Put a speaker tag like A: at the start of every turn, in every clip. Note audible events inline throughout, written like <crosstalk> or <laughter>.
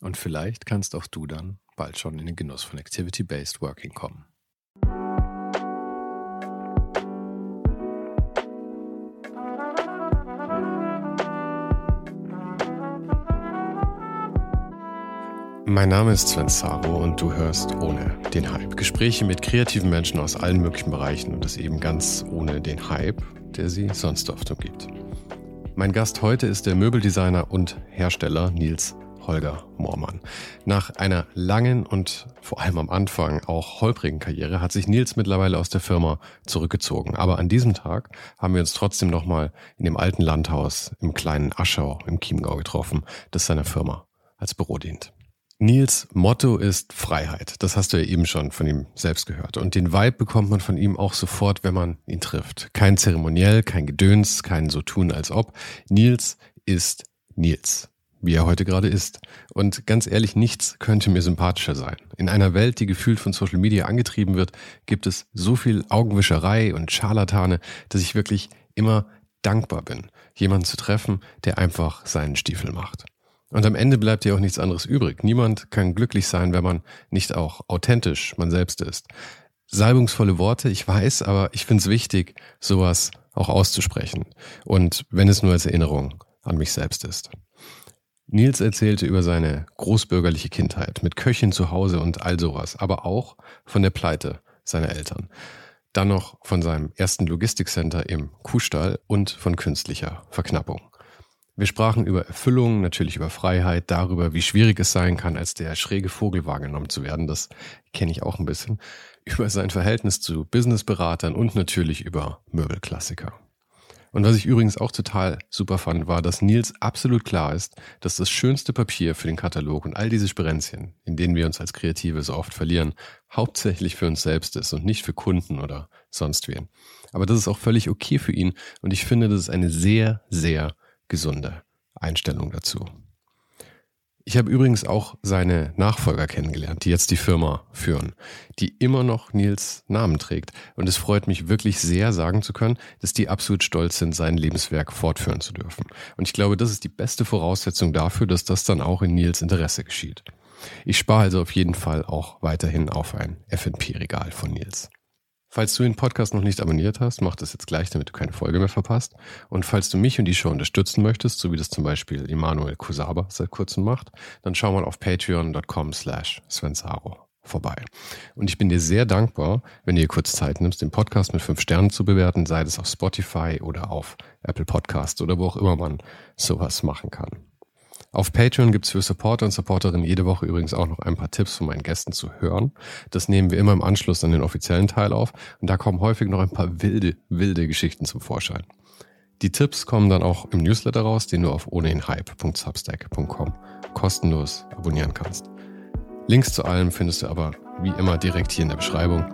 A: Und vielleicht kannst auch du dann bald schon in den Genuss von Activity-Based Working kommen. Mein Name ist Sven Saro und du hörst ohne den Hype. Gespräche mit kreativen Menschen aus allen möglichen Bereichen und das eben ganz ohne den Hype, der sie sonst oft umgibt. Mein Gast heute ist der Möbeldesigner und Hersteller Nils Holger Moormann. Nach einer langen und vor allem am Anfang auch holprigen Karriere hat sich Nils mittlerweile aus der Firma zurückgezogen. Aber an diesem Tag haben wir uns trotzdem nochmal in dem alten Landhaus im kleinen Aschau im Chiemgau getroffen, das seiner Firma als Büro dient. Nils Motto ist Freiheit. Das hast du ja eben schon von ihm selbst gehört. Und den Vibe bekommt man von ihm auch sofort, wenn man ihn trifft. Kein Zeremoniell, kein Gedöns, kein so tun als ob. Nils ist Nils, wie er heute gerade ist. Und ganz ehrlich, nichts könnte mir sympathischer sein. In einer Welt, die gefühlt von Social Media angetrieben wird, gibt es so viel Augenwischerei und Scharlatane, dass ich wirklich immer dankbar bin, jemanden zu treffen, der einfach seinen Stiefel macht. Und am Ende bleibt ja auch nichts anderes übrig. Niemand kann glücklich sein, wenn man nicht auch authentisch man selbst ist. Salbungsvolle Worte, ich weiß, aber ich finde es wichtig, sowas auch auszusprechen. Und wenn es nur als Erinnerung an mich selbst ist. Nils erzählte über seine großbürgerliche Kindheit mit Köchin zu Hause und all sowas, aber auch von der Pleite seiner Eltern. Dann noch von seinem ersten Logistikcenter im Kuhstall und von künstlicher Verknappung. Wir sprachen über Erfüllung, natürlich über Freiheit, darüber, wie schwierig es sein kann, als der schräge Vogel wahrgenommen zu werden. Das kenne ich auch ein bisschen. Über sein Verhältnis zu Businessberatern und natürlich über Möbelklassiker. Und was ich übrigens auch total super fand, war, dass Nils absolut klar ist, dass das schönste Papier für den Katalog und all diese Sprenzchen, in denen wir uns als Kreative so oft verlieren, hauptsächlich für uns selbst ist und nicht für Kunden oder sonst wen. Aber das ist auch völlig okay für ihn und ich finde, das ist eine sehr, sehr gesunde Einstellung dazu. Ich habe übrigens auch seine Nachfolger kennengelernt, die jetzt die Firma führen, die immer noch Nils Namen trägt. Und es freut mich wirklich sehr, sagen zu können, dass die absolut stolz sind, sein Lebenswerk fortführen zu dürfen. Und ich glaube, das ist die beste Voraussetzung dafür, dass das dann auch in Nils Interesse geschieht. Ich spare also auf jeden Fall auch weiterhin auf ein FNP-Regal von Nils. Falls du den Podcast noch nicht abonniert hast, mach das jetzt gleich, damit du keine Folge mehr verpasst. Und falls du mich und die Show unterstützen möchtest, so wie das zum Beispiel Emanuel Kusaba seit kurzem macht, dann schau mal auf patreon.com slash svensaro vorbei. Und ich bin dir sehr dankbar, wenn du dir kurz Zeit nimmst, den Podcast mit fünf Sternen zu bewerten, sei es auf Spotify oder auf Apple Podcasts oder wo auch immer man sowas machen kann. Auf Patreon gibt's für Supporter und Supporterinnen jede Woche übrigens auch noch ein paar Tipps von meinen Gästen zu hören. Das nehmen wir immer im Anschluss an den offiziellen Teil auf und da kommen häufig noch ein paar wilde, wilde Geschichten zum Vorschein. Die Tipps kommen dann auch im Newsletter raus, den du auf ohnehinhype.substack.com kostenlos abonnieren kannst. Links zu allem findest du aber wie immer direkt hier in der Beschreibung.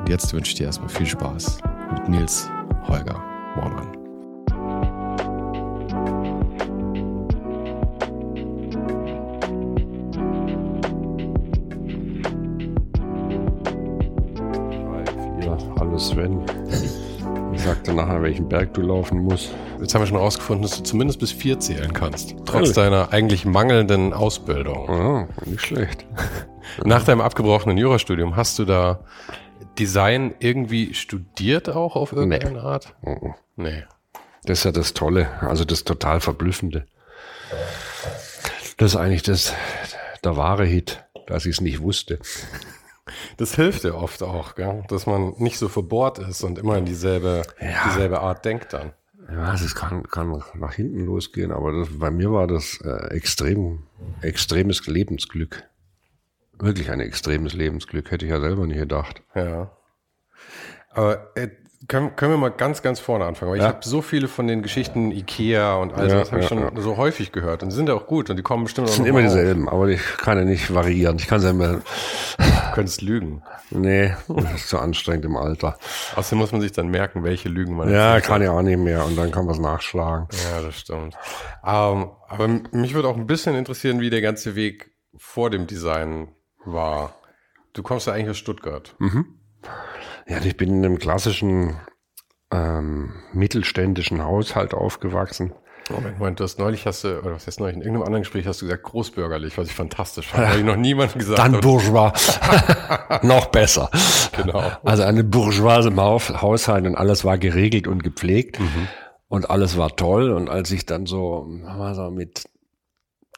A: Und jetzt wünsche ich dir erstmal viel Spaß mit Nils Holger Mormann.
B: Sven. Ich sagte nachher, welchen Berg du laufen musst.
A: Jetzt haben wir schon rausgefunden, dass du zumindest bis vier zählen kannst. Trotz deiner eigentlich mangelnden Ausbildung.
B: Ja, nicht schlecht. <laughs>
A: Nach deinem abgebrochenen Jurastudium hast du da Design irgendwie studiert auch auf irgendeine nee. Art?
B: Nee. Das ist ja das Tolle, also das total Verblüffende. Das ist eigentlich das, der wahre Hit. dass ich es nicht wusste.
A: Das hilft ja oft auch, gell? dass man nicht so verbohrt ist und immer in dieselbe, ja. dieselbe Art denkt dann.
B: Ja, es kann, kann nach hinten losgehen, aber das, bei mir war das äh, extrem, extremes Lebensglück. Wirklich ein extremes Lebensglück, hätte ich ja selber nicht gedacht.
A: Ja. Aber äh, können, können wir mal ganz, ganz vorne anfangen, weil ja. ich habe so viele von den Geschichten Ikea und all ja, das habe ich schon so häufig gehört und die sind ja auch gut und die kommen bestimmt auch
B: sind immer dieselben, aber ich kann ja nicht variieren. Ich kann ja immer.
A: Du könntest lügen.
B: Nee, das ist zu anstrengend im Alter.
A: Außerdem muss man sich dann merken, welche Lügen man
B: Ja, kann ja auch nicht mehr und dann kann man es nachschlagen.
A: Ja, das stimmt. Um, ähm, aber mich würde auch ein bisschen interessieren, wie der ganze Weg vor dem Design war. Du kommst ja eigentlich aus Stuttgart.
B: Mhm. Ja, ich bin in einem klassischen ähm, mittelständischen Haushalt aufgewachsen.
A: Moment, Moment, du hast neulich hast du, oder was heißt neulich, in irgendeinem anderen Gespräch hast du gesagt, großbürgerlich, was ich fantastisch fand, weil ich noch niemandem gesagt
B: Dann Bourgeois. <laughs> noch besser. Genau. Also eine Bourgeoise im Haushalt und alles war geregelt und gepflegt. Mhm. Und alles war toll. Und als ich dann so, so mit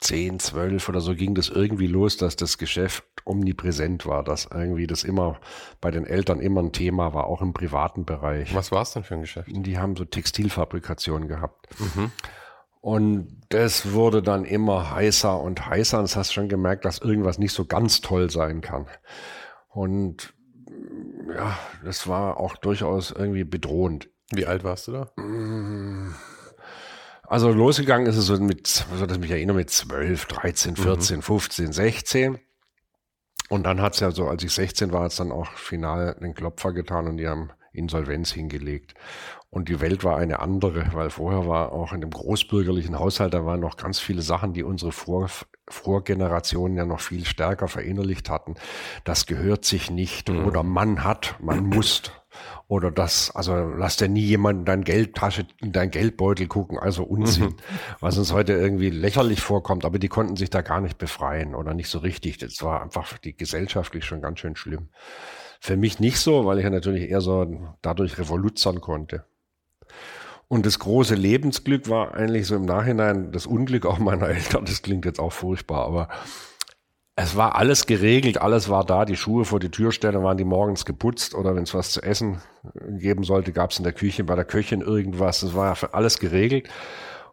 B: 10, 12 oder so ging das irgendwie los, dass das Geschäft omnipräsent war, dass irgendwie das immer bei den Eltern immer ein Thema war, auch im privaten Bereich.
A: Was war es denn für ein Geschäft?
B: Die haben so Textilfabrikation gehabt. Mhm. Und das wurde dann immer heißer und heißer. Und das hast du schon gemerkt, dass irgendwas nicht so ganz toll sein kann. Und ja, das war auch durchaus irgendwie bedrohend.
A: Wie alt warst du da? Mmh
B: also losgegangen ist es so mit, so dass ich mich erinnere, mit 12, 13, 14, mhm. 15, 16. Und dann hat es ja so, als ich 16 war, hat es dann auch final den Klopfer getan und die haben Insolvenz hingelegt. Und die Welt war eine andere, weil vorher war auch in dem großbürgerlichen Haushalt, da waren noch ganz viele Sachen, die unsere Vor Vorgenerationen ja noch viel stärker verinnerlicht hatten. Das gehört sich nicht mhm. oder man hat, man <clears throat> muss oder das, also lass dir nie jemanden dein Geldtasche, in dein Geldbeutel gucken, also Unsinn, mhm. was uns heute irgendwie lächerlich vorkommt, aber die konnten sich da gar nicht befreien oder nicht so richtig. Das war einfach die gesellschaftlich schon ganz schön schlimm. Für mich nicht so, weil ich ja natürlich eher so dadurch revoluzern konnte. Und das große Lebensglück war eigentlich so im Nachhinein das Unglück auch meiner <laughs> Eltern. Das klingt jetzt auch furchtbar, aber es war alles geregelt, alles war da. Die Schuhe vor die Tür stellen, waren die morgens geputzt oder wenn es was zu essen geben sollte, gab es in der Küche bei der Köchin irgendwas. Es war für alles geregelt.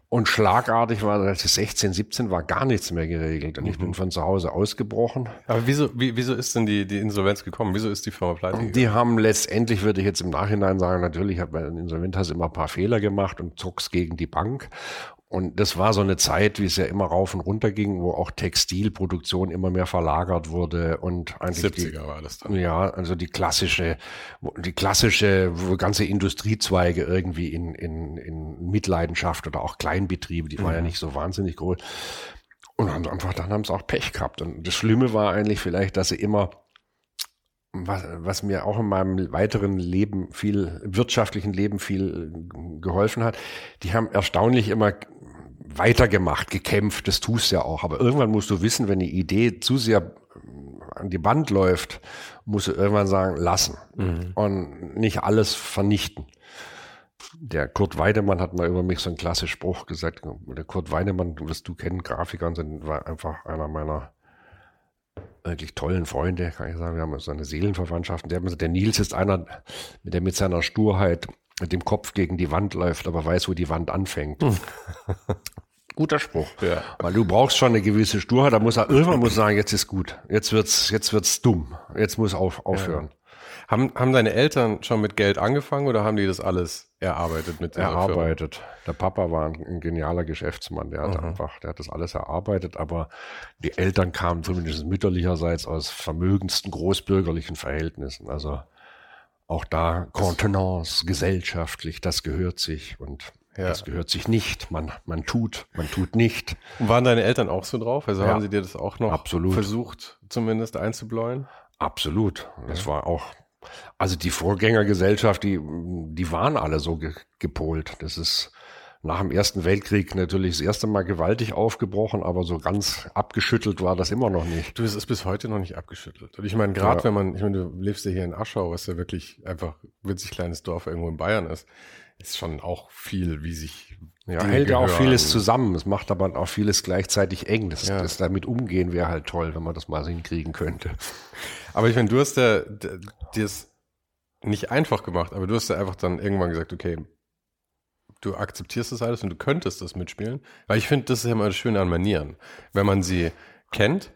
B: Und schlagartig war, als ich 16, 17 war, gar nichts mehr geregelt. Und ich bin mhm. von zu Hause ausgebrochen.
A: Aber wieso, wie, wieso ist denn die, die Insolvenz gekommen? Wieso ist die Firma pleite
B: gegangen? Die haben letztendlich, würde ich jetzt im Nachhinein sagen, natürlich hat man in Insolvenz hast immer ein paar Fehler gemacht und zockst gegen die Bank. Und das war so eine Zeit, wie es ja immer rauf und runter ging, wo auch Textilproduktion immer mehr verlagert wurde und
A: eigentlich 70er die, war das dann.
B: Ja, also die klassische, die klassische ganze Industriezweige irgendwie in, in, in Mitleidenschaft oder auch Kleinbetriebe, die mhm. waren ja mhm. nicht so wahnsinnig groß. Und haben einfach, dann haben sie auch Pech gehabt. Und das Schlimme war eigentlich vielleicht, dass sie immer was, was mir auch in meinem weiteren Leben viel, wirtschaftlichen Leben viel geholfen hat, die haben erstaunlich immer weitergemacht, gekämpft, das tust du ja auch. Aber irgendwann musst du wissen, wenn die Idee zu sehr an die Band läuft, musst du irgendwann sagen, lassen mhm. und nicht alles vernichten. Der Kurt Weidemann hat mal über mich so einen klassischen Spruch gesagt. Der Kurt Weidemann, wirst du kennen, Grafiker, und war einfach einer meiner wirklich tollen Freunde, kann ich sagen. Wir haben so eine Seelenverwandtschaft. Der, der Nils ist einer, der mit seiner Sturheit mit dem Kopf gegen die Wand läuft, aber weiß, wo die Wand anfängt. Hm. <laughs> Guter Spruch. Ja. Weil du brauchst schon eine gewisse Sturheit, da muss er irgendwann muss sagen, jetzt ist gut. Jetzt wird's, jetzt wird's dumm. Jetzt muss auf, aufhören. Ja.
A: Haben, haben deine Eltern schon mit Geld angefangen oder haben die das alles erarbeitet mit
B: Erarbeitet. Der Papa war ein, ein, genialer Geschäftsmann. Der hat mhm. einfach, der hat das alles erarbeitet, aber die Eltern kamen zumindest mütterlicherseits aus vermögendsten großbürgerlichen Verhältnissen. Also auch da Kontenance, gesellschaftlich, das gehört sich und ja. das gehört sich nicht. Man, man tut, man tut nicht.
A: Und waren deine Eltern auch so drauf? Also ja. haben sie dir das auch noch
B: Absolut.
A: versucht, zumindest einzubläuen?
B: Absolut. Das war auch, also die Vorgängergesellschaft, die, die waren alle so ge gepolt. Das ist, nach dem Ersten Weltkrieg natürlich das erste Mal gewaltig aufgebrochen, aber so ganz abgeschüttelt war das immer noch nicht.
A: Du, es ist bis heute noch nicht abgeschüttelt. Und ich meine, gerade ja. wenn man, ich meine, du lebst ja hier in Aschau, was ja wirklich einfach winzig kleines Dorf irgendwo in Bayern ist, ist schon auch viel, wie sich
B: Ja, Dinge hält ja auch vieles zusammen. Es macht aber auch vieles gleichzeitig eng. Das, ja. das damit umgehen wäre halt toll, wenn man das mal so hinkriegen könnte.
A: Aber ich meine, du hast ja dir es nicht einfach gemacht, aber du hast ja einfach dann irgendwann gesagt, okay, du akzeptierst das alles und du könntest das mitspielen. Weil ich finde, das ist ja immer das Schöne an Manieren. Wenn man sie kennt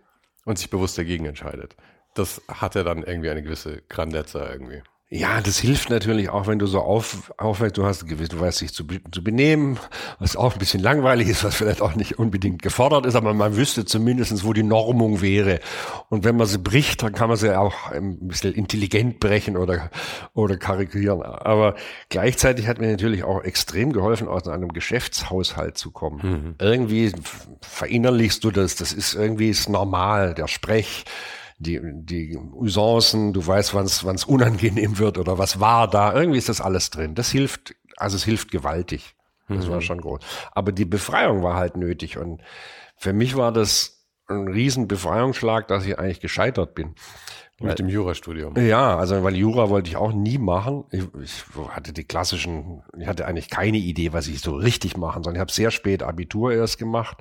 A: und sich bewusst dagegen entscheidet. Das hat ja dann irgendwie eine gewisse Grandezza irgendwie.
B: Ja, das hilft natürlich auch, wenn du so auf, aufwärts, du hast gewiss, du weißt dich zu, zu benehmen, was auch ein bisschen langweilig ist, was vielleicht auch nicht unbedingt gefordert ist, aber man wüsste zumindestens, wo die Normung wäre. Und wenn man sie bricht, dann kann man sie auch ein bisschen intelligent brechen oder, oder karikieren. Aber gleichzeitig hat mir natürlich auch extrem geholfen, aus einem Geschäftshaushalt zu kommen. Mhm. Irgendwie verinnerlichst du das, das ist irgendwie ist normal, der Sprech, die, die Usancen, du weißt, wann es unangenehm wird oder was war da. Irgendwie ist das alles drin. Das hilft, also es hilft gewaltig. Das mhm. war schon groß. Aber die Befreiung war halt nötig. Und für mich war das ein riesen Befreiungsschlag, dass ich eigentlich gescheitert bin.
A: Mit dem Jurastudium.
B: Ja, also weil Jura wollte ich auch nie machen. Ich, ich, hatte die klassischen, ich hatte eigentlich keine Idee, was ich so richtig machen soll. Ich habe sehr spät Abitur erst gemacht,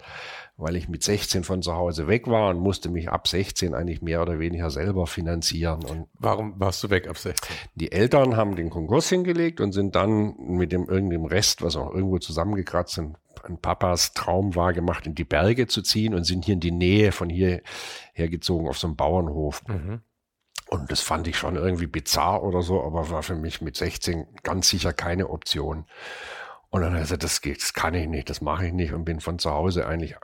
B: weil ich mit 16 von zu Hause weg war und musste mich ab 16 eigentlich mehr oder weniger selber finanzieren. Und
A: Warum warst du weg ab 16?
B: Die Eltern haben den Konkurs hingelegt und sind dann mit dem irgendeinem Rest, was auch irgendwo zusammengekratzt sind, ein Papas Traum war gemacht, in die Berge zu ziehen und sind hier in die Nähe von hier hergezogen auf so einem Bauernhof. Mhm. Und das fand ich schon irgendwie bizarr oder so, aber war für mich mit 16 ganz sicher keine Option. Und dann hat er gesagt, das geht, das kann ich nicht, das mache ich nicht und bin von zu Hause eigentlich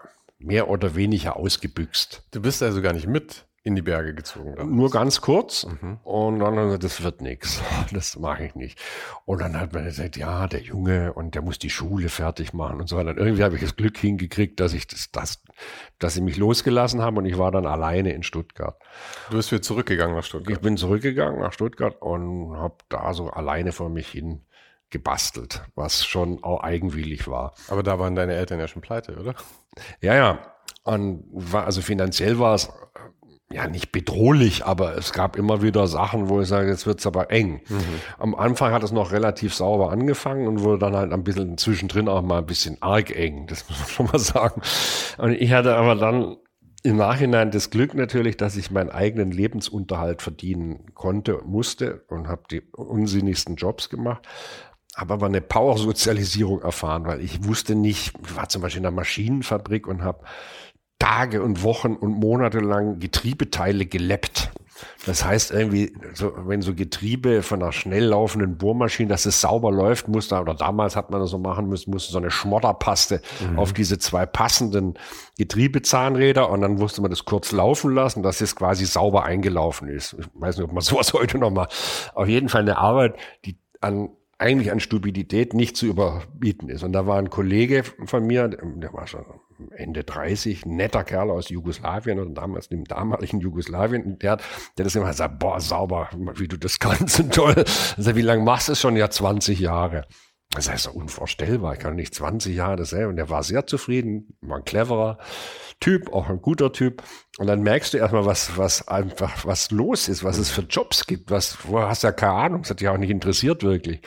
B: mehr oder weniger ausgebüxt.
A: Du bist also gar nicht mit in die Berge gezogen.
B: Damals. Nur ganz kurz. Mhm. Und dann er gesagt, das wird nichts. <laughs> Das mache ich nicht. Und dann hat man gesagt, ja, der Junge und der muss die Schule fertig machen und so weiter. Und irgendwie habe ich das Glück hingekriegt, dass ich das, das, dass sie mich losgelassen haben und ich war dann alleine in Stuttgart.
A: Du bist wieder zurückgegangen nach Stuttgart?
B: Ich bin zurückgegangen nach Stuttgart und habe da so alleine vor mich hin gebastelt, was schon auch eigenwillig war.
A: Aber da waren deine Eltern ja schon pleite, oder?
B: Ja, ja. Und war, also finanziell war es ja nicht bedrohlich, aber es gab immer wieder Sachen, wo ich sage, jetzt wird's aber eng. Mhm. Am Anfang hat es noch relativ sauber angefangen und wurde dann halt ein bisschen zwischendrin auch mal ein bisschen arg eng, das <laughs> muss man schon mal sagen. Und ich hatte aber dann im Nachhinein das Glück natürlich, dass ich meinen eigenen Lebensunterhalt verdienen konnte, musste und habe die unsinnigsten Jobs gemacht habe aber eine Power-Sozialisierung erfahren, weil ich wusste nicht, ich war zum Beispiel in der Maschinenfabrik und habe Tage und Wochen und Monate lang Getriebeteile geleppt. Das heißt irgendwie, so, wenn so Getriebe von einer schnell laufenden Bohrmaschine, dass es sauber läuft, musste, oder damals hat man das so machen müssen, musste so eine Schmodderpaste mhm. auf diese zwei passenden Getriebezahnräder und dann musste man das kurz laufen lassen, dass es quasi sauber eingelaufen ist. Ich weiß nicht, ob man sowas <laughs> heute noch mal, auf jeden Fall eine Arbeit, die an eigentlich an Stupidität nicht zu überbieten ist. Und da war ein Kollege von mir, der war schon Ende 30, netter Kerl aus Jugoslawien oder damals dem damaligen Jugoslawien, der hat, der das immer gesagt, boah, sauber, wie du das <laughs> kannst und toll. Also, wie lange machst du es schon? Ja, 20 Jahre. Das heißt, unvorstellbar. Ich kann nicht 20 Jahre dasselbe. Und der war sehr zufrieden, war ein cleverer Typ, auch ein guter Typ. Und dann merkst du erstmal, was, was einfach, was los ist, was es für Jobs gibt, was, wo hast du ja keine Ahnung. Das hat dich auch nicht interessiert wirklich.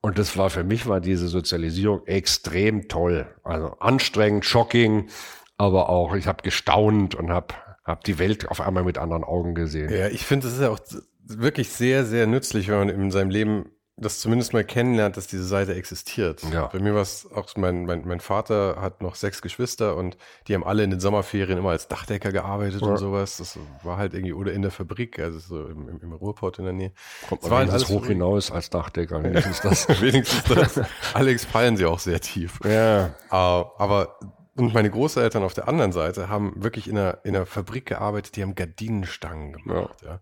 B: Und das war für mich war diese Sozialisierung extrem toll. Also anstrengend, shocking, aber auch ich habe gestaunt und habe hab die Welt auf einmal mit anderen Augen gesehen.
A: Ja, ich finde, das ist ja auch wirklich sehr, sehr nützlich, wenn man in seinem Leben das zumindest mal kennenlernt, dass diese Seite existiert. Ja. Bei mir war es auch, mein, mein, mein Vater hat noch sechs Geschwister und die haben alle in den Sommerferien immer als Dachdecker gearbeitet ja. und sowas. Das war halt irgendwie, oder in der Fabrik, also so im, im, Ruhrport in der Nähe.
B: Kommt man war halt alles hoch hinaus als Dachdecker, <laughs> wenigstens das. <laughs>
A: wenigstens das. Alex fallen sie auch sehr tief.
B: Ja.
A: Uh, aber und meine Großeltern auf der anderen Seite haben wirklich in einer, in einer Fabrik gearbeitet, die haben Gardinenstangen gemacht. Ja. ja.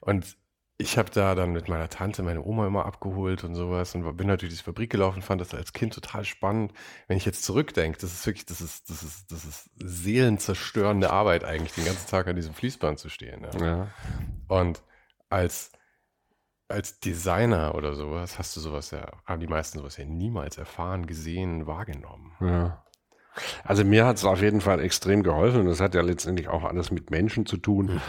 A: Und ich habe da dann mit meiner Tante meine Oma immer abgeholt und sowas und bin natürlich diese Fabrik gelaufen, fand das als Kind total spannend. Wenn ich jetzt zurückdenke, das ist wirklich, das ist, das ist, das ist seelenzerstörende Arbeit eigentlich, den ganzen Tag an diesem Fließband zu stehen. Ja. ja. Und als, als Designer oder sowas hast du sowas ja, haben die meisten sowas ja niemals erfahren, gesehen, wahrgenommen.
B: Ja. Also mir hat es auf jeden Fall extrem geholfen. Das hat ja letztendlich auch alles mit Menschen zu tun. Mhm.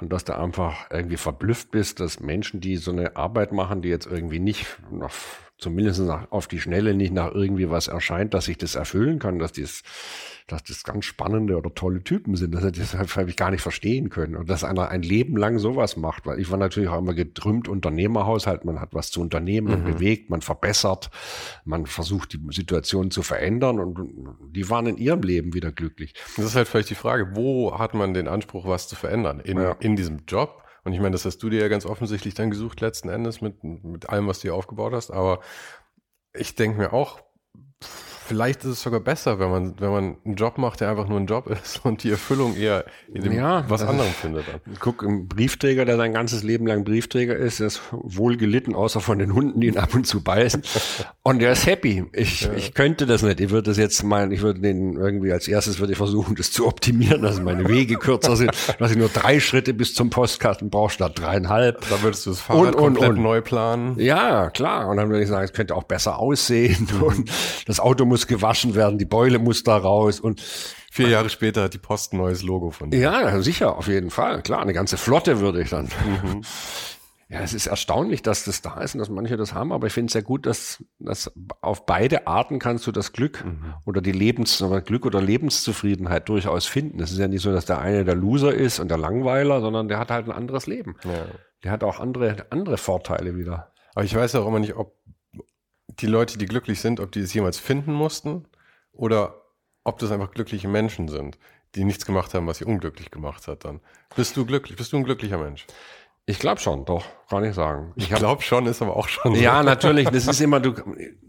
B: Und dass du einfach irgendwie verblüfft bist, dass Menschen, die so eine Arbeit machen, die jetzt irgendwie nicht noch zumindest nach, auf die Schnelle nicht nach irgendwie was erscheint, dass ich das erfüllen kann, dass das, dass das ganz spannende oder tolle Typen sind. Das, das habe ich gar nicht verstehen können. Und dass einer ein Leben lang sowas macht, weil ich war natürlich auch immer getrümmt Unternehmerhaushalt, man hat was zu unternehmen, man mhm. bewegt, man verbessert, man versucht die Situation zu verändern und die waren in ihrem Leben wieder glücklich.
A: Das ist halt vielleicht die Frage, wo hat man den Anspruch, was zu verändern? In, ja. In diesem Job? Und ich meine, das hast du dir ja ganz offensichtlich dann gesucht letzten Endes mit, mit allem, was du hier aufgebaut hast. Aber ich denke mir auch, Vielleicht ist es sogar besser, wenn man, wenn man einen Job macht, der einfach nur ein Job ist <laughs> und die Erfüllung eher in dem ja, was anderem findet.
B: Guck, ein Briefträger, der sein ganzes Leben lang Briefträger ist, ist wohl gelitten, außer von den Hunden, die ihn ab und zu beißen. Und der ist happy. Ich, ja. ich könnte das nicht. Ich würde das jetzt mal, ich würde den irgendwie als erstes würde ich versuchen, das zu optimieren, dass meine Wege kürzer sind, dass ich nur drei Schritte bis zum Postkarten brauche statt dreieinhalb.
A: Da würdest du das Fahrrad und, komplett und, neu planen.
B: Ja, klar. Und dann würde ich sagen, es könnte auch besser aussehen mhm. und das Auto muss muss gewaschen werden, die Beule muss da raus und
A: Vier Jahre später hat die Post ein neues Logo von dir.
B: Ja, sicher, auf jeden Fall. Klar, eine ganze Flotte würde ich dann. Mhm. Ja, es ist erstaunlich, dass das da ist und dass manche das haben, aber ich finde es sehr gut, dass, dass auf beide Arten kannst du das Glück mhm. oder die Lebens, oder Glück oder Lebenszufriedenheit durchaus finden. Es ist ja nicht so, dass der eine der Loser ist und der Langweiler, sondern der hat halt ein anderes Leben. Ja. Der hat auch andere, andere Vorteile wieder.
A: Aber ich weiß auch immer nicht, ob die Leute, die glücklich sind, ob die es jemals finden mussten oder ob das einfach glückliche Menschen sind, die nichts gemacht haben, was sie unglücklich gemacht hat dann. Bist du glücklich? Bist du ein glücklicher Mensch?
B: Ich glaube schon, doch, kann ich sagen.
A: Ich, ich glaube schon, ist aber auch schon.
B: Ja, so. <laughs> natürlich. Das ist immer, du,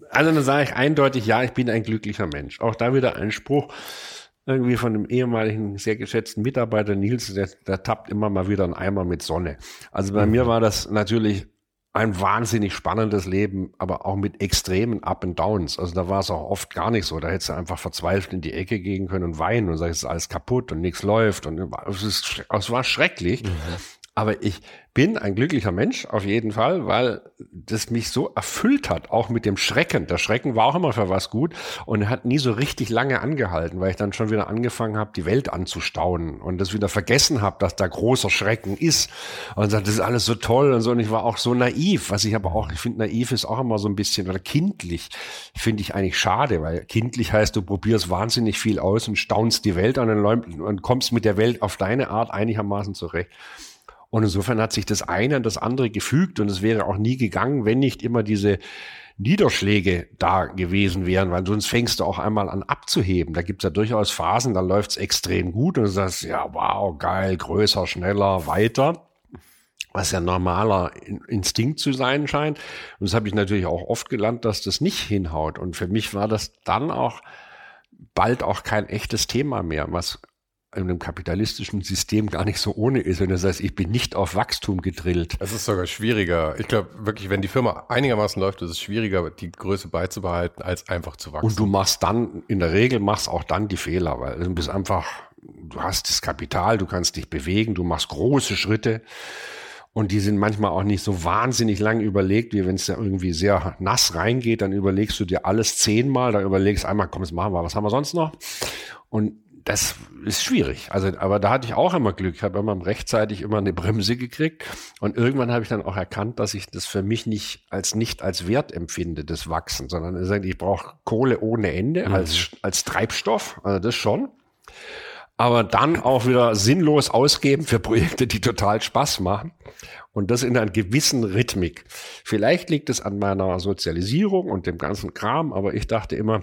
B: also dann sage ich eindeutig, ja, ich bin ein glücklicher Mensch. Auch da wieder ein Spruch irgendwie von dem ehemaligen, sehr geschätzten Mitarbeiter Nils, der, der tappt immer mal wieder einen Eimer mit Sonne. Also bei mhm. mir war das natürlich ein wahnsinnig spannendes Leben, aber auch mit extremen Up and Downs. Also da war es auch oft gar nicht so. Da hättest du einfach verzweifelt in die Ecke gehen können und weinen und sagst, es ist alles kaputt und nichts läuft und es, ist, es war schrecklich. Mhm. Aber ich bin ein glücklicher Mensch, auf jeden Fall, weil das mich so erfüllt hat, auch mit dem Schrecken. Der Schrecken war auch immer für was gut und hat nie so richtig lange angehalten, weil ich dann schon wieder angefangen habe, die Welt anzustaunen und das wieder vergessen habe, dass da großer Schrecken ist. Und sagt, das ist alles so toll und so. Und ich war auch so naiv, was ich aber auch, ich finde, naiv ist auch immer so ein bisschen, oder kindlich, finde ich eigentlich schade, weil kindlich heißt, du probierst wahnsinnig viel aus und staunst die Welt an und kommst mit der Welt auf deine Art einigermaßen zurecht. Und insofern hat sich das eine an das andere gefügt und es wäre auch nie gegangen, wenn nicht immer diese Niederschläge da gewesen wären, weil sonst fängst du auch einmal an abzuheben. Da gibt's ja durchaus Phasen, da läuft's extrem gut und du sagst, ja, wow, geil, größer, schneller, weiter was ja normaler Instinkt zu sein scheint. Und das habe ich natürlich auch oft gelernt, dass das nicht hinhaut. Und für mich war das dann auch bald auch kein echtes Thema mehr, was einem kapitalistischen System gar nicht so ohne ist. Und das heißt, ich bin nicht auf Wachstum gedrillt.
A: Es ist sogar schwieriger. Ich glaube wirklich, wenn die Firma einigermaßen läuft, ist es schwieriger, die Größe beizubehalten, als einfach zu wachsen.
B: Und du machst dann, in der Regel machst auch dann die Fehler, weil du bist einfach, du hast das Kapital, du kannst dich bewegen, du machst große Schritte. Und die sind manchmal auch nicht so wahnsinnig lang überlegt, wie wenn es ja irgendwie sehr nass reingeht, dann überlegst du dir alles zehnmal, dann überlegst einmal, komm, jetzt machen wir, was haben wir sonst noch? Und das ist schwierig. Also, aber da hatte ich auch immer Glück. Ich habe immer rechtzeitig immer eine Bremse gekriegt. Und irgendwann habe ich dann auch erkannt, dass ich das für mich nicht als nicht als Wert empfinde, das Wachsen, sondern ich brauche Kohle ohne Ende mhm. als, als Treibstoff. Also das schon. Aber dann auch wieder sinnlos ausgeben für Projekte, die total Spaß machen. Und das in einer gewissen Rhythmik. Vielleicht liegt es an meiner Sozialisierung und dem ganzen Kram, aber ich dachte immer,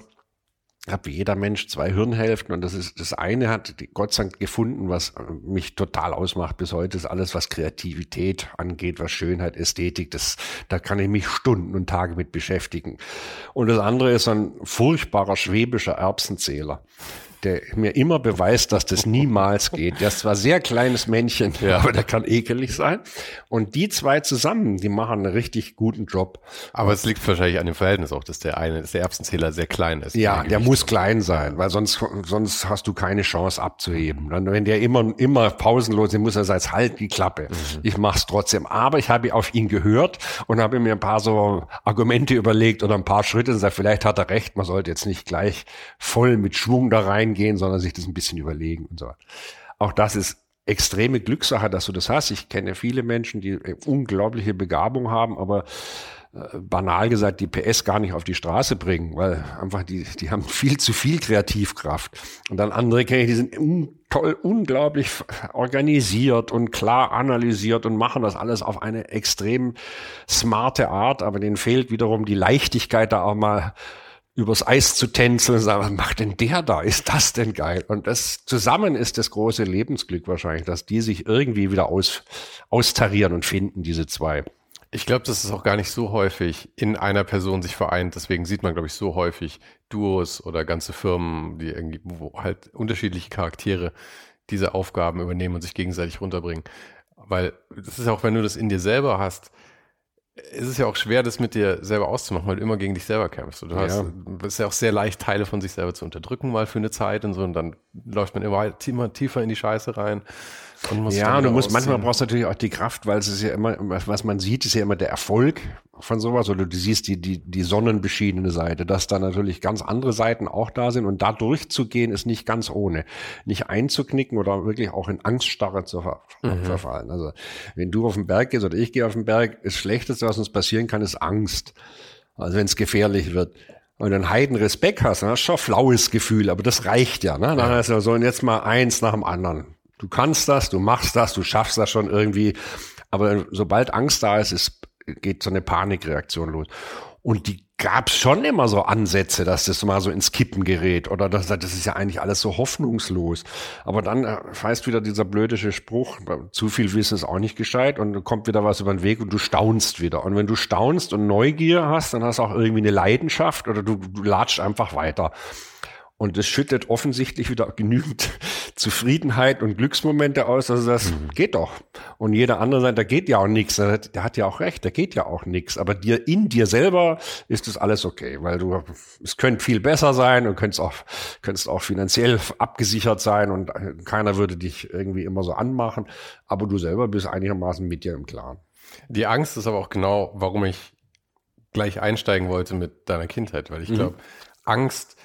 B: habe wie jeder Mensch zwei Hirnhälften und das ist das eine hat Gott sei Dank gefunden, was äh, mich total ausmacht bis heute ist alles was Kreativität angeht, was Schönheit, Ästhetik, das da kann ich mich Stunden und Tage mit beschäftigen. Und das andere ist ein furchtbarer schwäbischer Erbsenzähler der mir immer beweist, dass das niemals geht. Der ist zwar sehr kleines Männchen, ja. aber der kann ekelig sein. Und die zwei zusammen, die machen einen richtig guten Job.
A: Aber es liegt wahrscheinlich an dem Verhältnis auch, dass der eine, dass der Erbsenzähler sehr klein ist.
B: Ja, der muss klein sein, weil sonst, sonst hast du keine Chance abzuheben. Dann, wenn der immer, immer pausenlos, dann muss er sagen, halt die Klappe. Mhm. Ich mach's trotzdem. Aber ich habe auf ihn gehört und habe mir ein paar so Argumente überlegt oder ein paar Schritte und gesagt, vielleicht hat er recht, man sollte jetzt nicht gleich voll mit Schwung da rein gehen, sondern sich das ein bisschen überlegen und so. Auch das ist extreme Glückssache, dass du das hast. Ich kenne viele Menschen, die unglaubliche Begabung haben, aber äh, banal gesagt die PS gar nicht auf die Straße bringen, weil einfach die, die haben <laughs> viel zu viel Kreativkraft. Und dann andere kenne ich, die sind un toll, unglaublich organisiert und klar analysiert und machen das alles auf eine extrem smarte Art, aber denen fehlt wiederum die Leichtigkeit, da auch mal übers Eis zu tänzeln und sagen, was macht denn der da? Ist das denn geil? Und das zusammen ist das große Lebensglück wahrscheinlich, dass die sich irgendwie wieder aus, austarieren und finden, diese zwei.
A: Ich glaube, das ist auch gar nicht so häufig in einer Person sich vereint. Deswegen sieht man, glaube ich, so häufig Duos oder ganze Firmen, die irgendwie, wo halt unterschiedliche Charaktere diese Aufgaben übernehmen und sich gegenseitig runterbringen. Weil das ist auch, wenn du das in dir selber hast, es ist ja auch schwer, das mit dir selber auszumachen, weil du immer gegen dich selber kämpfst. Du hast, ja. es ist ja auch sehr leicht, Teile von sich selber zu unterdrücken, mal für eine Zeit und so, und dann läuft man immer, immer tiefer in die Scheiße rein.
B: ja, du musst, manchmal brauchst du natürlich auch die Kraft, weil es ist ja immer, was man sieht, ist ja immer der Erfolg von sowas, oder du siehst die, die, die sonnenbeschiedene Seite, dass da natürlich ganz andere Seiten auch da sind und da durchzugehen ist nicht ganz ohne. Nicht einzuknicken oder wirklich auch in Angststarre zu ver mhm. verfallen. Also, wenn du auf den Berg gehst oder ich gehe auf den Berg, das Schlechteste, was uns passieren kann, ist Angst. Also, wenn es gefährlich wird und einen heiden Respekt hast, dann hast du schon ein flaues Gefühl, aber das reicht ja. Ne? Dann ist ja so, und jetzt mal eins nach dem anderen. Du kannst das, du machst das, du schaffst das schon irgendwie. Aber sobald Angst da ist, ist geht so eine Panikreaktion los. Und die gab es schon immer so Ansätze, dass das mal so ins Kippen gerät oder das, das ist ja eigentlich alles so hoffnungslos. Aber dann äh, heißt wieder dieser blödische Spruch, zu viel Wissen ist auch nicht gescheit und kommt wieder was über den Weg und du staunst wieder. Und wenn du staunst und Neugier hast, dann hast du auch irgendwie eine Leidenschaft oder du, du latscht einfach weiter. Und es schüttet offensichtlich wieder genügend <laughs> Zufriedenheit und Glücksmomente aus. Also das mhm. geht doch. Und jeder andere sagt, da geht ja auch nichts. Der, der hat ja auch recht, da geht ja auch nichts. Aber dir in dir selber ist das alles okay, weil du es könnte viel besser sein und könntest auch könntest auch finanziell abgesichert sein und keiner würde dich irgendwie immer so anmachen. Aber du selber bist einigermaßen mit dir im Klaren.
A: Die Angst ist aber auch genau, warum ich gleich einsteigen wollte mit deiner Kindheit, weil ich mhm. glaube, Angst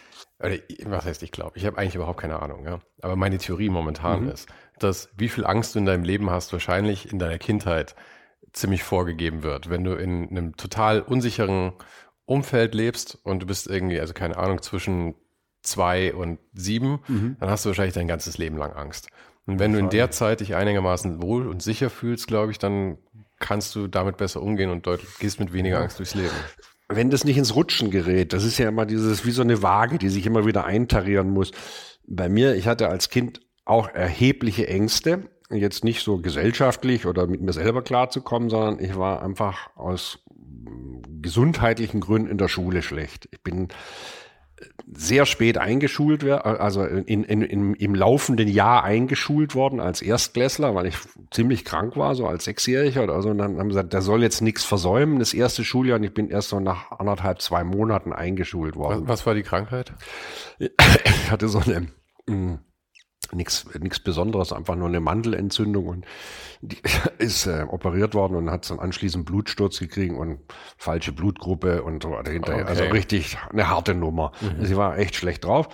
A: oder was heißt ich glaube, ich habe eigentlich überhaupt keine Ahnung, ja. Aber meine Theorie momentan mhm. ist, dass wie viel Angst du in deinem Leben hast, wahrscheinlich in deiner Kindheit ziemlich vorgegeben wird. Wenn du in einem total unsicheren Umfeld lebst und du bist irgendwie, also keine Ahnung, zwischen zwei und sieben, mhm. dann hast du wahrscheinlich dein ganzes Leben lang Angst. Und wenn du in der Zeit dich einigermaßen wohl und sicher fühlst, glaube ich, dann kannst du damit besser umgehen und deutlich, gehst mit weniger Angst durchs Leben
B: wenn das nicht ins Rutschen gerät, das ist ja immer dieses, wie so eine Waage, die sich immer wieder eintarieren muss. Bei mir, ich hatte als Kind auch erhebliche Ängste, jetzt nicht so gesellschaftlich oder mit mir selber klarzukommen, sondern ich war einfach aus gesundheitlichen Gründen in der Schule schlecht. Ich bin sehr spät eingeschult wäre, also in, in, in, im laufenden Jahr eingeschult worden als Erstklässler, weil ich ziemlich krank war, so als Sechsjähriger oder so. Und dann haben sie gesagt, der soll jetzt nichts versäumen, das erste Schuljahr. Und ich bin erst so nach anderthalb, zwei Monaten eingeschult worden.
A: Was, was war die Krankheit? <laughs>
B: Ich hatte so eine hm, nichts nichts Besonderes, einfach nur eine Mandelentzündung und die <laughs> ist äh, operiert worden und hat dann anschließend Blutsturz gekriegt und falsche Blutgruppe und so dahinter. Okay. Also richtig eine harte Nummer. Mhm. Sie war echt schlecht drauf.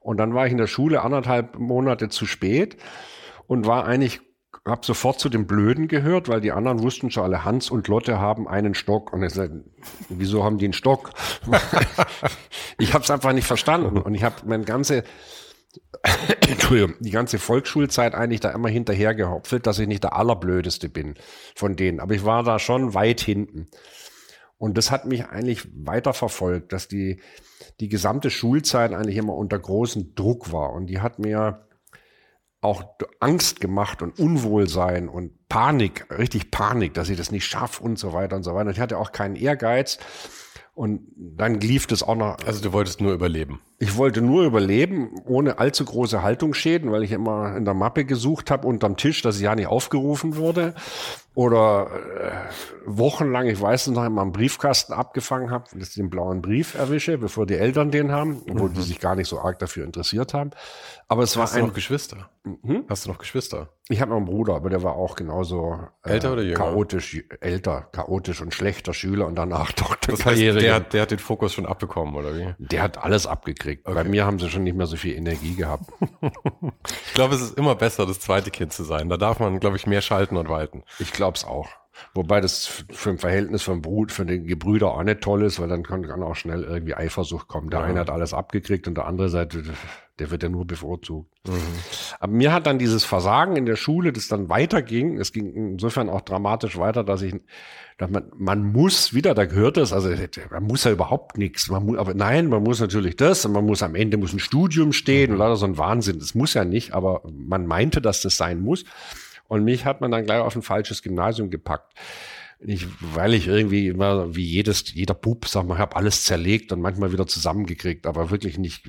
B: Und dann war ich in der Schule anderthalb Monate zu spät und war eigentlich habe sofort zu den Blöden gehört, weil die anderen wussten schon alle, Hans und Lotte haben einen Stock. Und ich sagte, wieso haben die einen Stock? <laughs> ich habe es einfach nicht verstanden. Und ich habe mein ganze <coughs> Die ganze Volksschulzeit eigentlich da immer hinterher gehopfelt, dass ich nicht der Allerblödeste bin von denen. Aber ich war da schon weit hinten. Und das hat mich eigentlich weiter verfolgt, dass die, die gesamte Schulzeit eigentlich immer unter großem Druck war. Und die hat mir auch Angst gemacht und Unwohlsein und Panik, richtig Panik, dass ich das nicht schaffe und so weiter und so weiter. Und ich hatte auch keinen Ehrgeiz. Und dann lief das auch noch.
A: Also du wolltest nur überleben.
B: Ich wollte nur überleben, ohne allzu große Haltungsschäden, weil ich immer in der Mappe gesucht habe unterm Tisch, dass ich ja nicht aufgerufen wurde oder äh, wochenlang, ich weiß noch, immer einen Briefkasten abgefangen habe, dass ich den blauen Brief erwische, bevor die Eltern den haben, obwohl mhm. die sich gar nicht so arg dafür interessiert haben. Aber es
A: Hast
B: war
A: du noch Geschwister? Hm? Hast du noch Geschwister?
B: Ich habe noch einen Bruder, aber der war auch genauso
A: äh, älter oder jünger?
B: chaotisch, älter, chaotisch und schlechter Schüler und danach <laughs>
A: Doktorkarriere. Das heißt, der, der hat den Fokus schon abbekommen oder wie?
B: Der hat alles abgekriegt. Okay. Bei mir haben sie schon nicht mehr so viel Energie gehabt. <laughs>
A: ich glaube, es ist immer besser, das zweite Kind zu sein. Da darf man, glaube ich, mehr schalten und walten.
B: Ich glaube es auch. Wobei das für ein Verhältnis von Brut, für den Gebrüder auch nicht toll ist, weil dann kann, kann auch schnell irgendwie Eifersucht kommen. Der ja. eine hat alles abgekriegt und der andere Seite, der wird ja nur bevorzugt. Mhm. Aber mir hat dann dieses Versagen in der Schule, das dann weiterging, es ging insofern auch dramatisch weiter, dass ich, dass man, man muss wieder, da gehört es, also man muss ja überhaupt nichts. Man muss, aber nein, man muss natürlich das und man muss am Ende muss ein Studium stehen mhm. und lauter so ein Wahnsinn. Das muss ja nicht, aber man meinte, dass das sein muss. Und mich hat man dann gleich auf ein falsches Gymnasium gepackt. Nicht, weil ich irgendwie immer, wie jedes, jeder Bub, sag mal, ich habe alles zerlegt und manchmal wieder zusammengekriegt, aber wirklich nicht,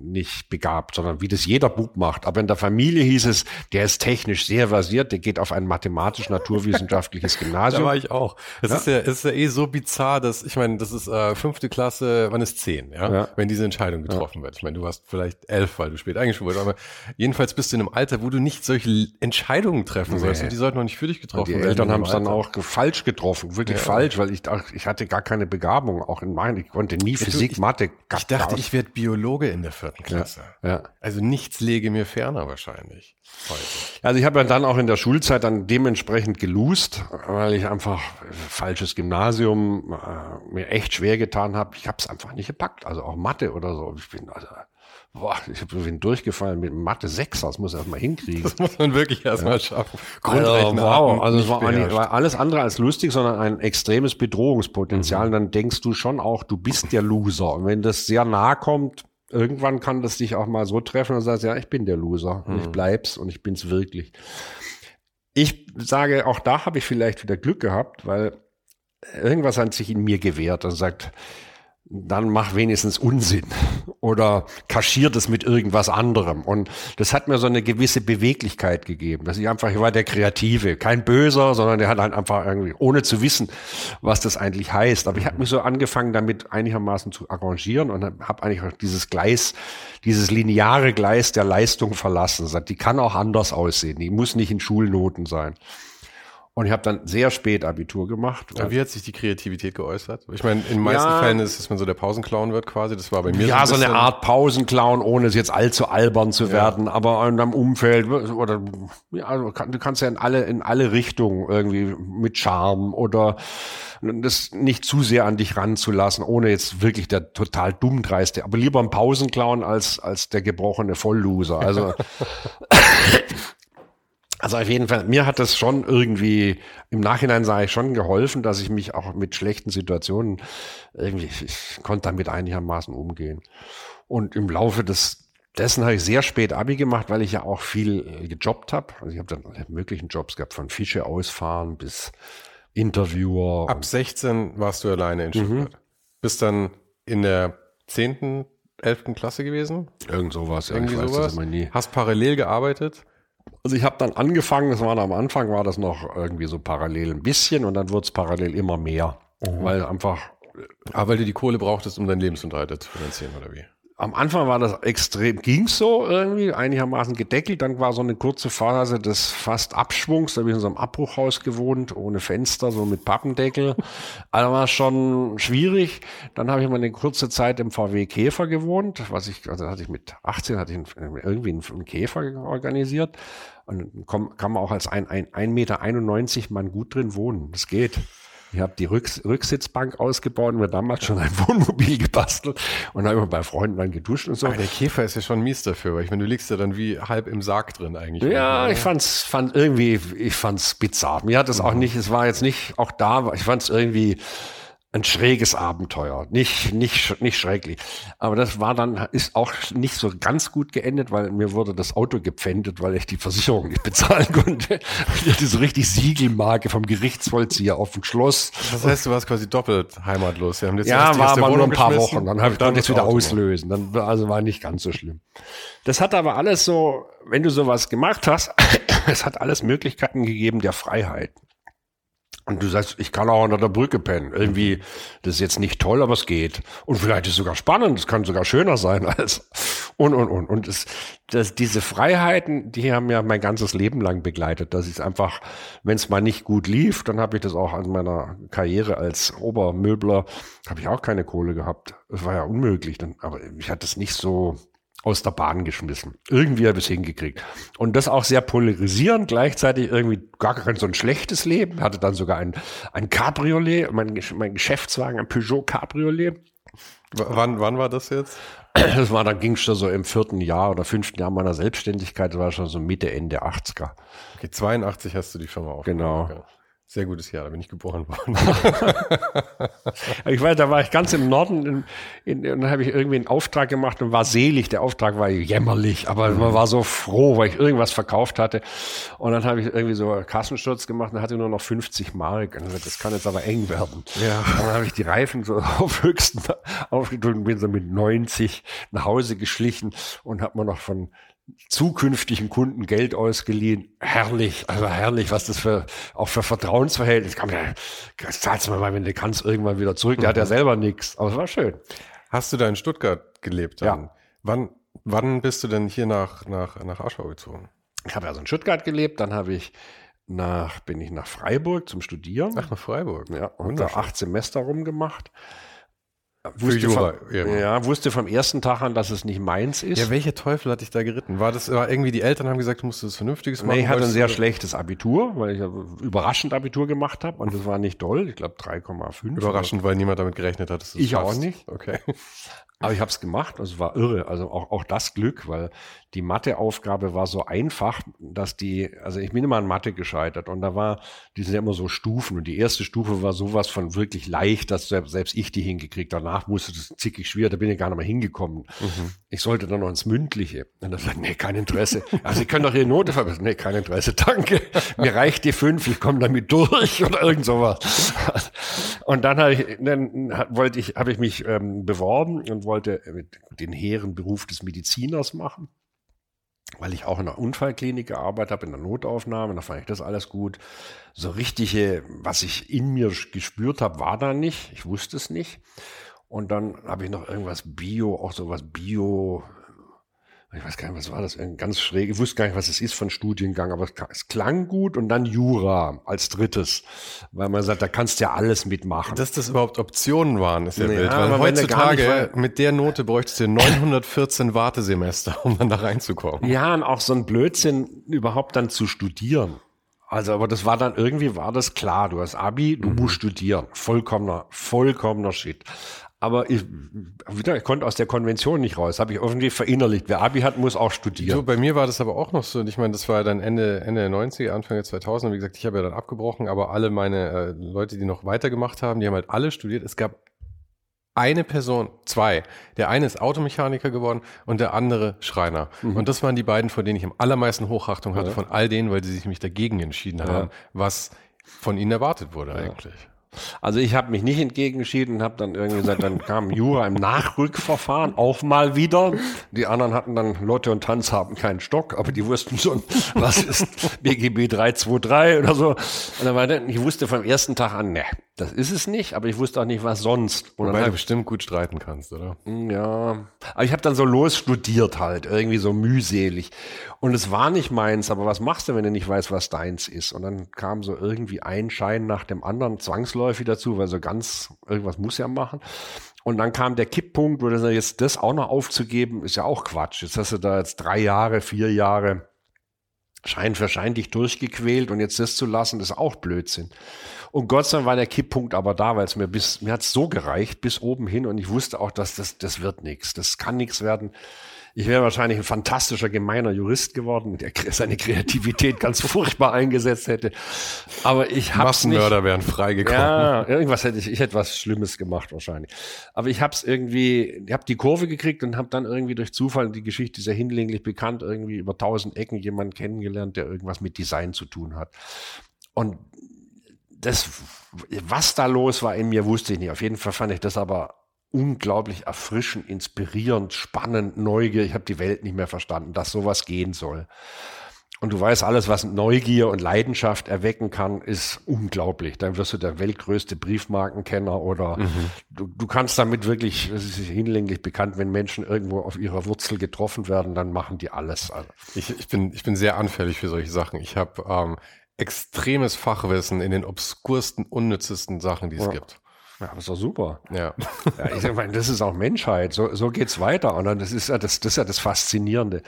B: nicht begabt, sondern wie das jeder Bub macht. Aber in der Familie hieß es, der ist technisch sehr versiert, der geht auf ein mathematisch-naturwissenschaftliches Gymnasium. <laughs>
A: da war ich auch. Es ja? ist ja, es ist ja eh so bizarr, dass, ich meine, das ist äh, fünfte Klasse, wann ist zehn, ja? ja. Wenn diese Entscheidung getroffen ja. wird. Ich meine, du warst vielleicht elf, weil du spät eingeschult wurdest, aber jedenfalls bist du in einem Alter, wo du nicht solche Entscheidungen treffen nee. sollst und die sollten noch nicht für dich getroffen werden.
B: Die Eltern haben es dann auch falsch falsch getroffen, wirklich ja. falsch, weil ich dachte, ich hatte gar keine Begabung, auch in meinen, ich konnte nie Physik,
A: ich,
B: Mathe.
A: Ich dachte, ich werde Biologe in der vierten Klasse.
B: Ja. ja.
A: Also nichts lege mir ferner wahrscheinlich.
B: Heute. Also ich habe ja dann auch in der Schulzeit dann dementsprechend gelust, weil ich einfach falsches Gymnasium äh, mir echt schwer getan habe. Ich habe es einfach nicht gepackt, also auch Mathe oder so. Ich bin also Boah, <laughs> ich bin durchgefallen mit Mathe 6, das muss er erstmal hinkriegen. Das
A: muss man wirklich erstmal <laughs> ja. schaffen.
B: Grundrechnen. Also, wow, also es war, eine, war, alles andere als lustig, sondern ein extremes Bedrohungspotenzial. Mhm. dann denkst du schon auch, du bist der Loser. Und wenn das sehr nah kommt, irgendwann kann das dich auch mal so treffen und sagst, ja, ich bin der Loser mhm. und ich bleib's und ich bin's wirklich. Ich sage, auch da habe ich vielleicht wieder Glück gehabt, weil irgendwas hat sich in mir gewehrt und sagt, dann mach wenigstens Unsinn oder kaschiert es mit irgendwas anderem. Und das hat mir so eine gewisse Beweglichkeit gegeben, dass ich einfach, ich war der Kreative, kein Böser, sondern der hat halt einfach irgendwie, ohne zu wissen, was das eigentlich heißt. Aber ich habe mich so angefangen, damit einigermaßen zu arrangieren und habe eigentlich auch dieses Gleis, dieses lineare Gleis der Leistung verlassen. Die kann auch anders aussehen, die muss nicht in Schulnoten sein. Und ich habe dann sehr spät Abitur gemacht.
A: Ja, wie hat sich die Kreativität geäußert? Ich meine, in den meisten ja, Fällen ist es, dass man so der Pausenclown wird quasi. Das war bei mir
B: ja so, ein so eine Art Pausenclown, ohne es jetzt allzu albern zu ja. werden. Aber in einem Umfeld oder ja, also du kannst ja in alle in alle Richtungen irgendwie mit Charme oder das nicht zu sehr an dich ranzulassen, ohne jetzt wirklich der total dummdreiste, aber lieber ein Pausenclown als als der gebrochene Vollloser. Also <laughs> <laughs> Also auf jeden Fall, mir hat das schon irgendwie, im Nachhinein sage ich schon geholfen, dass ich mich auch mit schlechten Situationen irgendwie, ich konnte damit einigermaßen umgehen. Und im Laufe des, dessen habe ich sehr spät Abi gemacht, weil ich ja auch viel äh, gejobbt habe. Also ich habe dann alle möglichen Jobs gehabt, von Fische ausfahren bis Interviewer.
A: Ab 16 warst du alleine in Stuttgart. Mhm. Bist dann in der zehnten, elften Klasse gewesen?
B: Irgend sowas,
A: irgendwie ja, sowas. Hast parallel gearbeitet?
B: Also ich habe dann angefangen, das war am Anfang, war das noch irgendwie so parallel ein bisschen und dann wird es parallel immer mehr. Mhm. Weil einfach.
A: Aber weil du die Kohle brauchtest, um deinen Lebensunterhalt zu finanzieren, oder wie?
B: Am Anfang war das extrem, ging's so irgendwie, einigermaßen gedeckelt. Dann war so eine kurze Phase des fast Abschwungs. Da habe ich in so einem Abbruchhaus gewohnt, ohne Fenster, so mit Pappendeckel. <laughs> Also war schon schwierig. Dann habe ich mal eine kurze Zeit im VW Käfer gewohnt, was ich, also hatte ich mit 18 hatte ich irgendwie einen Käfer organisiert. Und kann man auch als ein, ein, ein Meter 91 Mann gut drin wohnen. Das geht. Ich habe die Rücks Rücksitzbank ausgebaut und mir damals schon ein <laughs> Wohnmobil gebastelt und habe immer bei Freunden dann geduscht und so.
A: Aber der Käfer ist ja schon mies dafür, weil ich meine, du liegst ja dann wie halb im Sarg drin eigentlich.
B: Ja, ich fand's, fand irgendwie, ich fand's bizarr. Mir hat es mhm. auch nicht, es war jetzt nicht auch da, ich fand's irgendwie, ein schräges Abenteuer. Nicht, nicht, nicht schrecklich. Aber das war dann, ist auch nicht so ganz gut geendet, weil mir wurde das Auto gepfändet, weil ich die Versicherung nicht bezahlen <laughs> konnte. Ich hatte so richtig Siegelmarke vom Gerichtsvollzieher auf dem Schloss.
A: Das heißt, du warst quasi doppelt heimatlos.
B: ja, war aber nur ein paar Wochen. Dann habe ich dann das wieder Auto auslösen. Dann, also war nicht ganz so schlimm. Das hat aber alles so, wenn du sowas gemacht hast, <clears throat> es hat alles Möglichkeiten gegeben der Freiheit. Und du sagst, ich kann auch unter der Brücke pennen. Irgendwie, das ist jetzt nicht toll, aber es geht. Und vielleicht ist es sogar spannend, es kann sogar schöner sein als und und und. Und es, das, diese Freiheiten, die haben ja mein ganzes Leben lang begleitet. Das ist einfach, wenn es mal nicht gut lief, dann habe ich das auch an meiner Karriere als Obermöbler, habe ich auch keine Kohle gehabt. Das war ja unmöglich. Dann, aber ich hatte es nicht so aus der Bahn geschmissen. Irgendwie habe ich es hingekriegt. Und das auch sehr polarisierend, gleichzeitig irgendwie gar kein so ein schlechtes Leben. Hatte dann sogar ein, ein Cabriolet, mein, mein Geschäftswagen, ein Peugeot Cabriolet.
A: W wann, wann war das jetzt?
B: Das war, dann ging es schon so im vierten Jahr oder fünften Jahr meiner Selbstständigkeit, das war schon so Mitte, Ende 80er.
A: Okay, 82 hast du die Firma
B: aufgebaut. Genau.
A: Sehr gutes Jahr, da bin ich geboren worden. <laughs>
B: ich weiß, da war ich ganz im Norden in, in, und dann habe ich irgendwie einen Auftrag gemacht und war selig. Der Auftrag war jämmerlich, aber man war so froh, weil ich irgendwas verkauft hatte. Und dann habe ich irgendwie so Kassensturz gemacht und hatte nur noch 50 Mark. Und das kann jetzt aber eng werden. Ja. Und dann habe ich die Reifen so <laughs> auf höchsten aufgedrückt und bin so mit 90 nach Hause geschlichen und habe mir noch von zukünftigen Kunden Geld ausgeliehen. Herrlich, also herrlich, was das für auch für Vertrauensverhältnis kann. Ja, zahlst du mal, wenn du kannst, irgendwann wieder zurück. Der hat ja mhm. selber nichts, aber es war schön.
A: Hast du da in Stuttgart gelebt? Dann? Ja. Wann, wann bist du denn hier nach, nach, nach Aschau gezogen?
B: Ich habe also in Stuttgart gelebt, dann habe ich nach, bin ich nach Freiburg zum Studieren.
A: Ach, nach Freiburg.
B: Ja, und da acht Semester rumgemacht. Wusste Jura, vom, ja. ja, wusste vom ersten Tag an, dass es nicht meins ist.
A: Ja, welcher Teufel hat dich da geritten? War das war irgendwie die Eltern haben gesagt, du musst was Vernünftiges machen? Nee,
B: ich hatte ein sehr schlechtes Abitur, weil ich überraschend Abitur gemacht habe und das war nicht doll. Ich glaube 3,5.
A: Überraschend, weil niemand damit gerechnet hat. Dass
B: ich schaffst. auch nicht. Okay. Aber ich habe es gemacht, also war irre. Also auch, auch das Glück, weil die Matheaufgabe war so einfach, dass die, also ich bin immer an Mathe gescheitert und da war, die sind ja immer so Stufen und die erste Stufe war sowas von wirklich leicht, dass selbst, ich die hingekriegt. Danach musste das zickig schwer, da bin ich gar nicht mehr hingekommen. Mhm. Ich sollte dann noch ins Mündliche. Und dann sagt, nee, kein Interesse. Also Sie können doch Ihre Note verbessern. Nee, kein Interesse, danke. Mir reicht die fünf, ich komme damit durch oder irgend sowas. Und dann, habe ich, dann wollte ich, habe ich mich ähm, beworben und wollte den hehren Beruf des Mediziners machen weil ich auch in der Unfallklinik gearbeitet habe, in der Notaufnahme, da fand ich das alles gut. So richtige, was ich in mir gespürt habe, war da nicht. Ich wusste es nicht. Und dann habe ich noch irgendwas Bio, auch sowas Bio, ich weiß gar nicht, was war das, ganz schräg, ich wusste gar nicht, was es ist von Studiengang, aber es, klang gut und dann Jura als drittes, weil man sagt, da kannst du ja alles mitmachen.
A: Dass das überhaupt Optionen waren, ist ja, ja wild, weil heutzutage mit der Note bräuchtest du 914 Wartesemester, um dann da reinzukommen.
B: Ja, und auch so ein Blödsinn überhaupt dann zu studieren. Also, aber das war dann irgendwie war das klar. Du hast Abi, du mhm. musst studieren. Vollkommener, vollkommener Shit. Aber ich, wieder, ich konnte aus der Konvention nicht raus. Habe ich irgendwie verinnerlicht. Wer Abi hat, muss auch studieren.
A: So, bei mir war das aber auch noch so. Ich meine, das war dann Ende, Ende der 90er, Anfang der 2000er. Wie gesagt, ich habe ja dann abgebrochen, aber alle meine äh, Leute, die noch weitergemacht haben, die haben halt alle studiert. Es gab eine Person, zwei. Der eine ist Automechaniker geworden und der andere Schreiner. Mhm. Und das waren die beiden, vor denen ich am allermeisten Hochachtung hatte, ja. von all denen, weil sie sich mich dagegen entschieden ja. haben, was von ihnen erwartet wurde ja. eigentlich.
B: Also ich habe mich nicht entgegenschieden und habe dann irgendwie gesagt, dann kam Jura im Nachrückverfahren auch mal wieder. Die anderen hatten dann Lotte und Tanz haben keinen Stock, aber die wussten schon, was ist BGB 323 oder so. Und dann war dann, ich wusste vom ersten Tag an, ne, das ist es nicht, aber ich wusste auch nicht, was sonst.
A: Und Wobei du bestimmt gut streiten kannst, oder?
B: Hm, ja, aber ich habe dann so los studiert halt, irgendwie so mühselig. Und es war nicht meins, aber was machst du, wenn du nicht weißt, was deins ist? Und dann kam so irgendwie ein Schein nach dem anderen zwangsläufig dazu, weil so ganz, irgendwas muss ja machen. Und dann kam der Kipppunkt, wo sagst, jetzt das auch noch aufzugeben, ist ja auch Quatsch. Jetzt hast du da jetzt drei Jahre, vier Jahre Schein für Schein dich durchgequält und jetzt das zu lassen, ist auch Blödsinn. Und Gott sei Dank war der Kipppunkt aber da, weil es mir bis, mir hat's so gereicht bis oben hin und ich wusste auch, dass das, das wird nichts. Das kann nichts werden. Ich wäre wahrscheinlich ein fantastischer, gemeiner Jurist geworden, der seine Kreativität ganz <laughs> furchtbar eingesetzt hätte. Aber ich habe
A: Massenmörder wären freigekommen.
B: Ja, irgendwas hätte ich, ich hätte was Schlimmes gemacht wahrscheinlich. Aber ich habe es irgendwie, ich habe die Kurve gekriegt und habe dann irgendwie durch Zufall, die Geschichte ja hinlänglich bekannt, irgendwie über tausend Ecken jemanden kennengelernt, der irgendwas mit Design zu tun hat. Und das, was da los war in mir, wusste ich nicht. Auf jeden Fall fand ich das aber unglaublich erfrischend, inspirierend, spannend, neugierig. Ich habe die Welt nicht mehr verstanden, dass sowas gehen soll. Und du weißt, alles, was Neugier und Leidenschaft erwecken kann, ist unglaublich. Dann wirst du der weltgrößte Briefmarkenkenner oder mhm. du, du kannst damit wirklich, es ist hinlänglich bekannt, wenn Menschen irgendwo auf ihrer Wurzel getroffen werden, dann machen die alles. Also.
A: Ich, ich, bin, ich bin sehr anfällig für solche Sachen. Ich habe ähm, extremes Fachwissen in den obskursten, unnützesten Sachen, die es ja. gibt.
B: Ja, das ist doch super. Ja. ja ich meine, das ist auch Menschheit. So, so geht's weiter. Und dann, das ist ja das, das ist ja das Faszinierende.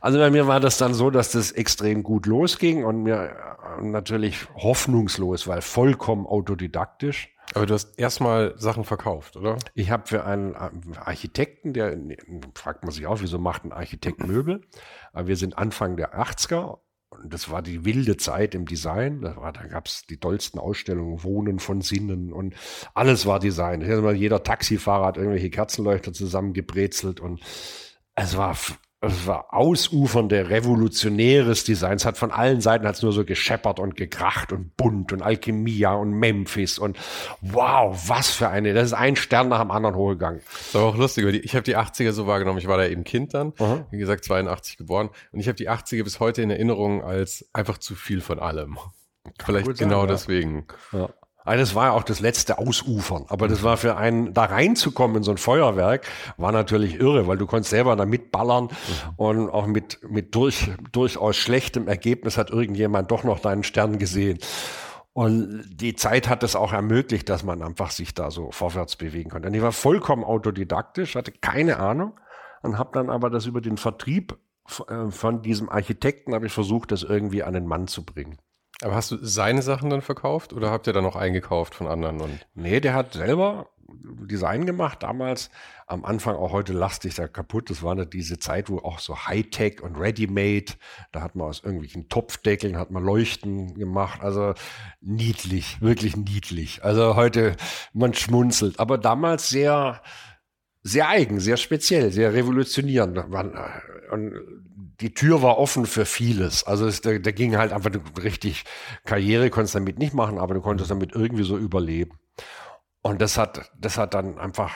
B: Also bei mir war das dann so, dass das extrem gut losging und mir äh, natürlich hoffnungslos, weil vollkommen autodidaktisch.
A: Aber du hast erstmal Sachen verkauft, oder?
B: Ich habe für einen äh, Architekten, der fragt man sich auch, wieso macht ein Architekt Möbel? Aber wir sind Anfang der 80er und das war die wilde Zeit im Design. Da, war, da gab es die tollsten Ausstellungen, Wohnen von Sinnen und alles war Design. Jeder Taxifahrer hat irgendwelche Kerzenleuchter zusammengebrezelt und es war ausufernde, revolutionäres Design. Es hat von allen Seiten hat's nur so gescheppert und gekracht und bunt und Alchemia und Memphis und wow, was für eine. Das ist ein Stern nach dem anderen hochgegangen.
A: Das war auch lustig, weil ich habe die 80er so wahrgenommen. Ich war da eben Kind dann, Aha. wie gesagt 82 geboren und ich habe die 80er bis heute in Erinnerung als einfach zu viel von allem. Vielleicht genau sein, deswegen.
B: Ja. Das war ja auch das letzte Ausufern. Aber das war für einen, da reinzukommen in so ein Feuerwerk, war natürlich irre, weil du konntest selber da mitballern und auch mit, mit durch, durchaus schlechtem Ergebnis hat irgendjemand doch noch deinen Stern gesehen. Und die Zeit hat es auch ermöglicht, dass man einfach sich da so vorwärts bewegen konnte. Und ich war vollkommen autodidaktisch, hatte keine Ahnung und habe dann aber das über den Vertrieb äh, von diesem Architekten habe ich versucht, das irgendwie an den Mann zu bringen.
A: Aber hast du seine Sachen dann verkauft oder habt ihr dann noch eingekauft von anderen? Und
B: nee, der hat selber Design gemacht, damals am Anfang auch heute lastig da kaputt. Das war diese Zeit, wo auch so Hightech und Ready-Made, da hat man aus irgendwelchen Topfdeckeln, hat man Leuchten gemacht. Also niedlich, wirklich niedlich. Also heute, man schmunzelt. Aber damals sehr, sehr eigen, sehr speziell, sehr revolutionierend. Und die Tür war offen für vieles. Also es, da, da ging halt einfach richtig Karriere, konntest damit nicht machen, aber du konntest damit irgendwie so überleben. Und das hat, das hat dann einfach,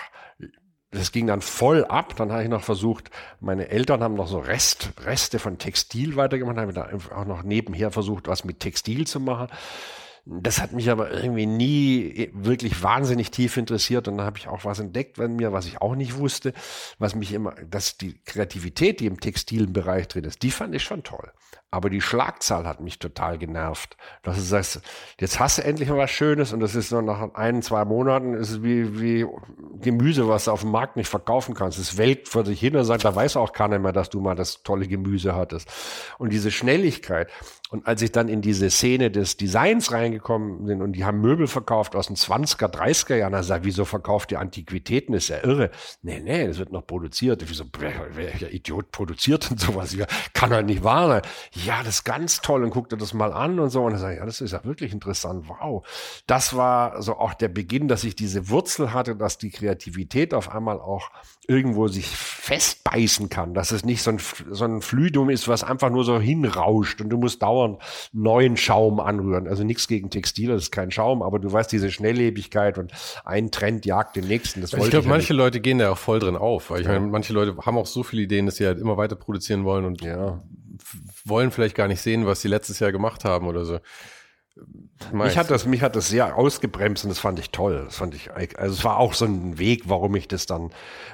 B: das ging dann voll ab. Dann habe ich noch versucht, meine Eltern haben noch so Rest, Reste von Textil weitergemacht, haben da auch noch nebenher versucht, was mit Textil zu machen. Das hat mich aber irgendwie nie wirklich wahnsinnig tief interessiert. Und dann habe ich auch was entdeckt bei mir, was ich auch nicht wusste, was mich immer, dass die Kreativität, die im textilen Bereich drin ist, die fand ich schon toll. Aber die Schlagzahl hat mich total genervt. Dass du sagst, jetzt hast du endlich mal was Schönes und das ist nur nach ein, zwei Monaten, ist es wie, wie Gemüse, was du auf dem Markt nicht verkaufen kannst. Es welkt vor sich hin und sagt, da weiß auch keiner mehr, dass du mal das tolle Gemüse hattest. Und diese Schnelligkeit. Und als ich dann in diese Szene des Designs reingekommen bin und die haben Möbel verkauft aus den 20er, 30er Jahren, da sagt, wieso verkauft ihr Antiquitäten? Das ist ja irre. Nee, nee, das wird noch produziert. Wieso, welcher Idiot produziert denn sowas? Kann halt nicht wahr sein ja, das ist ganz toll und guck dir das mal an und so. Und dann sage ich, ja, das ist ja wirklich interessant. Wow. Das war so auch der Beginn, dass ich diese Wurzel hatte, dass die Kreativität auf einmal auch irgendwo sich festbeißen kann, dass es nicht so ein, so ein Flüdum ist, was einfach nur so hinrauscht und du musst dauernd neuen Schaum anrühren. Also nichts gegen Textil, das ist kein Schaum, aber du weißt diese Schnelllebigkeit und ein Trend jagt den nächsten.
A: Das ich glaube, manche nicht. Leute gehen da auch voll drin auf, weil ich ja. meine, manche Leute haben auch so viele Ideen, dass sie halt immer weiter produzieren wollen und ja wollen vielleicht gar nicht sehen, was sie letztes Jahr gemacht haben oder so.
B: Mich hat das, mich hat das sehr ausgebremst und das fand ich toll. Das fand ich, also es war auch so ein Weg, warum ich das dann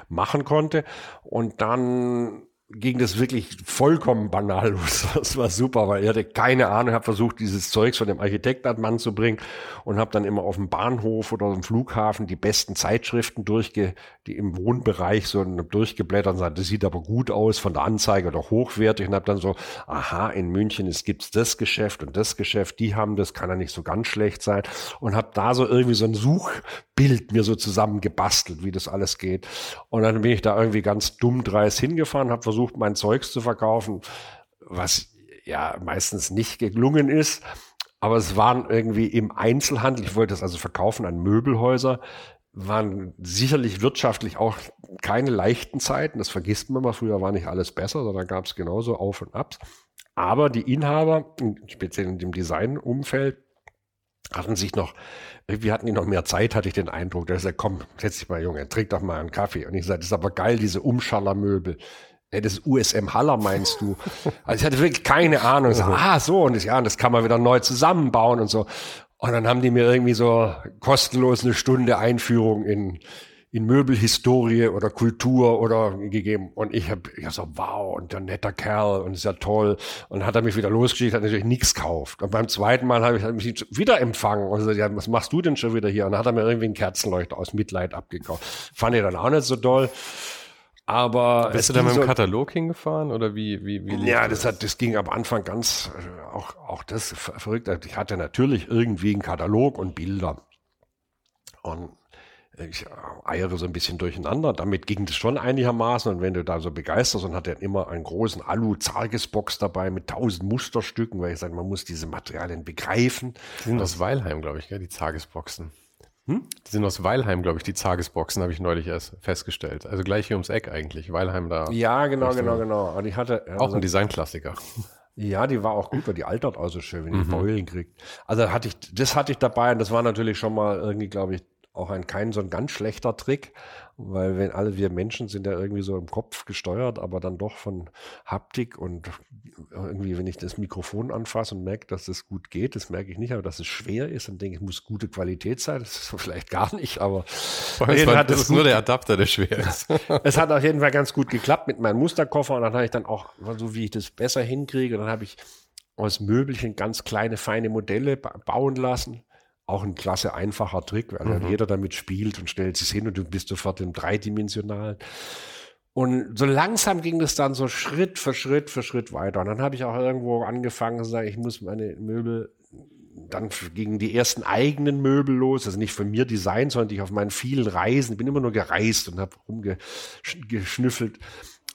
B: machen konnte. Und dann ging das wirklich vollkommen banal <laughs> los. Das war super, weil ich hatte keine Ahnung, habe versucht, dieses Zeugs von dem Architekten an Mann zu bringen und habe dann immer auf dem Bahnhof oder im Flughafen die besten Zeitschriften durchge, die im Wohnbereich so durchgeblättert und gesagt, das sieht aber gut aus von der Anzeige oder hochwertig und habe dann so, aha, in München ist, gibt's das Geschäft und das Geschäft, die haben das, kann ja nicht so ganz schlecht sein und habe da so irgendwie so ein Suchbild mir so zusammengebastelt, wie das alles geht. Und dann bin ich da irgendwie ganz dumm dreist hingefahren, habe versucht, mein Zeugs zu verkaufen, was ja meistens nicht gelungen ist. Aber es waren irgendwie im Einzelhandel, ich wollte das also verkaufen an Möbelhäuser, waren sicherlich wirtschaftlich auch keine leichten Zeiten. Das vergisst man mal. Früher war nicht alles besser, sondern gab es genauso Auf und Abs. Aber die Inhaber, speziell in dem Designumfeld, hatten sich noch, irgendwie hatten die noch mehr Zeit, hatte ich den Eindruck. Da ist er, komm, setz dich mal, Junge, trink doch mal einen Kaffee. Und ich sagte, das ist aber geil, diese Umschallermöbel Ja, das ist USM Haller, meinst du? <laughs> Also ich hatte wirklich keine Ahnung. So, ah, so, und das, ja, und das kann man wieder neu zusammenbauen und so. Und dann haben die mir irgendwie so kostenlos eine Stunde Einführung in, in Möbelhistorie oder Kultur oder gegeben. Und ich habe ich hab so, wow, und der netter Kerl und ist ja toll. Und dann hat er mich wieder losgeschickt, hat natürlich nichts gekauft. Und beim zweiten Mal habe ich mich wieder empfangen und gesagt, ja, was machst du denn schon wieder hier? Und dann hat er mir irgendwie einen Kerzenleuchter aus Mitleid abgekauft. Fand ich dann auch nicht so doll. Aber
A: bist du da mit dem so, Katalog hingefahren oder wie wie wie?
B: Ja, das hat das ging am Anfang ganz äh, auch auch das verrückt. Ich hatte natürlich irgendwie einen Katalog und Bilder und ich eiere so ein bisschen durcheinander. Damit ging das schon einigermaßen. Und wenn du da so begeisterst und hat er immer einen großen Alu-Zargesbox dabei mit tausend Musterstücken, weil ich sage, man muss diese Materialien begreifen.
A: Die sind aus Weilheim, glaube ich, gell, die Zagesboxen. Hm? Die sind aus Weilheim, glaube ich, die Zagesboxen, habe ich neulich erst festgestellt. Also gleich hier ums Eck eigentlich. Weilheim da.
B: Ja, genau, genau, genau. Und ich hatte,
A: auch ein Designklassiker.
B: Ja, die war auch gut, weil die altert auch so schön, wenn die mhm. Beulen kriegt. Also hatte ich, das hatte ich dabei und das war natürlich schon mal irgendwie, glaube ich, auch ein kein so ein ganz schlechter Trick, weil wenn alle wir Menschen sind ja irgendwie so im Kopf gesteuert, aber dann doch von Haptik und irgendwie, wenn ich das Mikrofon anfasse und merke, dass es gut geht, das merke ich nicht, aber dass es schwer ist, dann denke ich, muss gute Qualität sein. Das ist <laughs> vielleicht gar nicht, aber
A: das, war, das ist nur der Adapter, der schwer ist. <laughs>
B: es hat auf jeden Fall ganz gut geklappt mit meinem Musterkoffer und dann habe ich dann auch, so wie ich das besser hinkriege, dann habe ich aus Möbelchen ganz kleine, feine Modelle bauen lassen auch ein klasse einfacher Trick, weil mhm. jeder damit spielt und stellt sich hin und du bist sofort im dreidimensionalen. Und so langsam ging es dann so Schritt für Schritt für Schritt weiter. Und dann habe ich auch irgendwo angefangen zu sagen, ich muss meine Möbel, dann gingen die ersten eigenen Möbel los, also nicht von mir designt, sondern ich auf meinen vielen Reisen, bin immer nur gereist und habe rumgeschnüffelt.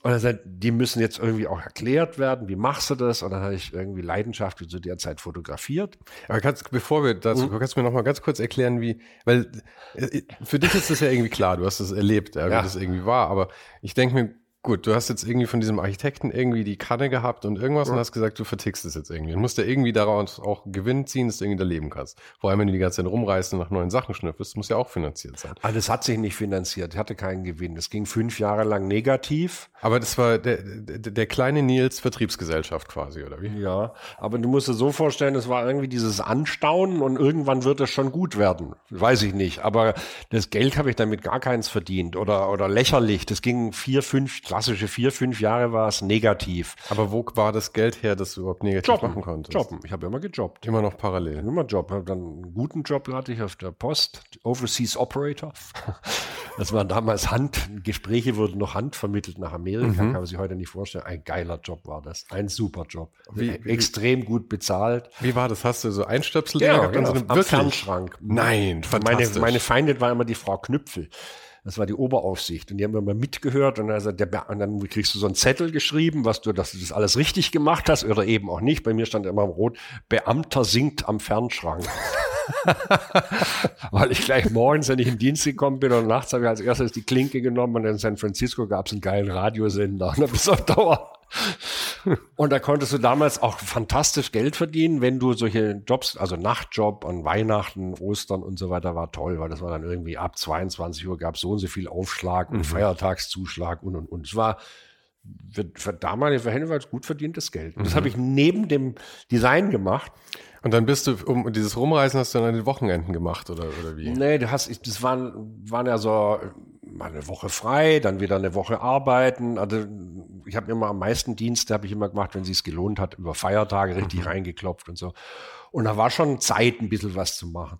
B: Und sagt, die müssen jetzt irgendwie auch erklärt werden. Wie machst du das? Und dann habe ich irgendwie leidenschaftlich zu der Zeit fotografiert.
A: Aber kannst, bevor wir dazu, mhm. kannst du mir noch mal ganz kurz erklären, wie, weil äh, für dich ist das ja irgendwie klar, du hast das erlebt, ja, wie ja. das irgendwie war. Aber ich denke mir, Gut, du hast jetzt irgendwie von diesem Architekten irgendwie die Kanne gehabt und irgendwas ja. und hast gesagt, du vertickst es jetzt irgendwie. Und musst ja irgendwie daraus auch Gewinn ziehen, dass du irgendwie da leben kannst. Vor allem, wenn du die ganze Zeit rumreißt und nach neuen Sachen schnüffelst, muss ja auch finanziert sein.
B: Alles hat sich nicht finanziert, hatte keinen Gewinn. Es ging fünf Jahre lang negativ.
A: Aber das war der, der, der kleine Nils Vertriebsgesellschaft quasi, oder wie?
B: Ja, aber du musst dir so vorstellen, es war irgendwie dieses Anstaunen und irgendwann wird es schon gut werden. Weiß ich nicht. Aber das Geld habe ich damit gar keins verdient oder, oder lächerlich. Das ging vier, fünf klassische vier, fünf Jahre war es negativ.
A: Aber wo war das Geld her, dass du überhaupt negativ Jobben, machen konntest?
B: Jobben. Ich habe immer gejobbt.
A: Immer noch parallel.
B: Immer Job. Hab dann einen guten Job hatte ich auf der Post, Overseas Operator. <laughs> Das war damals Hand, Gespräche wurden noch handvermittelt nach Amerika, mhm. kann man sich heute nicht vorstellen. Ein geiler Job war das. Ein super Job. Wie, Extrem gut bezahlt.
A: Wie war das? Hast du so Einstöpsel
B: ja, genau, so am Fernschrank.
A: Nein, fantastisch.
B: Meine, meine Feindin war immer die Frau Knüpfel. Das war die Oberaufsicht. Und die haben immer mitgehört und, also der, und dann kriegst du so einen Zettel geschrieben, was du, dass du das alles richtig gemacht hast oder eben auch nicht. Bei mir stand immer rot, Beamter singt am Fernschrank. <laughs> Weil ich gleich morgens, wenn ich im Dienst gekommen bin und nachts habe ich als erstes die Klinke genommen und in San Francisco gab es einen geilen Radiosender. <laughs> Und bis auf Dauer und da konntest du damals auch fantastisch Geld verdienen, wenn du solche Jobs, also Nachtjob an Weihnachten, Ostern und so weiter, war toll, weil das war dann irgendwie ab 22 Uhr gab es so und so viel Aufschlag und mhm. Feiertagszuschlag und und und. Es war für, für damalige Verhältnisse gut verdientes Geld. Und das mhm. habe ich neben dem Design gemacht.
A: Und dann bist du, um dieses Rumreisen hast du dann an den Wochenenden gemacht, oder, oder wie?
B: Nee, du hast, das waren, waren ja so mal eine Woche frei, dann wieder eine Woche arbeiten. Also ich habe immer am meisten Dienste, habe ich immer gemacht, wenn es gelohnt hat, über Feiertage richtig mhm. reingeklopft und so. Und da war schon Zeit, ein bisschen was zu machen.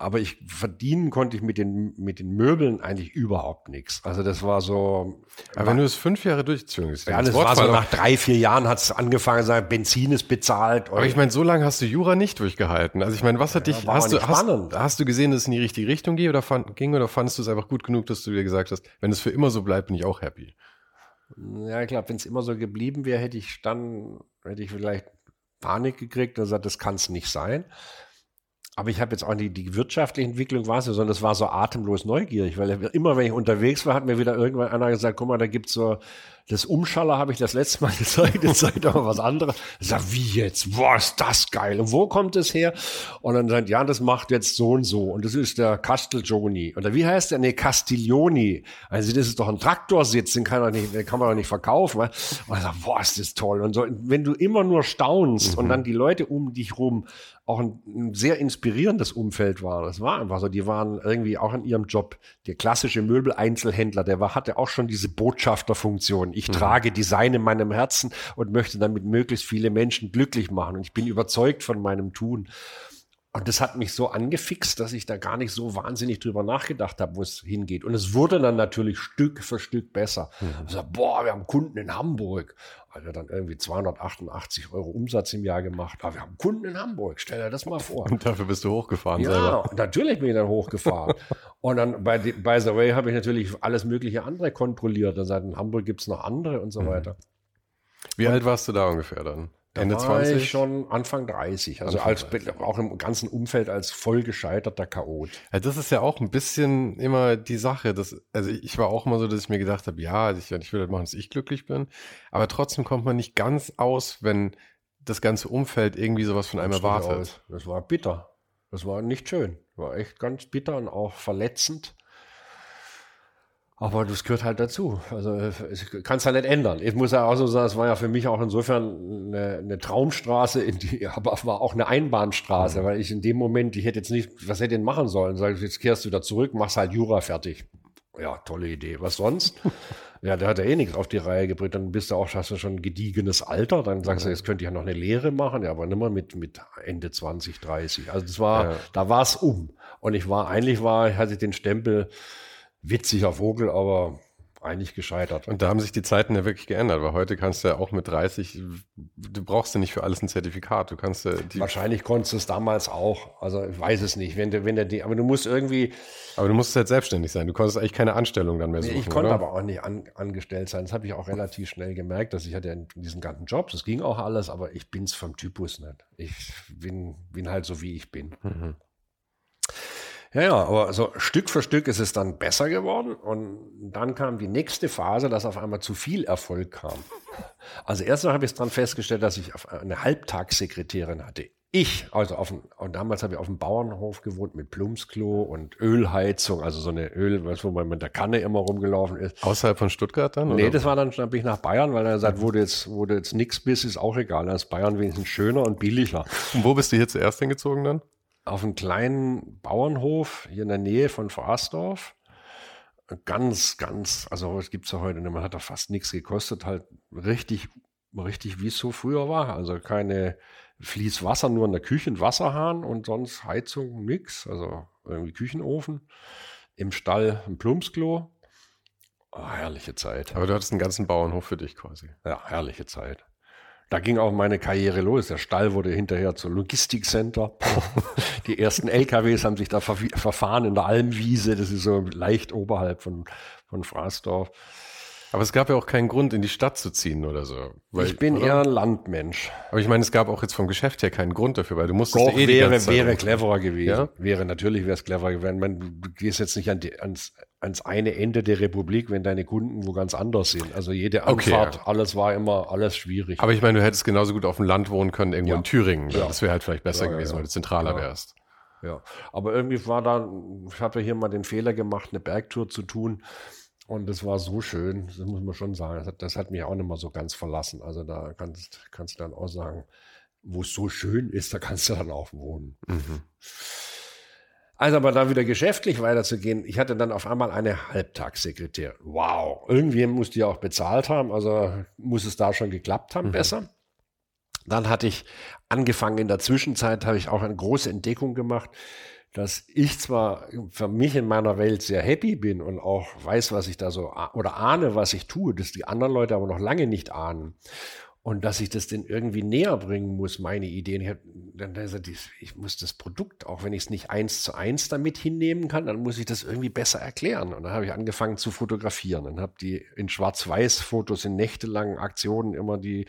B: Aber ich verdienen konnte ich mit den, mit den Möbeln eigentlich überhaupt nichts. Also das war so.
A: Aber wenn du es fünf Jahre durchgezogen hast,
B: ja, das war so nach drei, vier Jahren hat es angefangen, sagen, Benzin ist bezahlt.
A: Aber ich meine, so lange hast du Jura nicht durchgehalten. Also ich meine, was hat ja, dich, hast du, hast, hast, du gesehen, dass es in die richtige Richtung ging oder, fand, ging oder fandest du es einfach gut genug, dass du dir gesagt hast, wenn es für immer so bleibt, bin ich auch happy?
B: Ja, ich glaube, wenn es immer so geblieben wäre, hätte ich dann, hätte ich vielleicht Panik gekriegt und gesagt, das kann es nicht sein. Aber ich habe jetzt auch nicht die wirtschaftliche Entwicklung war so, sondern das war so atemlos neugierig, weil immer wenn ich unterwegs war, hat mir wieder irgendwann einer gesagt, guck mal, da gibt's so das Umschaller habe ich das letzte Mal <laughs> gezeigt, jetzt zeigt aber was anderes. Ich sag, wie jetzt? Boah, ist das geil. Und wo kommt es her? Und dann sagt, ja, das macht jetzt so und so. Und das ist der Castiglioni. Oder wie heißt der? Nee, Castiglioni. Also das ist doch ein Traktorsitz, den kann, man nicht, den kann man doch nicht verkaufen. Und ich sag, boah, ist das toll. Und so, wenn du immer nur staunst mhm. und dann die Leute um dich rum auch ein, ein, sehr inspirierendes Umfeld war. Das war einfach so. Die waren irgendwie auch in ihrem Job. Der klassische Möbeleinzelhändler, der war, hatte auch schon diese Botschafterfunktion. Ich mhm. trage Design in meinem Herzen und möchte damit möglichst viele Menschen glücklich machen. Und ich bin überzeugt von meinem Tun. Und das hat mich so angefixt, dass ich da gar nicht so wahnsinnig drüber nachgedacht habe, wo es hingeht. Und es wurde dann natürlich Stück für Stück besser. Mhm. Also, boah, wir haben Kunden in Hamburg. Also dann irgendwie 288 Euro Umsatz im Jahr gemacht. Aber wir haben Kunden in Hamburg. Stell dir das mal vor.
A: Und dafür bist du hochgefahren
B: ja, selber. natürlich bin ich dann hochgefahren. <laughs> und dann bei by the way habe ich natürlich alles mögliche andere kontrolliert. Also in Hamburg gibt es noch andere und so mhm. weiter.
A: Wie und, alt warst du da ungefähr dann?
B: Da Ende war 20? Ich schon Anfang 30, also Anfang als 30. auch im ganzen Umfeld als voll gescheiterter Chaot.
A: Ja, das ist ja auch ein bisschen immer die Sache. Dass, also ich war auch immer so, dass ich mir gedacht habe, ja, ich, ich will halt machen, dass ich glücklich bin. Aber trotzdem kommt man nicht ganz aus, wenn das ganze Umfeld irgendwie sowas von einem erwartet.
B: Das war bitter. Das war nicht schön. War echt ganz bitter und auch verletzend. Aber das gehört halt dazu. Also ich kann es ja nicht ändern. Ich muss ja auch so sagen, es war ja für mich auch insofern eine, eine Traumstraße, in die, <laughs> aber war auch eine Einbahnstraße, mhm. weil ich in dem Moment, ich hätte jetzt nicht, was hätte ich denn machen sollen? Sag ich, jetzt kehrst du da zurück, machst halt Jura fertig. Ja, tolle Idee. Was sonst? <laughs> ja, der hat ja eh nichts auf die Reihe gebracht. Dann bist du auch, hast du schon ein gediegenes Alter. Dann sagst du, jetzt könnte ich ja noch eine Lehre machen, ja, aber nicht mehr mit, mit Ende 20, 30. Also das war, ja. da war es um. Und ich war, eigentlich war, hatte ich den Stempel, witziger Vogel, aber eigentlich gescheitert.
A: Und da haben sich die Zeiten ja wirklich geändert, weil heute kannst du ja auch mit 30, du brauchst ja nicht für alles ein Zertifikat. Du kannst ja
B: Wahrscheinlich konntest du es damals auch. Also ich weiß es nicht. Wenn du, wenn der, aber du musst irgendwie.
A: Aber du musst halt selbstständig sein. Du konntest eigentlich keine Anstellung dann mehr suchen.
B: ich konnte oder? aber auch nicht an, angestellt sein. Das habe ich auch relativ schnell gemerkt, dass ich hatte in diesen ganzen Jobs, das ging auch alles, aber ich bin's vom Typus nicht. Ich bin, bin halt so wie ich bin. Mhm. Ja, ja, aber so Stück für Stück ist es dann besser geworden und dann kam die nächste Phase, dass auf einmal zu viel Erfolg kam. Also erstmal habe ich dann festgestellt, dass ich eine Halbtagssekretärin hatte. Ich, also auf dem, und damals habe ich auf dem Bauernhof gewohnt mit Plumpsklo und Ölheizung, also so eine Öl, wo man mit der Kanne immer rumgelaufen ist.
A: Außerhalb von Stuttgart dann?
B: Nee, oder? das war dann, dann bin ich nach Bayern, weil er gesagt, wo du jetzt, wo du jetzt nix bist, ist auch egal. Dann ist Bayern wenigstens schöner und billiger.
A: Und wo bist du hier zuerst hingezogen dann?
B: Auf einen kleinen Bauernhof hier in der Nähe von Farsdorf. Ganz, ganz, also es gibt es ja heute nicht, man hat da fast nichts gekostet, halt richtig, richtig wie es so früher war. Also keine Fließwasser, nur in der Küche, ein Wasserhahn und sonst Heizung, nix. Also irgendwie Küchenofen. Im Stall ein Plumpsklo. Oh, herrliche Zeit.
A: Aber du hattest einen ganzen Bauernhof für dich quasi.
B: Ja, herrliche Zeit. Da ging auch meine Karriere los. Der Stall wurde hinterher zur Logistikcenter. <laughs> Die ersten LKWs haben sich da ver verfahren in der Almwiese. Das ist so leicht oberhalb von, von Fraßdorf.
A: Aber es gab ja auch keinen Grund, in die Stadt zu ziehen oder so.
B: Weil, ich bin oder? eher ein Landmensch.
A: Aber ich meine, es gab auch jetzt vom Geschäft her keinen Grund dafür, weil du musstest
B: Doch, ja eh wäre, wäre cleverer gewesen. Ja? Wäre, natürlich wäre es cleverer gewesen. Man, du gehst jetzt nicht an die, ans, ans eine Ende der Republik, wenn deine Kunden wo ganz anders sind. Also jede Anfahrt, okay, ja. alles war immer, alles schwierig.
A: Aber ich meine, du hättest genauso gut auf dem Land wohnen können, irgendwo in Thüringen. Das wäre halt vielleicht besser gewesen, weil du zentraler wärst.
B: Ja, aber irgendwie war da, ich habe ja hier mal den Fehler gemacht, eine Bergtour zu tun und das war so schön, das muss man schon sagen. Das hat, das hat mich auch nicht mal so ganz verlassen. Also da kannst, kannst du dann auch sagen, wo es so schön ist, da kannst du dann auch wohnen. Mhm. Also aber da wieder geschäftlich weiterzugehen, ich hatte dann auf einmal eine Halbtagssekretärin. Wow, irgendwie muss die auch bezahlt haben, also muss es da schon geklappt haben, mhm. besser. Dann hatte ich angefangen, in der Zwischenzeit habe ich auch eine große Entdeckung gemacht dass ich zwar für mich in meiner Welt sehr happy bin und auch weiß, was ich da so oder ahne, was ich tue, dass die anderen Leute aber noch lange nicht ahnen. Und dass ich das denn irgendwie näher bringen muss, meine Ideen. Ich, ich muss das Produkt, auch wenn ich es nicht eins zu eins damit hinnehmen kann, dann muss ich das irgendwie besser erklären. Und dann habe ich angefangen zu fotografieren und habe die in Schwarz-Weiß-Fotos in nächtelangen Aktionen immer die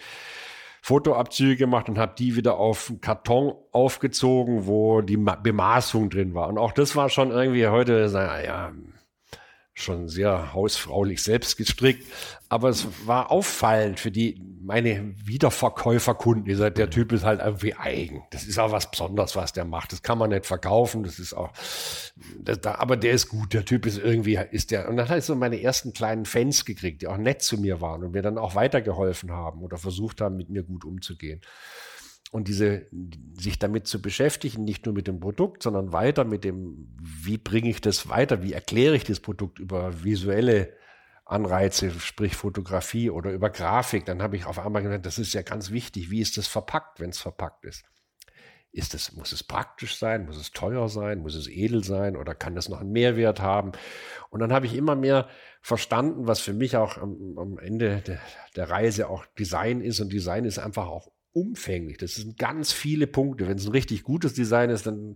B: Fotoabzüge gemacht und habe die wieder auf einen Karton aufgezogen, wo die Bemaßung drin war. Und auch das war schon irgendwie heute, naja, schon sehr hausfraulich selbst gestrickt, aber es war auffallend für die meine Wiederverkäuferkunden. Die sagt, der Typ ist halt irgendwie eigen. Das ist auch was Besonderes, was der macht. Das kann man nicht verkaufen. Das ist auch, das, da, aber der ist gut. Der Typ ist irgendwie, ist der. Und dann habe ich so meine ersten kleinen Fans gekriegt, die auch nett zu mir waren und mir dann auch weitergeholfen haben oder versucht haben, mit mir gut umzugehen und diese, sich damit zu beschäftigen, nicht nur mit dem Produkt, sondern weiter mit dem, wie bringe ich das weiter, wie erkläre ich das Produkt über visuelle Anreize, sprich Fotografie oder über Grafik, dann habe ich auf einmal gedacht, das ist ja ganz wichtig, wie ist das verpackt, wenn es verpackt ist? Ist es, muss es praktisch sein, muss es teuer sein, muss es edel sein oder kann das noch einen Mehrwert haben? Und dann habe ich immer mehr verstanden, was für mich auch am, am Ende der, der Reise auch Design ist. Und Design ist einfach auch umfänglich. Das sind ganz viele Punkte. Wenn es ein richtig gutes Design ist, dann,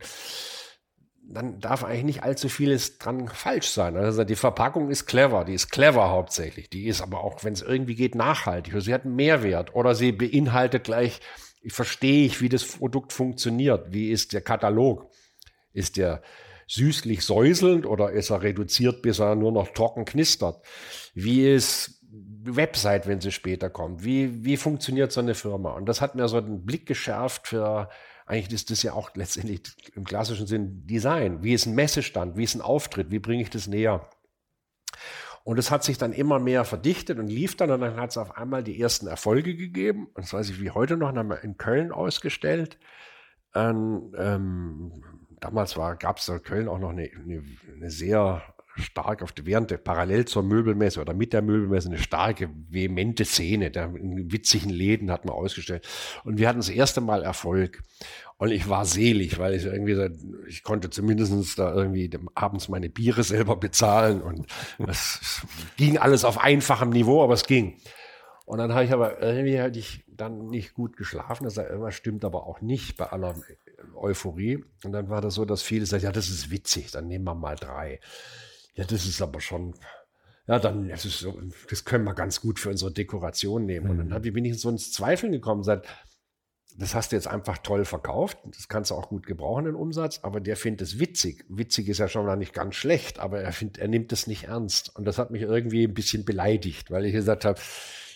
B: dann darf eigentlich nicht allzu vieles dran falsch sein. Also die Verpackung ist clever, die ist clever hauptsächlich. Die ist aber auch, wenn es irgendwie geht, nachhaltig. Oder sie hat einen Mehrwert oder sie beinhaltet gleich, ich verstehe ich, wie das Produkt funktioniert. Wie ist der Katalog? Ist der süßlich säuselnd oder ist er reduziert, bis er nur noch trocken knistert? Wie ist Website, wenn sie später kommt. Wie, wie funktioniert so eine Firma? Und das hat mir so einen Blick geschärft für, eigentlich ist das ja auch letztendlich im klassischen Sinn Design. Wie ist ein Messestand? Wie ist ein Auftritt? Wie bringe ich das näher? Und es hat sich dann immer mehr verdichtet und lief dann und dann hat es auf einmal die ersten Erfolge gegeben. Und das weiß ich wie heute noch, haben in Köln ausgestellt. Und, ähm, damals gab es in Köln auch noch eine, eine, eine sehr stark auf die, während der, parallel zur Möbelmesse oder mit der Möbelmesse eine starke, vehemente Szene. Da in witzigen Läden hat man ausgestellt. Und wir hatten das erste Mal Erfolg. Und ich war selig, weil ich irgendwie, ich konnte zumindestens da irgendwie abends meine Biere selber bezahlen und es ging alles auf einfachem Niveau, aber es ging. Und dann habe ich aber irgendwie hatte ich dann nicht gut geschlafen. Das irgendwas stimmt aber auch nicht bei aller Euphorie. Und dann war das so, dass viele sagen, ja, das ist witzig, dann nehmen wir mal drei. Ja, das ist aber schon, ja, dann, das, ist so, das können wir ganz gut für unsere Dekoration nehmen. Mhm. Und dann bin ich so ins Zweifeln gekommen, seit, das hast du jetzt einfach toll verkauft, das kannst du auch gut gebrauchen, den Umsatz, aber der findet es witzig. Witzig ist ja schon mal nicht ganz schlecht, aber er, find, er nimmt es nicht ernst. Und das hat mich irgendwie ein bisschen beleidigt, weil ich gesagt habe,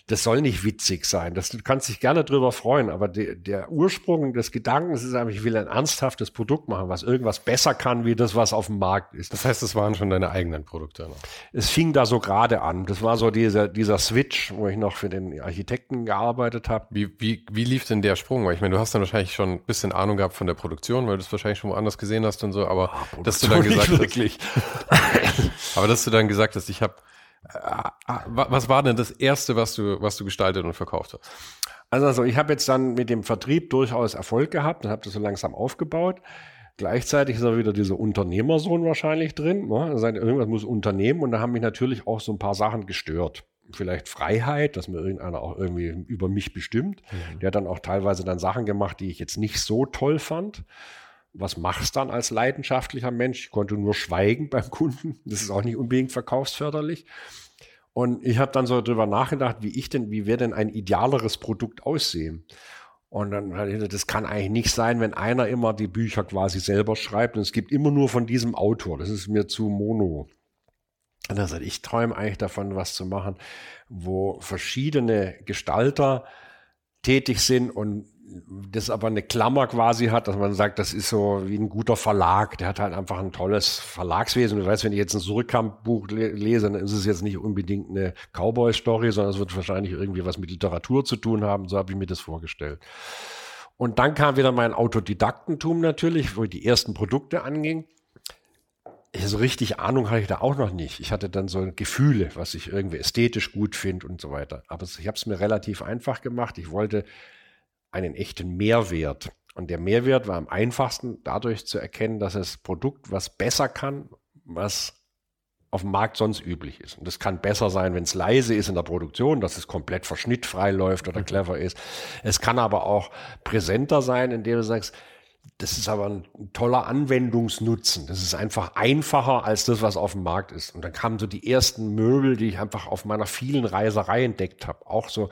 B: das soll nicht witzig sein. Das, du kannst dich gerne drüber freuen, aber de, der Ursprung des Gedankens ist einfach, ich will ein ernsthaftes Produkt machen, was irgendwas besser kann, wie das, was auf dem Markt ist.
A: Das heißt, das waren schon deine eigenen Produkte. Ne?
B: Es fing da so gerade an. Das war so dieser, dieser Switch, wo ich noch für den Architekten gearbeitet habe.
A: Wie, wie, wie lief denn der Sprung? Weil ich meine, du hast dann wahrscheinlich schon ein bisschen Ahnung gehabt von der Produktion, weil du es wahrscheinlich schon woanders gesehen hast und so, aber oh, dass du dann gesagt hast. <laughs> aber dass du dann gesagt hast, ich habe was war denn das erste, was du, was du gestaltet und verkauft hast?
B: Also, also ich habe jetzt dann mit dem Vertrieb durchaus Erfolg gehabt und habe das so langsam aufgebaut. Gleichzeitig ist auch wieder dieser Unternehmersohn wahrscheinlich drin. Ne? Also irgendwas muss unternehmen und da haben mich natürlich auch so ein paar Sachen gestört. Vielleicht Freiheit, dass mir irgendeiner auch irgendwie über mich bestimmt. Mhm. Der hat dann auch teilweise dann Sachen gemacht, die ich jetzt nicht so toll fand was machst dann als leidenschaftlicher Mensch? Ich konnte nur schweigen beim Kunden. Das ist auch nicht unbedingt verkaufsförderlich. Und ich habe dann so drüber nachgedacht, wie ich denn, wie wäre denn ein idealeres Produkt aussehen? Und dann das kann eigentlich nicht sein, wenn einer immer die Bücher quasi selber schreibt und es gibt immer nur von diesem Autor. Das ist mir zu mono. Und dann sagt, ich träume eigentlich davon, was zu machen, wo verschiedene Gestalter tätig sind und das aber eine Klammer quasi hat, dass man sagt, das ist so wie ein guter Verlag. Der hat halt einfach ein tolles Verlagswesen. Du weißt, wenn ich jetzt ein Surkamp-Buch lese, dann ist es jetzt nicht unbedingt eine Cowboy-Story, sondern es wird wahrscheinlich irgendwie was mit Literatur zu tun haben. So habe ich mir das vorgestellt. Und dann kam wieder mein Autodidaktentum natürlich, wo die ersten Produkte anging. So richtig Ahnung hatte ich da auch noch nicht. Ich hatte dann so Gefühle, was ich irgendwie ästhetisch gut finde und so weiter. Aber ich habe es mir relativ einfach gemacht. Ich wollte einen echten Mehrwert. Und der Mehrwert war am einfachsten dadurch zu erkennen, dass das Produkt was besser kann, was auf dem Markt sonst üblich ist. Und das kann besser sein, wenn es leise ist in der Produktion, dass es komplett verschnittfrei läuft oder mhm. clever ist. Es kann aber auch präsenter sein, indem du sagst, das ist aber ein, toller Anwendungsnutzen. Das ist einfach einfacher als das, was auf dem Markt ist. Und dann kamen so die ersten Möbel, die ich einfach auf meiner vielen Reiserei entdeckt habe. Auch so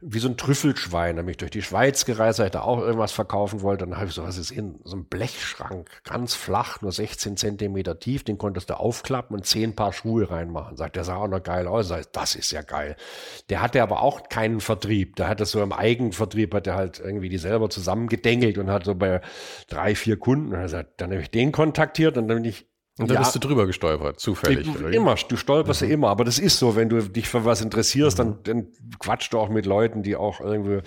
B: wie so ein Trüffelschwein. Da bin ich durch die Schweiz gereist, weil ich da auch irgendwas verkaufen wollte. Dann habe ich so, was ist in so einem Blechschrank, ganz flach, nur 16 Zentimeter tief, den konntest du aufklappen und zehn Paar Schuhe reinmachen. Sagt, der sah auch noch geil aus. Sagt, das ist ja geil. Der hatte aber auch keinen Vertrieb. Der hat das so im Eigenvertrieb, hat er halt irgendwie die selber zusammengedengelt und hat so bei drei, vier Kunden. Dann habe ich den kontaktiert und dann bin ich
A: und da ja, bist du drüber gestolpert, zufällig.
B: Ich, immer, du stolperst mhm. ja immer, aber das ist so, wenn du dich für was interessierst, mhm. dann, dann quatschst du auch mit Leuten, die auch irgendwie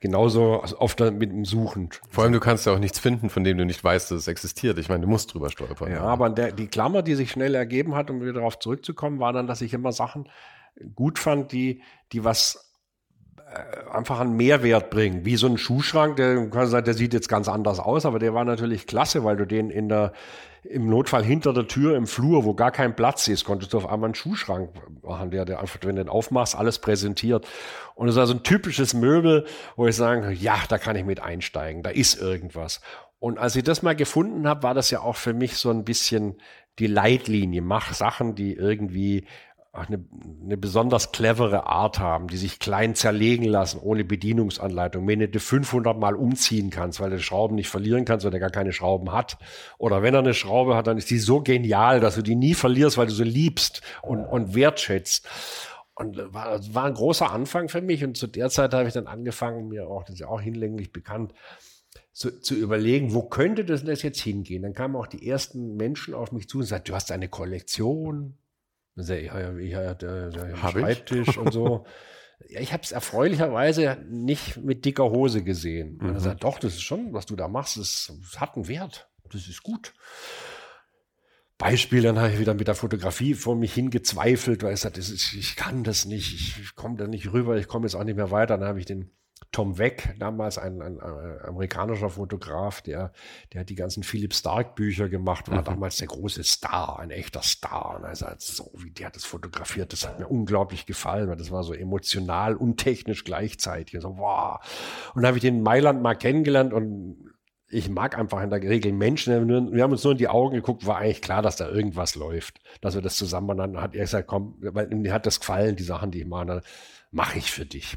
B: genauso oft mit dem suchen.
A: Vor allem, du kannst ja auch nichts finden, von dem du nicht weißt, dass es existiert. Ich meine, du musst drüber stolpern.
B: Ja, aber der, die Klammer, die sich schnell ergeben hat, um wieder darauf zurückzukommen, war dann, dass ich immer Sachen gut fand, die, die was äh, einfach einen Mehrwert bringen. Wie so ein Schuhschrank, der, der sieht jetzt ganz anders aus, aber der war natürlich klasse, weil du den in der, im Notfall hinter der Tür im Flur, wo gar kein Platz ist, konntest du auf einmal einen Schuhschrank machen, der, der einfach, wenn du den aufmachst, alles präsentiert. Und es war so ein typisches Möbel, wo ich sagen, ja, da kann ich mit einsteigen, da ist irgendwas. Und als ich das mal gefunden habe, war das ja auch für mich so ein bisschen die Leitlinie. Mach Sachen, die irgendwie eine, eine besonders clevere Art haben, die sich klein zerlegen lassen, ohne Bedienungsanleitung. Wenn du 500 Mal umziehen kannst, weil du Schrauben nicht verlieren kannst, weil der gar keine Schrauben hat. Oder wenn er eine Schraube hat, dann ist die so genial, dass du die nie verlierst, weil du sie liebst und, und wertschätzt. Und war, war ein großer Anfang für mich. Und zu der Zeit habe ich dann angefangen, mir auch, das ist ja auch hinlänglich bekannt, zu, zu überlegen, wo könnte das, das jetzt hingehen? Dann kamen auch die ersten Menschen auf mich zu und sagten, du hast eine Kollektion, sehr, ich hatte ja, ja, Schreibtisch und so. <laughs> Ja, ich habe es erfreulicherweise nicht mit dicker Hose gesehen. Mhm. Und er sagt, doch, das ist schon, was du da machst, das, das hat einen Wert. Das ist gut. Beispiel, dann habe ich wieder mit der Fotografie vor mich hingezweifelt, weil ich sagte, ich kann das nicht, ich komme da nicht rüber, ich komme jetzt auch nicht mehr weiter. Dann habe ich den Tom Weck, damals ein, ein, ein, amerikanischer Fotograf, der, der hat die ganzen Philip Stark Bücher gemacht, war mhm. damals der große Star, ein echter Star. Und er sagt, so wie der hat das fotografiert, das hat mir unglaublich gefallen, weil das war so emotional und technisch gleichzeitig. Und so, wow. Und dann habe ich den in Mailand mal kennengelernt und ich mag einfach in der Regel Menschen. Wir haben uns nur in die Augen geguckt, war eigentlich klar, dass da irgendwas läuft. Dass wir das zusammen, dann hat er gesagt, komm, weil mir hat das gefallen, die Sachen, die ich mache, mache ich für dich.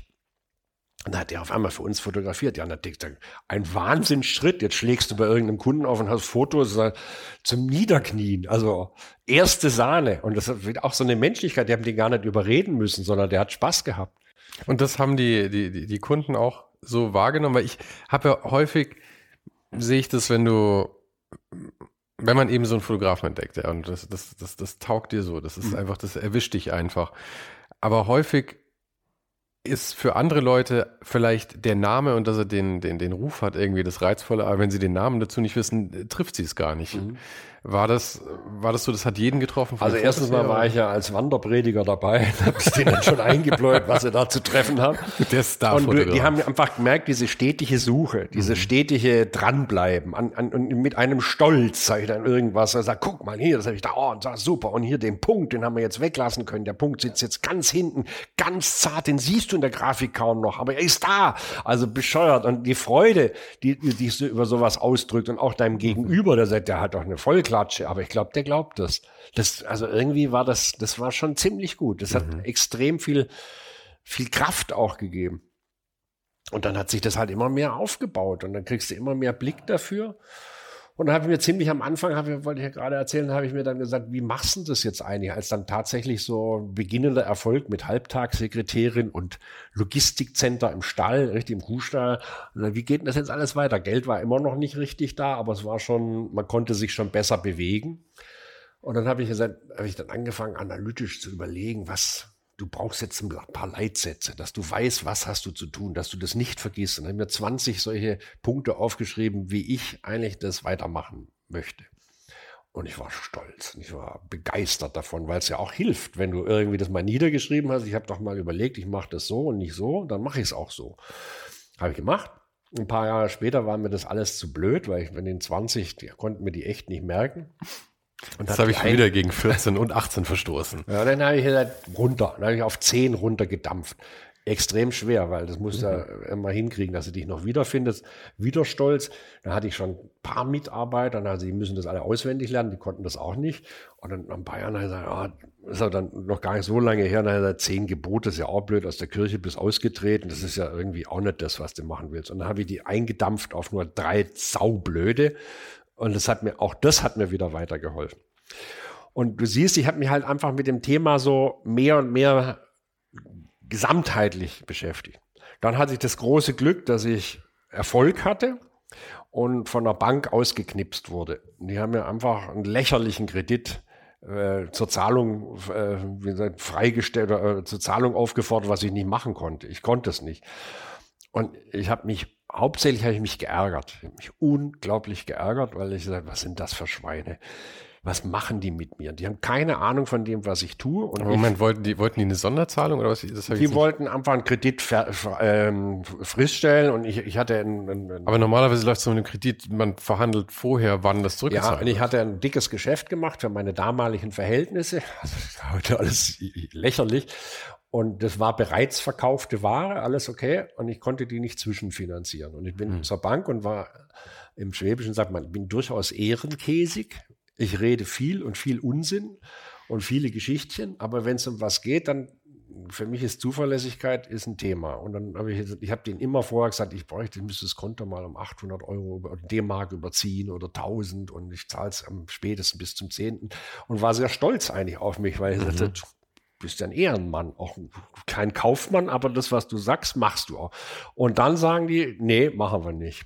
B: Und da hat er auf einmal für uns fotografiert. Ja, und da denkt er, ein Wahnsinnsschritt. Jetzt schlägst du bei irgendeinem Kunden auf und hast Fotos zum Niederknien. Also erste Sahne. Und das wird auch so eine Menschlichkeit. Die haben die gar nicht überreden müssen, sondern der hat Spaß gehabt.
A: Und das haben die, die, die Kunden auch so wahrgenommen, weil ich habe ja häufig, sehe ich das, wenn du, wenn man eben so einen Fotografen entdeckt, ja, und das, das, das, das taugt dir so, das ist mhm. einfach, das erwischt dich einfach. Aber häufig ist für andere Leute vielleicht der Name und dass er den, den, den Ruf hat irgendwie das Reizvolle, aber wenn sie den Namen dazu nicht wissen, trifft sie es gar nicht. Mhm. War das, war das so, das hat jeden getroffen?
B: Also erstens mal war ich ja als Wanderprediger dabei, <laughs> habe ich denen dann schon eingebläut, was sie da zu treffen haben. <laughs> Der Star Und die haben einfach gemerkt, diese stetige Suche, diese mhm. stetige Dranbleiben an, an, und mit einem Stolz sage ich dann irgendwas, er sagt, guck mal hier, das habe ich da, oh, das super. Und hier den Punkt, den haben wir jetzt weglassen können. Der Punkt sitzt jetzt ganz hinten, ganz zart, den siehst du in der Grafik kaum noch, aber er ist da. Also bescheuert. Und die Freude, die, die sich so über sowas ausdrückt und auch deinem Gegenüber, der sagt, der hat doch eine Vollklasse Klatsche, aber ich glaube, der glaubt das. Das, also irgendwie war das, das war schon ziemlich gut. Das hat mhm. extrem viel, viel Kraft auch gegeben. Und dann hat sich das halt immer mehr aufgebaut und dann kriegst du immer mehr Blick dafür. Und dann habe ich mir ziemlich am Anfang, ich, wollte ich ja gerade erzählen, habe ich mir dann gesagt, wie machst du das jetzt eigentlich, als dann tatsächlich so beginnender Erfolg mit Halbtagssekretärin und Logistikcenter im Stall, richtig im Kuhstall. Und dann, wie geht denn das jetzt alles weiter? Geld war immer noch nicht richtig da, aber es war schon, man konnte sich schon besser bewegen. Und dann habe ich gesagt, habe ich dann angefangen, analytisch zu überlegen, was, du brauchst jetzt ein paar Leitsätze, dass du weißt, was hast du zu tun, dass du das nicht vergisst. Und dann habe ich mir 20 solche Punkte aufgeschrieben, wie ich eigentlich das weitermachen möchte. Und ich war stolz, ich war begeistert davon, weil es ja auch hilft, wenn du irgendwie das mal niedergeschrieben hast. Ich habe doch mal überlegt, ich mache das so und nicht so, dann mache ich es auch so. Habe ich gemacht. Ein paar Jahre später war mir das alles zu blöd, weil ich in den 20, die konnten mir die echt nicht merken.
A: Und das habe ich wieder gegen 14 und 18 verstoßen.
B: Ja, dann habe ich gesagt, runter. Dann habe ich auf 10 runtergedampft. extrem schwer, weil das musst du ja immer hinkriegen, dass du dich noch wiederfindest. Wieder stolz. Da hatte ich schon ein paar Mitarbeiter, also die müssen das alle auswendig lernen, die konnten das auch nicht. Und dann ein paar Jahren habe ich gesagt, ah, ist ja dann noch gar nicht so lange her, dann hat er zehn Gebote, ist ja auch blöd, aus der Kirche bis ausgetreten. Das ist ja irgendwie auch nicht das, was du machen willst. Und dann habe ich die eingedampft auf nur drei saublöde. Und das hat mir, auch das hat mir wieder weitergeholfen. Und du siehst, ich habe mich halt einfach mit dem Thema so mehr und mehr gesamtheitlich beschäftigt. Dann hatte ich das große Glück, dass ich Erfolg hatte und von der Bank ausgeknipst wurde. Die haben mir einfach einen lächerlichen Kredit äh, zur Zahlung äh, wie gesagt, freigestellt oder äh, zur Zahlung aufgefordert, was ich nicht machen konnte. Ich konnte es nicht. Und ich habe mich hauptsächlich habe ich mich geärgert, ich mich unglaublich geärgert, weil ich gesagt, was sind das für Schweine? was machen die mit mir? Die haben keine Ahnung von dem, was ich tue.
A: Und Moment, ich, wollten, die, wollten die eine Sonderzahlung oder was?
B: Das die wollten einfach einen Kredit ähm, friststellen und ich, ich hatte einen, einen,
A: Aber normalerweise läuft es mit einem Kredit, man verhandelt vorher, wann das zurückgezahlt
B: Ja, und ich hatte ein dickes Geschäft gemacht für meine damaligen Verhältnisse. <laughs> Also heute alles lächerlich. Und das war bereits verkaufte Ware, alles okay. Und ich konnte die nicht zwischenfinanzieren. Und ich bin hm. zur Bank und war im Schwäbischen sagt man, bin durchaus ehrenkäsig, ich rede viel und viel Unsinn und viele Geschichtchen, aber wenn es um was geht, dann für mich ist Zuverlässigkeit ist ein Thema. Und dann habe ich, ich habe den immer vorher gesagt, ich bräuchte, ich müsste das Konto mal um 800 Euro oder D-Mark überziehen oder 1000 und ich zahle es am spätesten bis zum 10. Und war sehr stolz eigentlich auf mich, weil ich mhm. sagte, bist ja ein Ehrenmann, auch kein Kaufmann, aber das, was du sagst, machst du auch. Und dann sagen die, nee, machen wir nicht.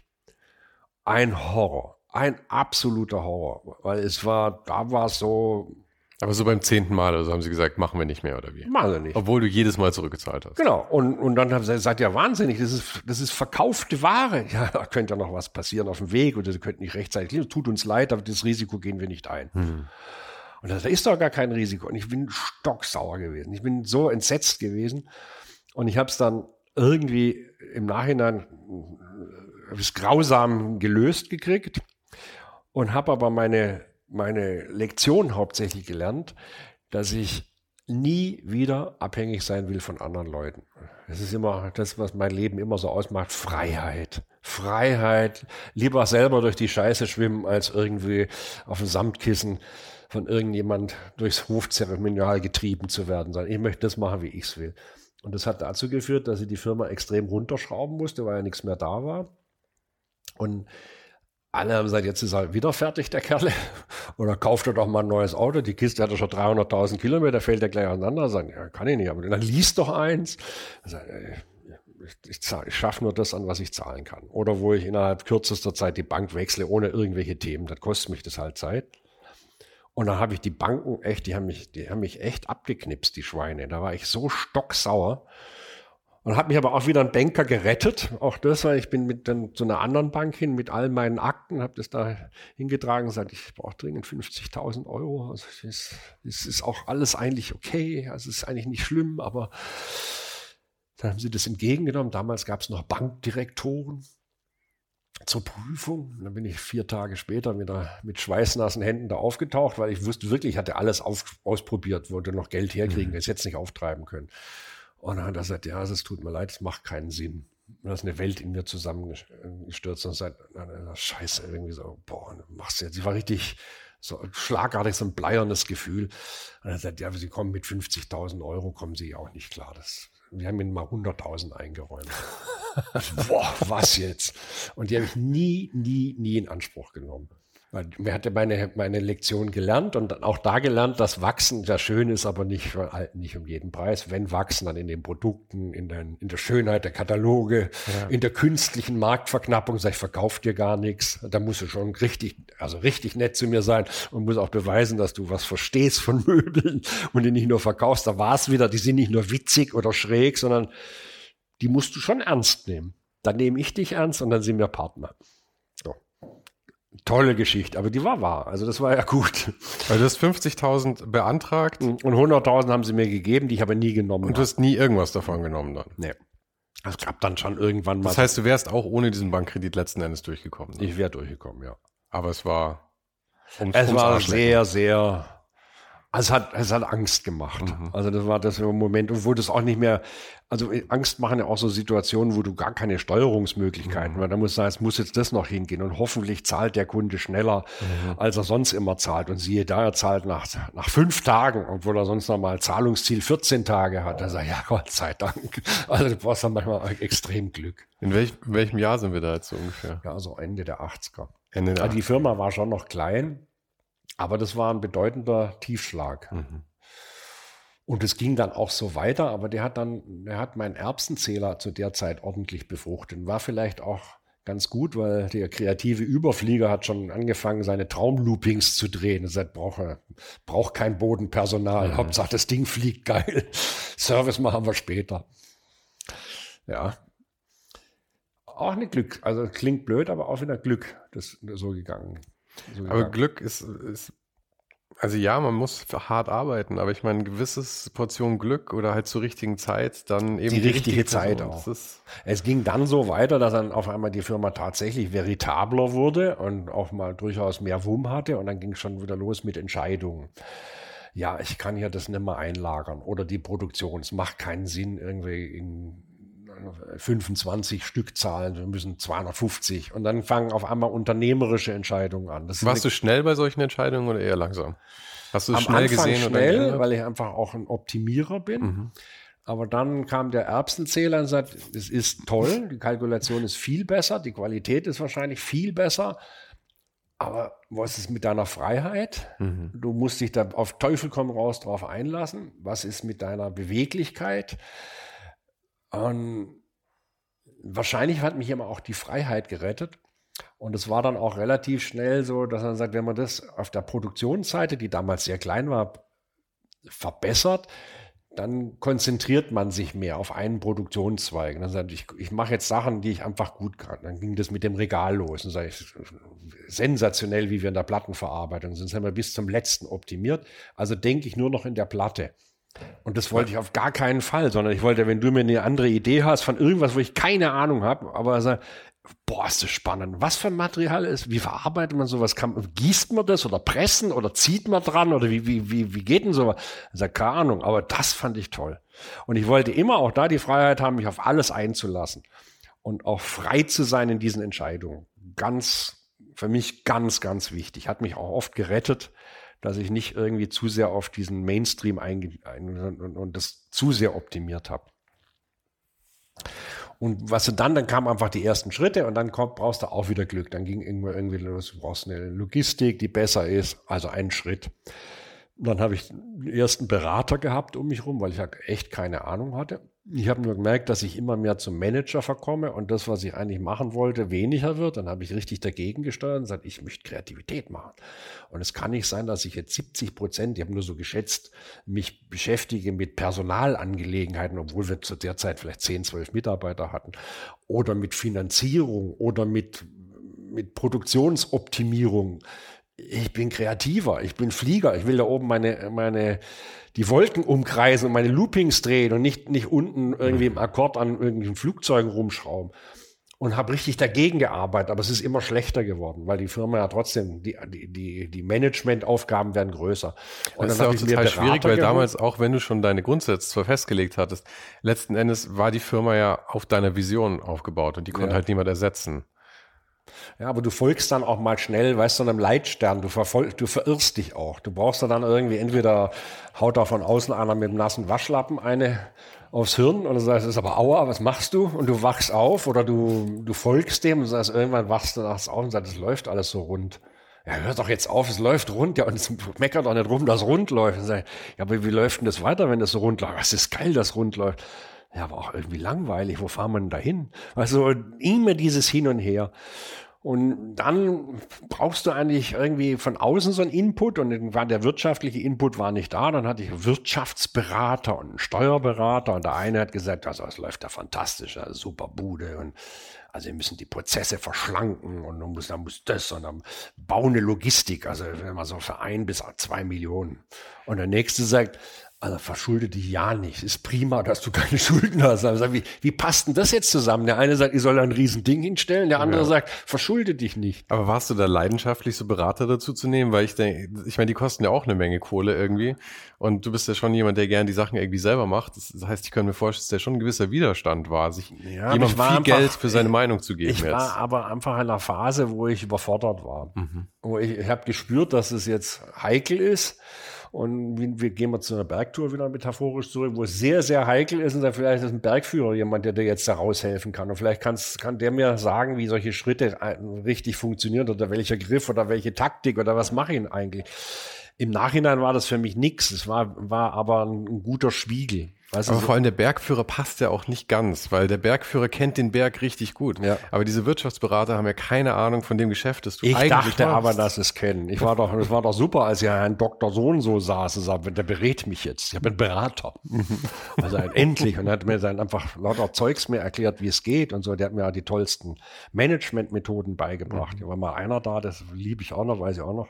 B: Ein Horror ein absoluter Horror, weil es war, da war es so.
A: Aber so beim zehnten Mal, also haben sie gesagt, machen wir nicht mehr oder wie?
B: Machen wir nicht.
A: Obwohl du jedes Mal zurückgezahlt hast.
B: Genau. Und, und dann haben sie gesagt, ja wahnsinnig, das ist, das ist verkaufte Ware. Ja, da könnte ja noch was passieren auf dem Weg oder sie könnten nicht rechtzeitig. Tut uns leid, aber das Risiko gehen wir nicht ein. Hm. Und da ist doch gar kein Risiko. Und ich bin stocksauer gewesen. Ich bin so entsetzt gewesen. Und ich habe es dann irgendwie im Nachhinein es grausam gelöst gekriegt und habe aber meine, meine Lektion hauptsächlich gelernt, dass ich nie wieder abhängig sein will von anderen Leuten. Das ist immer das, was mein Leben immer so ausmacht. Freiheit. Freiheit. Lieber selber durch die Scheiße schwimmen, als irgendwie auf dem Samtkissen von irgendjemand durchs Hofzeremonial getrieben zu werden. Ich möchte das machen, wie ich es will. Und das hat dazu geführt, dass ich die Firma extrem runterschrauben musste, weil ja nichts mehr da war. Und alle haben gesagt, jetzt ist er wieder fertig, der Kerle. <laughs> Oder kauft er doch mal ein neues Auto. Die Kiste hat er schon 300.000 Kilometer, fällt er gleich auseinander. Sagen, ja, kann ich nicht, aber dann liest doch eins. Also, ich, ich, ich schaffe nur das an, was ich zahlen kann. Oder wo ich innerhalb kürzester Zeit die Bank wechsle, ohne irgendwelche Themen. Das kostet mich das halt Zeit. Und dann habe ich die Banken echt, die haben mich, die haben mich echt abgeknipst, die Schweine. Da war ich so stocksauer. Und hat mich aber auch wieder ein Banker gerettet. Auch das, weil ich bin mit dann zu einer anderen Bank hin mit all meinen Akten, habe das da hingetragen gesagt, ich brauche dringend 50.000 Euro. Also es ist, ist auch alles eigentlich okay. Also es ist eigentlich nicht schlimm, aber dann haben sie das entgegengenommen. Damals gab es noch Bankdirektoren zur Prüfung. dann bin ich vier Tage später wieder mit schweißnassen Händen da aufgetaucht, weil ich wusste wirklich, ich hatte alles auf, ausprobiert, wollte noch Geld herkriegen, mhm. jetzt nicht auftreiben können. Und dann hat er gesagt, ja, es tut mir leid, es macht keinen Sinn. Und da ist eine Welt in mir zusammengestürzt und sagt, scheiße, irgendwie so, boah, machst du jetzt. Sie war richtig so schlagartig so ein bleiernes Gefühl. Und er sagt, ja, Sie kommen mit 50.000 Euro, kommen Sie auch nicht klar. Das, wir haben Ihnen mal 100.000 eingeräumt. <laughs> boah, was jetzt? Und die habe ich nie, nie, nie in Anspruch genommen. Mir hatte meine, meine Lektion gelernt und auch da gelernt, dass Wachsen ja schön ist, aber nicht, nicht um jeden Preis. Wenn Wachsen, dann in den Produkten, in, den, in der Schönheit der Kataloge, ja. in der künstlichen Marktverknappung, sag ich, verkauft dir gar nichts. Da musst du schon richtig, also richtig nett zu mir sein und muss auch beweisen, dass du was verstehst von <laughs> Möbeln und die nicht nur verkaufst. Da war es wieder, die sind nicht nur witzig oder schräg, sondern die musst du schon ernst nehmen. Dann nehme ich dich ernst und dann sind wir Partner tolle Geschichte, aber die war wahr. Also das war ja gut.
A: Weil du hast 50.000 beantragt.
B: Und 100.000 haben sie mir gegeben, die ich aber nie genommen
A: Und du hast nie irgendwas davon genommen dann?
B: Nee. Es gab dann schon irgendwann
A: mal. Das heißt, du wärst auch ohne diesen Bankkredit letzten Endes durchgekommen?
B: Ne? Ich wäre durchgekommen, ja.
A: Aber es war.
B: Ums, es ums war sehr, sehr Also es hat, es hat Angst gemacht. Mhm. Also das war das Moment, wo das auch nicht mehr, also Angst machen ja auch so Situationen, wo du gar keine Steuerungsmöglichkeiten, mhm. weil da muss sagen, es muss jetzt das noch hingehen und hoffentlich zahlt der Kunde schneller, mhm. als er sonst immer zahlt. Und siehe da, er zahlt nach, nach fünf Tagen, obwohl er sonst noch mal Zahlungsziel 14 Tage hat. Da sagt ja, Gott sei Dank. <laughs> Also du brauchst dann manchmal extrem Glück.
A: In, welch, in welchem Jahr sind wir da jetzt so ungefähr?
B: Ja, so Ende der 80er. Ende der also die Firma war schon noch klein. Aber das war ein bedeutender Tiefschlag. Mhm. Und es ging dann auch so weiter, aber der hat dann, der hat meinen Erbsenzähler zu der Zeit ordentlich befruchtet. War vielleicht auch ganz gut, weil der kreative Überflieger hat schon angefangen, seine Traumloopings zu drehen. Er sagt, braucht brauch kein Bodenpersonal. Mhm. Hauptsache, das Ding fliegt geil. <laughs> Service machen wir später. Ja. Auch eine Glück. Also klingt blöd, aber auch wieder Glück, das so gegangen.
A: So aber Glück ist, ist, also ja, man muss hart arbeiten, aber ich meine, eine gewisse Portion Glück oder halt zur richtigen Zeit dann eben
B: die, die richtige, richtige Zeit auch. Es ging dann so weiter, dass dann auf einmal die Firma tatsächlich veritabler wurde und auch mal durchaus mehr Wumm hatte und dann ging es schon wieder los mit Entscheidungen ja, ich kann hier das nicht mehr einlagern oder die Produktion. Es macht keinen Sinn, irgendwie in 25 Stückzahlen, wir müssen 250 und dann fangen auf einmal unternehmerische Entscheidungen an.
A: Warst du schnell bei solchen Entscheidungen oder eher langsam?
B: Hast du es schnell Anfang gesehen? Schnell, weil ich einfach auch ein Optimierer bin. Mhm. Aber dann kam der Erbsenzähler und sagt, es ist toll, die Kalkulation ist viel besser, die Qualität ist wahrscheinlich viel besser. Aber was ist mit deiner Freiheit? Mhm. Du musst dich da auf Teufel komm raus drauf einlassen. Was ist mit deiner Beweglichkeit? Und wahrscheinlich hat mich immer auch die Freiheit gerettet. Und es war dann auch relativ schnell so, dass man sagt, wenn man das auf der Produktionsseite, die damals sehr klein war, verbessert, dann konzentriert man sich mehr auf einen Produktionszweig. Und dann sagt, ich, ich mache jetzt Sachen, die ich einfach gut kann. Dann ging das mit dem Regal los. Und sage ich, sensationell, wie wir in der Plattenverarbeitung sind. Das haben wir bis zum letzten optimiert. Also denke ich nur noch in der Platte. Und das wollte ich auf gar keinen Fall, sondern ich wollte, wenn du mir eine andere Idee hast von irgendwas, wo ich keine Ahnung habe, aber sag, boah, ist das spannend. Was für ein Material ist? Wie verarbeitet man sowas? Kann, gießt man das oder pressen oder zieht man dran oder wie, wie, wie, wie geht denn sowas? Ich sag, keine Ahnung, aber das fand ich toll. Und ich wollte immer auch da die Freiheit haben, mich auf alles einzulassen und auch frei zu sein in diesen Entscheidungen. Ganz, für mich ganz, ganz wichtig. Hat mich auch oft gerettet dass ich nicht irgendwie zu sehr auf diesen Mainstream einge ein und, und das zu sehr optimiert habe. Und was du dann, dann kamen einfach die ersten Schritte und dann kommt, brauchst du auch wieder Glück. Dann ging irgendwann irgendwie los, du brauchst eine Logistik, die besser ist, also einen Schritt. Dann habe ich den ersten Berater gehabt um mich rum, weil ich halt echt keine Ahnung hatte. Ich habe nur gemerkt, dass ich immer mehr zum Manager verkomme und das, was ich eigentlich machen wollte, weniger wird. Dann habe ich richtig dagegen gesteuert und gesagt, ich möchte Kreativität machen. Und es kann nicht sein, dass ich jetzt 70 Prozent, ich habe nur so geschätzt, mich beschäftige mit Personalangelegenheiten, obwohl wir zu der Zeit vielleicht 10, 12 Mitarbeiter hatten, oder mit Finanzierung oder mit, mit Produktionsoptimierung ich bin kreativer, ich bin Flieger, ich will da oben meine, meine, die Wolken umkreisen und meine Loopings drehen und nicht, nicht unten irgendwie im Akkord an irgendwelchen Flugzeugen rumschrauben. Und habe richtig dagegen gearbeitet, aber es ist immer schlechter geworden, weil die Firma ja trotzdem, die, die, die, Managementaufgaben werden größer.
A: Und das ist ja auch total schwierig, weil geholt. damals, auch wenn du schon deine Grundsätze zwar festgelegt hattest, letzten Endes war die Firma ja auf deiner Vision aufgebaut und die konnte ja. halt niemand ersetzen.
B: Ja, aber du folgst dann auch mal schnell, weißt du, einem Leitstern. Du, verfolg, du verirrst dich auch. Du brauchst dann irgendwie entweder haut da von außen einer mit dem nassen Waschlappen eine aufs Hirn und du sagst, das ist aber aua, was machst du? Und du wachst auf oder du, du folgst dem und sagst, irgendwann wachst du nachts auf und sagst, es läuft alles so rund. Ja, hör doch jetzt auf, es läuft rund. Ja, und es meckert doch nicht rum, dass rund läuft. Sag, ja, aber wie läuft denn das weiter, wenn das so rund läuft? Was ist geil, dass rund läuft. Ja, aber auch irgendwie langweilig. Wo fahren wir denn da hin? Also immer dieses Hin und Her. Und dann brauchst du eigentlich irgendwie von außen so einen Input und war der wirtschaftliche Input war nicht da. Dann hatte ich Wirtschaftsberater und einen Steuerberater und der eine hat gesagt, also es läuft ja fantastisch, also super Bude und also wir müssen die Prozesse verschlanken und dann muss, dann muss das und dann bauen eine Logistik, also wenn man so für ein bis zwei Millionen. Und der nächste sagt, also verschulde dich ja nicht. Ist prima, dass du keine <laughs> Schulden hast. Also, wie, wie passt denn das jetzt zusammen? Der eine sagt, ich soll ein Riesending hinstellen, der andere ja. sagt, verschulde dich nicht.
A: Aber warst du da leidenschaftlich, so Berater dazu zu nehmen? Weil ich denke, ich meine, die kosten ja auch eine Menge Kohle irgendwie. Und du bist ja schon jemand, der gerne die Sachen irgendwie selber macht. Das heißt, ich kann mir vorstellen, dass der schon ein gewisser Widerstand war, sich ja, jemandem viel einfach, Geld für seine Meinung zu geben.
B: Ich
A: jetzt.
B: war aber einfach in einer Phase, wo ich überfordert war. Mhm. Wo ich, ich habe gespürt, dass es jetzt heikel ist und wir gehen mal zu einer Bergtour wieder metaphorisch zurück, wo es sehr, sehr heikel ist. Und da vielleicht ist ein Bergführer jemand, der dir jetzt da raushelfen kann. Und vielleicht kann der mir sagen, wie solche Schritte richtig funktionieren oder welcher Griff oder welche Taktik oder was mache ich eigentlich. Im Nachhinein war das für mich nichts. Es war, war aber ein guter Spiegel.
A: Weißt aber so vor allem der Bergführer passt ja auch nicht ganz, weil der Bergführer kennt den Berg richtig gut. Ja. Aber diese Wirtschaftsberater haben ja keine Ahnung von dem Geschäft, das du
B: ich
A: eigentlich
B: dachte machst. aber, dass es kennen. Ich war doch, es war doch super, als ja ein Doktor Sohn so saß und sagte, der berät mich jetzt. Ich bin Berater. <laughs> also endlich. Und er hat mir dann einfach lauter Zeugs mir erklärt, wie es geht und so. Der hat mir ja die tollsten Managementmethoden beigebracht. Mhm. Da war mal einer da, das liebe ich auch noch, weiß ich auch noch.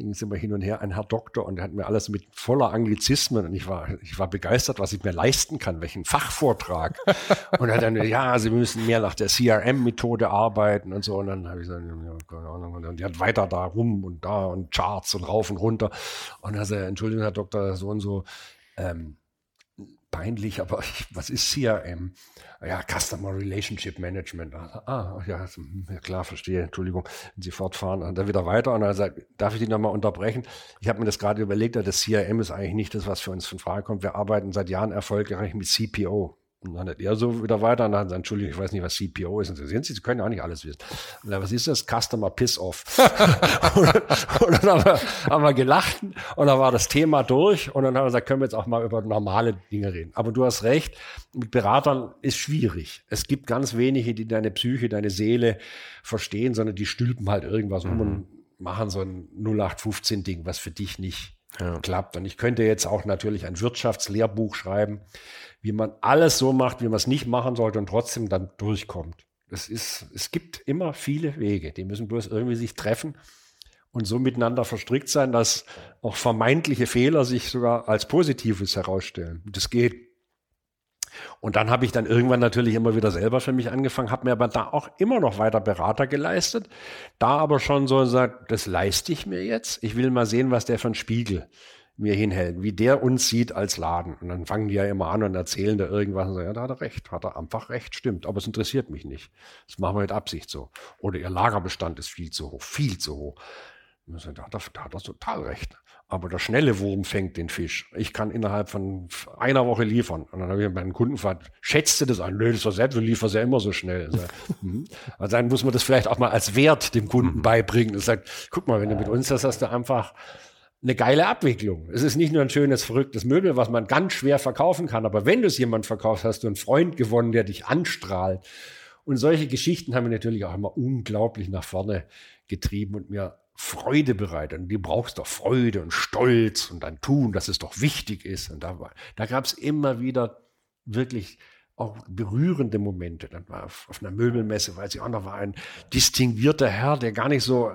B: Dann sind wir hin und her, ein Herr Doktor, und hat mir alles mit voller Anglizismen und ich war, ich war begeistert, was ich mir leisten kann, welchen Fachvortrag. und er hat dann, ja, Sie müssen mehr nach der CRM-Methode arbeiten und so. Und dann habe ich gesagt, ja, keine Ahnung. Und die hat weiter da rum und da und Charts und rauf und runter. Und er sagt, Entschuldigung, Herr Doktor, so und so, ähm, peinlich, aber <laughs> ich, was ist CRM? Ja, Customer Relationship Management. Ah, ja, ja klar, verstehe. Entschuldigung, wenn Sie fortfahren und dann wieder weiter. Und dann sagt, darf ich die nochmal unterbrechen? Ich habe mir das gerade überlegt, das CRM ist eigentlich nicht das, was für uns von Frage kommt. Wir arbeiten seit Jahren erfolgreich mit CPO. Und dann hat er so wieder weiter und dann hat er Entschuldigung, ich weiß nicht, was CPO ist. Und so, sehen Sie, Sie können ja auch nicht alles wissen. Und dann, was ist das? Customer Piss-Off. und, <laughs> <laughs> und, dann haben wir, haben wir gelacht und dann war das Thema durch und dann haben wir gesagt, können wir jetzt auch mal über normale Dinge reden. Aber du hast recht, mit Beratern ist schwierig. Es gibt ganz wenige, die deine Psyche, deine Seele verstehen, sondern die stülpen halt irgendwas mhm. um und machen so ein 0815-Ding, was für dich nicht ja. klappt. Und ich könnte jetzt auch natürlich ein Wirtschaftslehrbuch schreiben, wie man alles so macht, wie man es nicht machen sollte und trotzdem dann durchkommt. Es ist, es gibt immer viele Wege, die müssen bloß irgendwie sich treffen und so miteinander verstrickt sein, dass auch vermeintliche Fehler sich sogar als Positives herausstellen. Das geht. Und dann habe ich dann irgendwann natürlich immer wieder selber für mich angefangen, habe mir aber da auch immer noch weiter Berater geleistet. Da aber schon so gesagt, das leiste ich mir jetzt. Ich will mal sehen, was der für ein Spiegel mir hinhält, wie der uns sieht als Laden. Und dann fangen die ja immer an und erzählen da irgendwas und sagen, ja, da hat er recht, hat er einfach recht, stimmt, aber es interessiert mich nicht. Das machen wir mit Absicht so. Oder ihr Lagerbestand ist viel zu hoch, viel zu hoch. Da hat, er, da hat er total recht. Aber der schnelle Wurm fängt den Fisch. Ich kann innerhalb von einer Woche liefern. Und dann habe ich meinen Kunden gefragt, schätzt du das an? Nö, das war selbst, du lieferst ja immer so schnell. <laughs> Mhm. Also dann muss man das vielleicht auch mal als Wert dem Kunden mhm. beibringen. Das sagt, guck mal, wenn du mit uns das hast, du einfach eine geile Abwicklung. Es ist nicht nur ein schönes, verrücktes Möbel, was man ganz schwer verkaufen kann, aber wenn du es jemand verkaufst, hast du einen Freund gewonnen, der dich anstrahlt. Und solche Geschichten haben wir natürlich auch immer unglaublich nach vorne getrieben und mir Freude bereitet. Und du brauchst doch Freude und Stolz und dann tun, dass es doch wichtig ist. Und da, da gab es immer wieder wirklich auch berührende Momente. Dann war auf, auf einer Möbelmesse, weiß ich auch noch, war ein distinguierter Herr, der gar nicht so,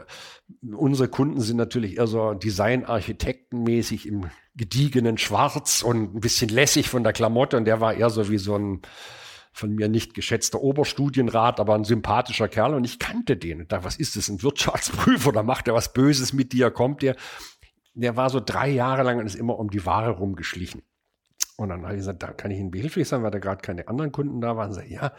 B: unsere Kunden sind natürlich eher so Designarchitektenmäßig im gediegenen Schwarz und ein bisschen lässig von der Klamotte und der war eher so wie so ein von mir nicht geschätzter Oberstudienrat, aber ein sympathischer Kerl und ich kannte den. Und da, was ist das, ein Wirtschaftsprüfer, da macht er was Böses mit dir, kommt der. Der war so drei Jahre lang und ist immer um die Ware rumgeschlichen. Und dann habe ich gesagt, da kann ich Ihnen behilflich sein, weil da gerade keine anderen Kunden da waren. Sag, ja,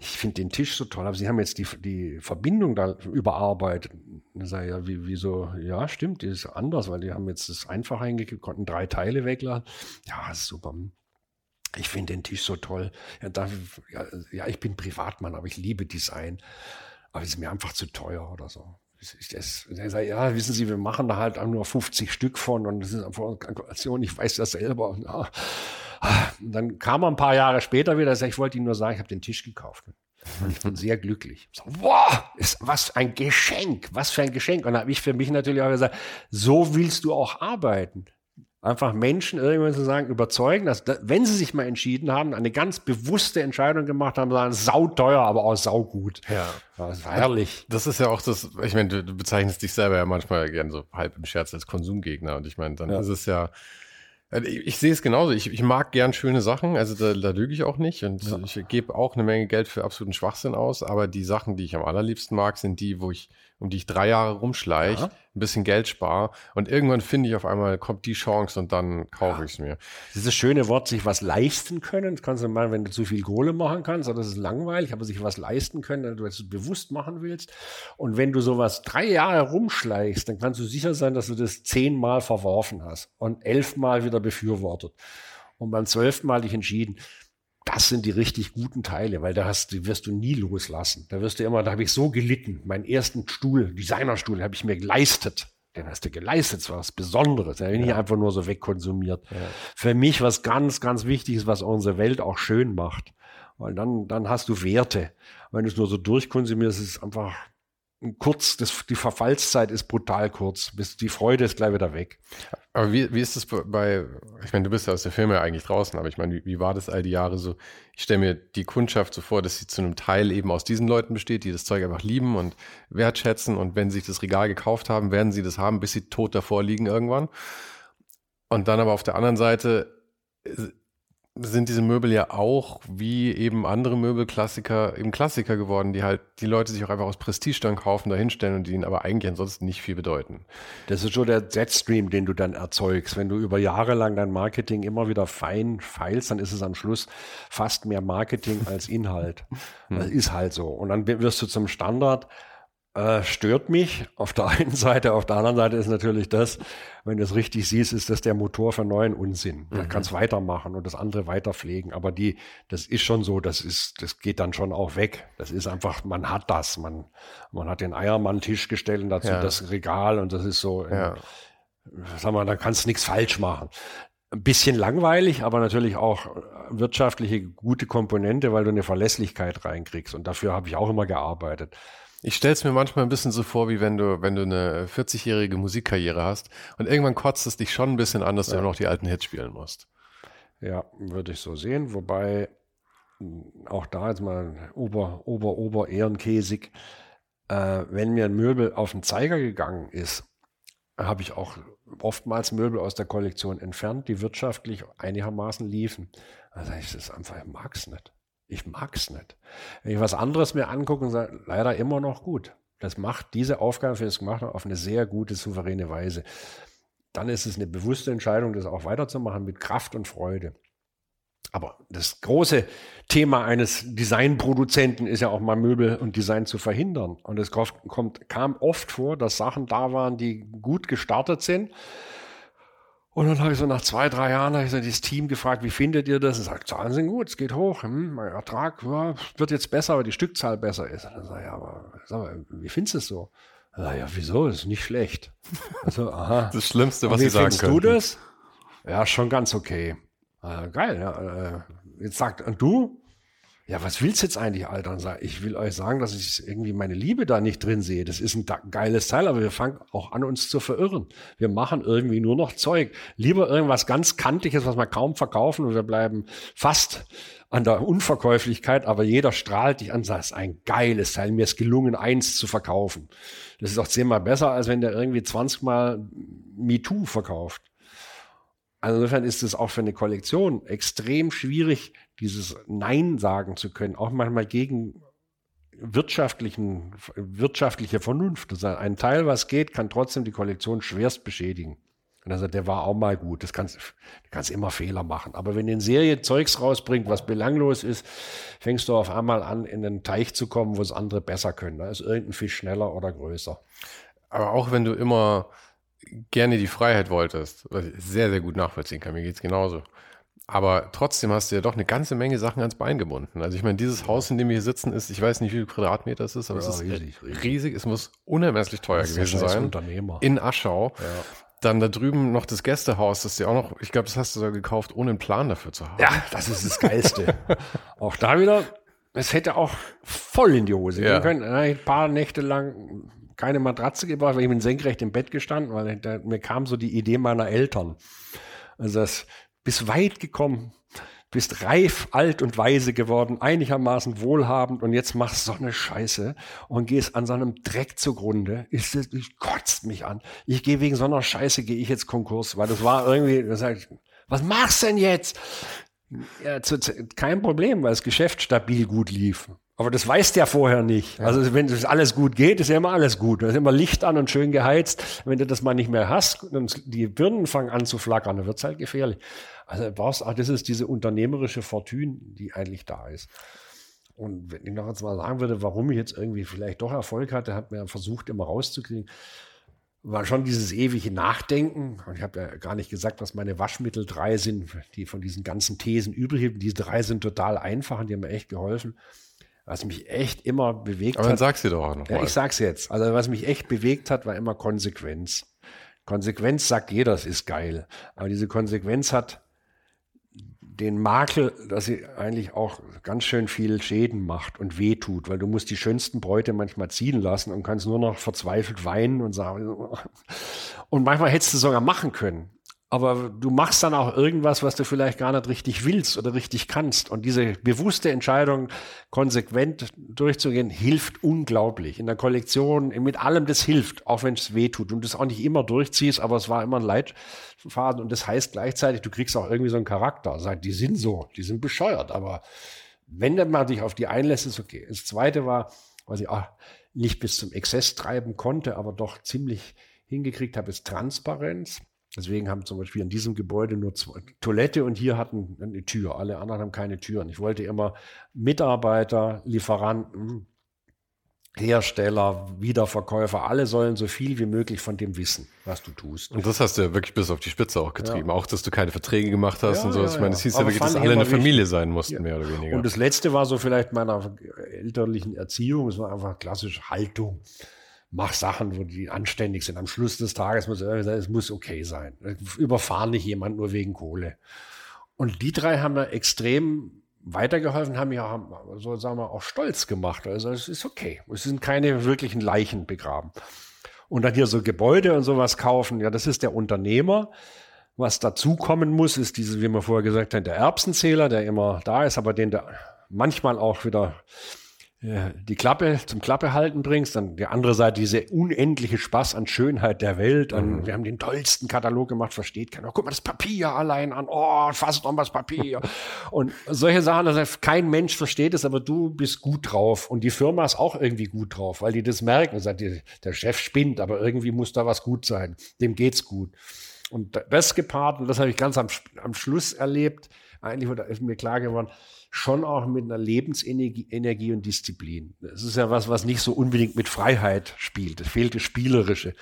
B: ich finde den Tisch so toll, aber Sie haben jetzt die, die Verbindung da überarbeitet. Dann sage ich, ja, wie, wieso? Ja, stimmt, die ist anders, weil die haben jetzt das einfach eingekippt, konnten drei Teile wegladen. Ja, super. Ich finde den Tisch so toll. Ja, da, ja, ja, ich bin Privatmann, aber ich liebe Design. Aber es ist mir einfach zu teuer oder so ich das, sagt, ja, wissen Sie, wir machen da halt nur 50 Stück von und das ist einfach eine Kalkulation, ich weiß das selber. Und, ja. und dann kam er ein paar Jahre später wieder, ich wollte Ihnen nur sagen, ich habe den Tisch gekauft. Und ich bin <laughs> sehr glücklich. So, wow, ist, was ein Geschenk, was für ein Geschenk. Und dann habe ich für mich natürlich auch gesagt, so willst du auch arbeiten einfach Menschen irgendwann zu sagen, überzeugen, dass, wenn sie sich mal entschieden haben, eine ganz bewusste Entscheidung gemacht haben, sagen, sauteuer, aber auch saugut.
A: Ja. Das war herrlich. Das ist ja auch das, ich meine, du, du bezeichnest dich selber ja manchmal gern so halb im Scherz als Konsumgegner und ich meine, dann ja. ist es ja, Also ich, ich sehe es genauso. Ich, ich mag gern schöne Sachen, also da, da lüge ich auch nicht. Und ja. ich gebe auch eine Menge Geld für absoluten Schwachsinn aus. Aber die Sachen, die ich am allerliebsten mag, sind die, wo ich um die ich drei Jahre rumschleiche, ja. ein bisschen Geld spare und irgendwann finde ich auf einmal, kommt die Chance und dann kaufe ja. ich es mir.
B: Dieses schöne Wort, sich was leisten können, das kannst du mal, wenn du zu viel Kohle machen kannst, das ist langweilig, aber sich was leisten können, wenn du es bewusst machen willst. Und wenn du sowas drei Jahre rumschleichst, dann kannst du sicher sein, dass du das zehnmal verworfen hast und elfmal wieder befürwortet. Und beim zwölften Mal dich entschieden, das sind die richtig guten Teile, weil da hast, die wirst du nie loslassen. Da wirst du immer, da habe ich so gelitten. Meinen ersten Stuhl, Designerstuhl, habe ich mir geleistet. Den hast du geleistet, das war was Besonderes. Da bin ich einfach nur so wegkonsumiert. Ja. Für mich was ganz, ganz Wichtiges, was unsere Welt auch schön macht. Weil dann, dann hast du Werte. Wenn du es nur so durchkonsumierst, ist es einfach kurz, das, die Verfallszeit ist brutal kurz, bis die Freude ist gleich wieder weg.
A: Aber wie, wie ist das bei, ich meine, du bist ja aus der Firma eigentlich draußen, aber ich meine, wie, wie war das all die Jahre so? Ich stelle mir die Kundschaft so vor, dass sie zu einem Teil eben aus diesen Leuten besteht, die das Zeug einfach lieben und wertschätzen und wenn sie sich das Regal gekauft haben, werden sie das haben, bis sie tot davor liegen irgendwann. Und dann aber auf der anderen Seite sind diese Möbel ja auch wie eben andere Möbelklassiker eben Klassiker geworden, die halt die Leute sich auch einfach aus Prestige dann kaufen, da hinstellen und die ihnen aber eigentlich ansonsten nicht viel bedeuten.
B: Das ist schon der Z-Stream, den du dann erzeugst. Wenn du über Jahre lang dein Marketing immer wieder fein feilst, dann ist es am Schluss fast mehr Marketing als Inhalt. <laughs> Hm. Das ist halt so. Und dann wirst du zum Standard äh, stört mich auf der <laughs> einen Seite. Auf der anderen Seite ist natürlich das, wenn du es richtig siehst, ist das der Motor für neuen Unsinn. Mhm. Da kannst weitermachen und das andere weiter pflegen. Aber die, das ist schon so, das ist, das geht dann schon auch weg. Das ist einfach, man hat das. Man, man hat den Eiermann-Tisch gestellt und dazu ja. das Regal und das ist so, ja. sag mal, da kannst du nichts falsch machen. Ein bisschen langweilig, aber natürlich auch wirtschaftliche gute Komponente, weil du eine Verlässlichkeit reinkriegst. Und dafür habe ich auch immer gearbeitet.
A: Ich stelle es mir manchmal ein bisschen so vor, wie wenn du, wenn du eine 40-jährige Musikkarriere hast und irgendwann kotzt es dich schon ein bisschen an, dass ja. du noch die alten Hits spielen musst.
B: Ja, würde ich so sehen. Wobei auch da jetzt mal ober, ober, ober ehrenkäsig, äh, wenn mir ein Möbel auf den Zeiger gegangen ist, habe ich auch oftmals Möbel aus der Kollektion entfernt, die wirtschaftlich einigermaßen liefen. Also ich das einfach, ich mag es nicht. Ich mag's nicht. Wenn ich was anderes mir angucke und sage, leider immer noch gut. Das macht diese Aufgabe für das gemacht auf eine sehr gute, souveräne Weise. Dann ist es eine bewusste Entscheidung, das auch weiterzumachen mit Kraft und Freude. Aber das große Thema eines Designproduzenten ist ja auch mal Möbel und Design zu verhindern. Und es kommt, kam oft vor, dass Sachen da waren, die gut gestartet sind und dann habe ich so nach zwei, drei Jahren habe ich so dieses Team gefragt, wie findet ihr das? Und sagt, Zahlen sind gut, es geht hoch, hm, mein Ertrag ja, wird jetzt besser, weil die Stückzahl besser ist. Und dann sage ich, ja, aber sag mal, wie findest du es so? Sag, ja, wieso? Das ist nicht schlecht.
A: Also, aha. <laughs> Das Schlimmste, was sie sagen können.
B: Wie findest du das? Ja, schon ganz okay. Also, geil, ja. Äh, jetzt sagt, und du? Ja, was willst du jetzt eigentlich, Alter? Und sag, ich will euch sagen, dass ich irgendwie meine Liebe da nicht drin sehe. Das ist ein geiles Teil, aber wir fangen auch an, uns zu verirren. Wir machen irgendwie nur noch Zeug. Lieber irgendwas ganz Kantiges, was wir kaum verkaufen und wir bleiben fast an der Unverkäuflichkeit, aber jeder strahlt dich an, das ist ein geiles Teil. Mir ist gelungen, eins zu verkaufen. Das ist auch zehnmal besser, als wenn der irgendwie 20 Mal MeToo verkauft. Also insofern ist es auch für eine Kollektion extrem schwierig, dieses Nein sagen zu können, auch manchmal gegen wirtschaftlichen, wirtschaftliche Vernunft. Also ein Teil, was geht, kann trotzdem die Kollektion schwerst beschädigen. Und also der war auch mal gut. Das kannst, du kannst immer Fehler machen. Aber wenn in Serie Zeugs rausbringt, was belanglos ist, fängst du auf einmal an, in einen Teich zu kommen, wo es andere besser können. Da ist irgendein Fisch schneller oder größer.
A: Aber auch wenn du immer gerne die Freiheit wolltest, was ich sehr, sehr gut nachvollziehen kann, mir geht's genauso. Aber trotzdem hast du ja doch eine ganze Menge Sachen ans Bein gebunden. Also ich meine, dieses Haus, in dem wir hier sitzen, ist, ich weiß nicht, wie viel Quadratmeter es ist, aber ja, es ist riesig, riesig. riesig. Es muss unermesslich teuer das gewesen sein.
B: Unternehmer.
A: In Aschau. Ja. Dann da drüben noch das Gästehaus, das ja auch noch, ich glaube, das hast du sogar gekauft, ohne einen Plan dafür zu haben.
B: Ja, das ist das Geilste. <laughs> auch da wieder, es hätte auch voll in die Hose ja. gehen können. Ein paar Nächte lang keine Matratze gebracht, weil ich bin senkrecht im Bett gestanden, weil da, mir kam so die Idee meiner Eltern. Also das bist weit gekommen, bist reif, alt und weise geworden, einigermaßen wohlhabend und jetzt machst so eine Scheiße und gehst an so einem Dreck zugrunde. Ich, ich kotzt mich an. Ich gehe wegen so einer Scheiße, gehe ich jetzt Konkurs, weil das war irgendwie, das heißt, Was machst du denn jetzt? Ja, zu, kein Problem, weil das Geschäft stabil gut lief. Aber das weiß der vorher nicht. Ja. Also wenn es alles gut geht, ist ja immer alles gut. Da ist immer Licht an und schön geheizt. Wenn du das mal nicht mehr hast und die Birnen fangen an zu flackern, dann wird's halt gefährlich. Also brauchst, ach, das ist diese unternehmerische Fortune, die eigentlich da ist. Und wenn ich noch jetzt mal sagen würde, warum ich jetzt irgendwie vielleicht doch Erfolg hatte, hat mir versucht, immer rauszukriegen, war schon dieses ewige Nachdenken. Und ich habe ja gar nicht gesagt, was meine Waschmittel drei sind, die von diesen ganzen Thesen übrig sind. Diese drei sind total einfach und die haben mir echt geholfen. Was mich echt immer bewegt
A: Aber hat. Aber dann sag's dir doch auch noch.
B: Ja, ich sag's jetzt. Also was mich echt bewegt hat, war immer Konsequenz. Konsequenz sagt jeder, es ist geil. Aber diese Konsequenz hat den Makel, dass sie eigentlich auch ganz schön viel Schäden macht und wehtut, weil du musst die schönsten Bräute manchmal ziehen lassen und kannst nur noch verzweifelt weinen und sagen, <laughs> und manchmal hättest du sogar machen können aber du machst dann auch irgendwas, was du vielleicht gar nicht richtig willst oder richtig kannst. Und diese bewusste Entscheidung, konsequent durchzugehen, hilft unglaublich. In der Kollektion, mit allem, das hilft, auch wenn es weh tut. Und das auch nicht immer durchziehst, aber es war immer ein Leitfaden. Und das heißt gleichzeitig, du kriegst auch irgendwie so einen Charakter. Sagt, die sind so, die sind bescheuert. Aber wenn man dich auf die einlässt, ist okay. Das zweite war, was ich auch nicht bis zum Exzess treiben konnte, aber doch ziemlich hingekriegt habe, ist Transparenz. Deswegen haben zum Beispiel in diesem Gebäude nur zwei Toilette und hier hatten eine Tür. Alle anderen haben keine Türen. Ich wollte immer Mitarbeiter, Lieferanten, Hersteller, Wiederverkäufer, alle sollen so viel wie möglich von dem wissen, was du tust.
A: Und das hast du ja wirklich bis auf die Spitze auch getrieben. Ja. Auch, dass du keine Verträge gemacht hast ja, und so. Ja, ich meine, es hieß ja wirklich, dass alle eine Familie sein mussten, mehr oder weniger.
B: Und das letzte war so vielleicht meiner elterlichen Erziehung. Es war einfach klassisch Haltung mach Sachen, wo die anständig sind. Am Schluss des Tages muss es muss okay sein. Überfahren nicht jemand nur wegen Kohle. Und die drei haben mir extrem weitergeholfen, haben ja so sagen wir auch stolz gemacht. Also es ist okay. Es sind keine wirklichen Leichen begraben. Und dann hier so Gebäude und sowas kaufen, ja, das ist der Unternehmer. Was dazukommen muss, ist diese, wie wir vorher gesagt haben, der Erbsenzähler, der immer da ist, aber den der manchmal auch wieder die Klappe zum Klappe halten bringst, dann die andere Seite diese unendliche Spaß an Schönheit der Welt. An, mhm. Wir haben den tollsten Katalog gemacht, versteht keiner. Guck mal das Papier allein an. Oh, fass doch mal das Papier. <laughs> und solche Sachen, also kein Mensch versteht es, aber du bist gut drauf. Und die Firma ist auch irgendwie gut drauf, weil die das merken. Sagt, der Chef spinnt, aber irgendwie muss da was gut sein. Dem geht's gut. Und das gepaart, und das habe ich ganz am, am Schluss erlebt, eigentlich ist mir klar geworden, schon auch mit einer Lebensenergie Energie und Disziplin. Das ist ja was, was nicht so unbedingt mit Freiheit spielt. Es fehlt das Spielerische.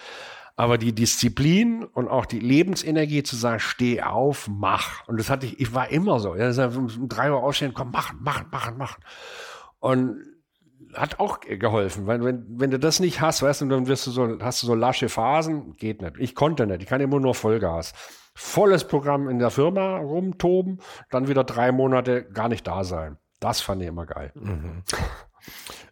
B: Aber die Disziplin und auch die Lebensenergie zu sagen, steh auf, mach. Und das hatte ich, ich war immer so. Ja, um drei Uhr aufstehen, komm, machen, machen, machen, machen. Und hat auch geholfen, weil wenn, wenn du das nicht hast, weißt du, dann wirst du so, hast du so lasche Phasen, geht nicht. Ich konnte nicht, ich kann immer nur Vollgas volles Programm in der Firma rumtoben, dann wieder drei Monate gar nicht da sein. Das fand ich immer geil. Mhm.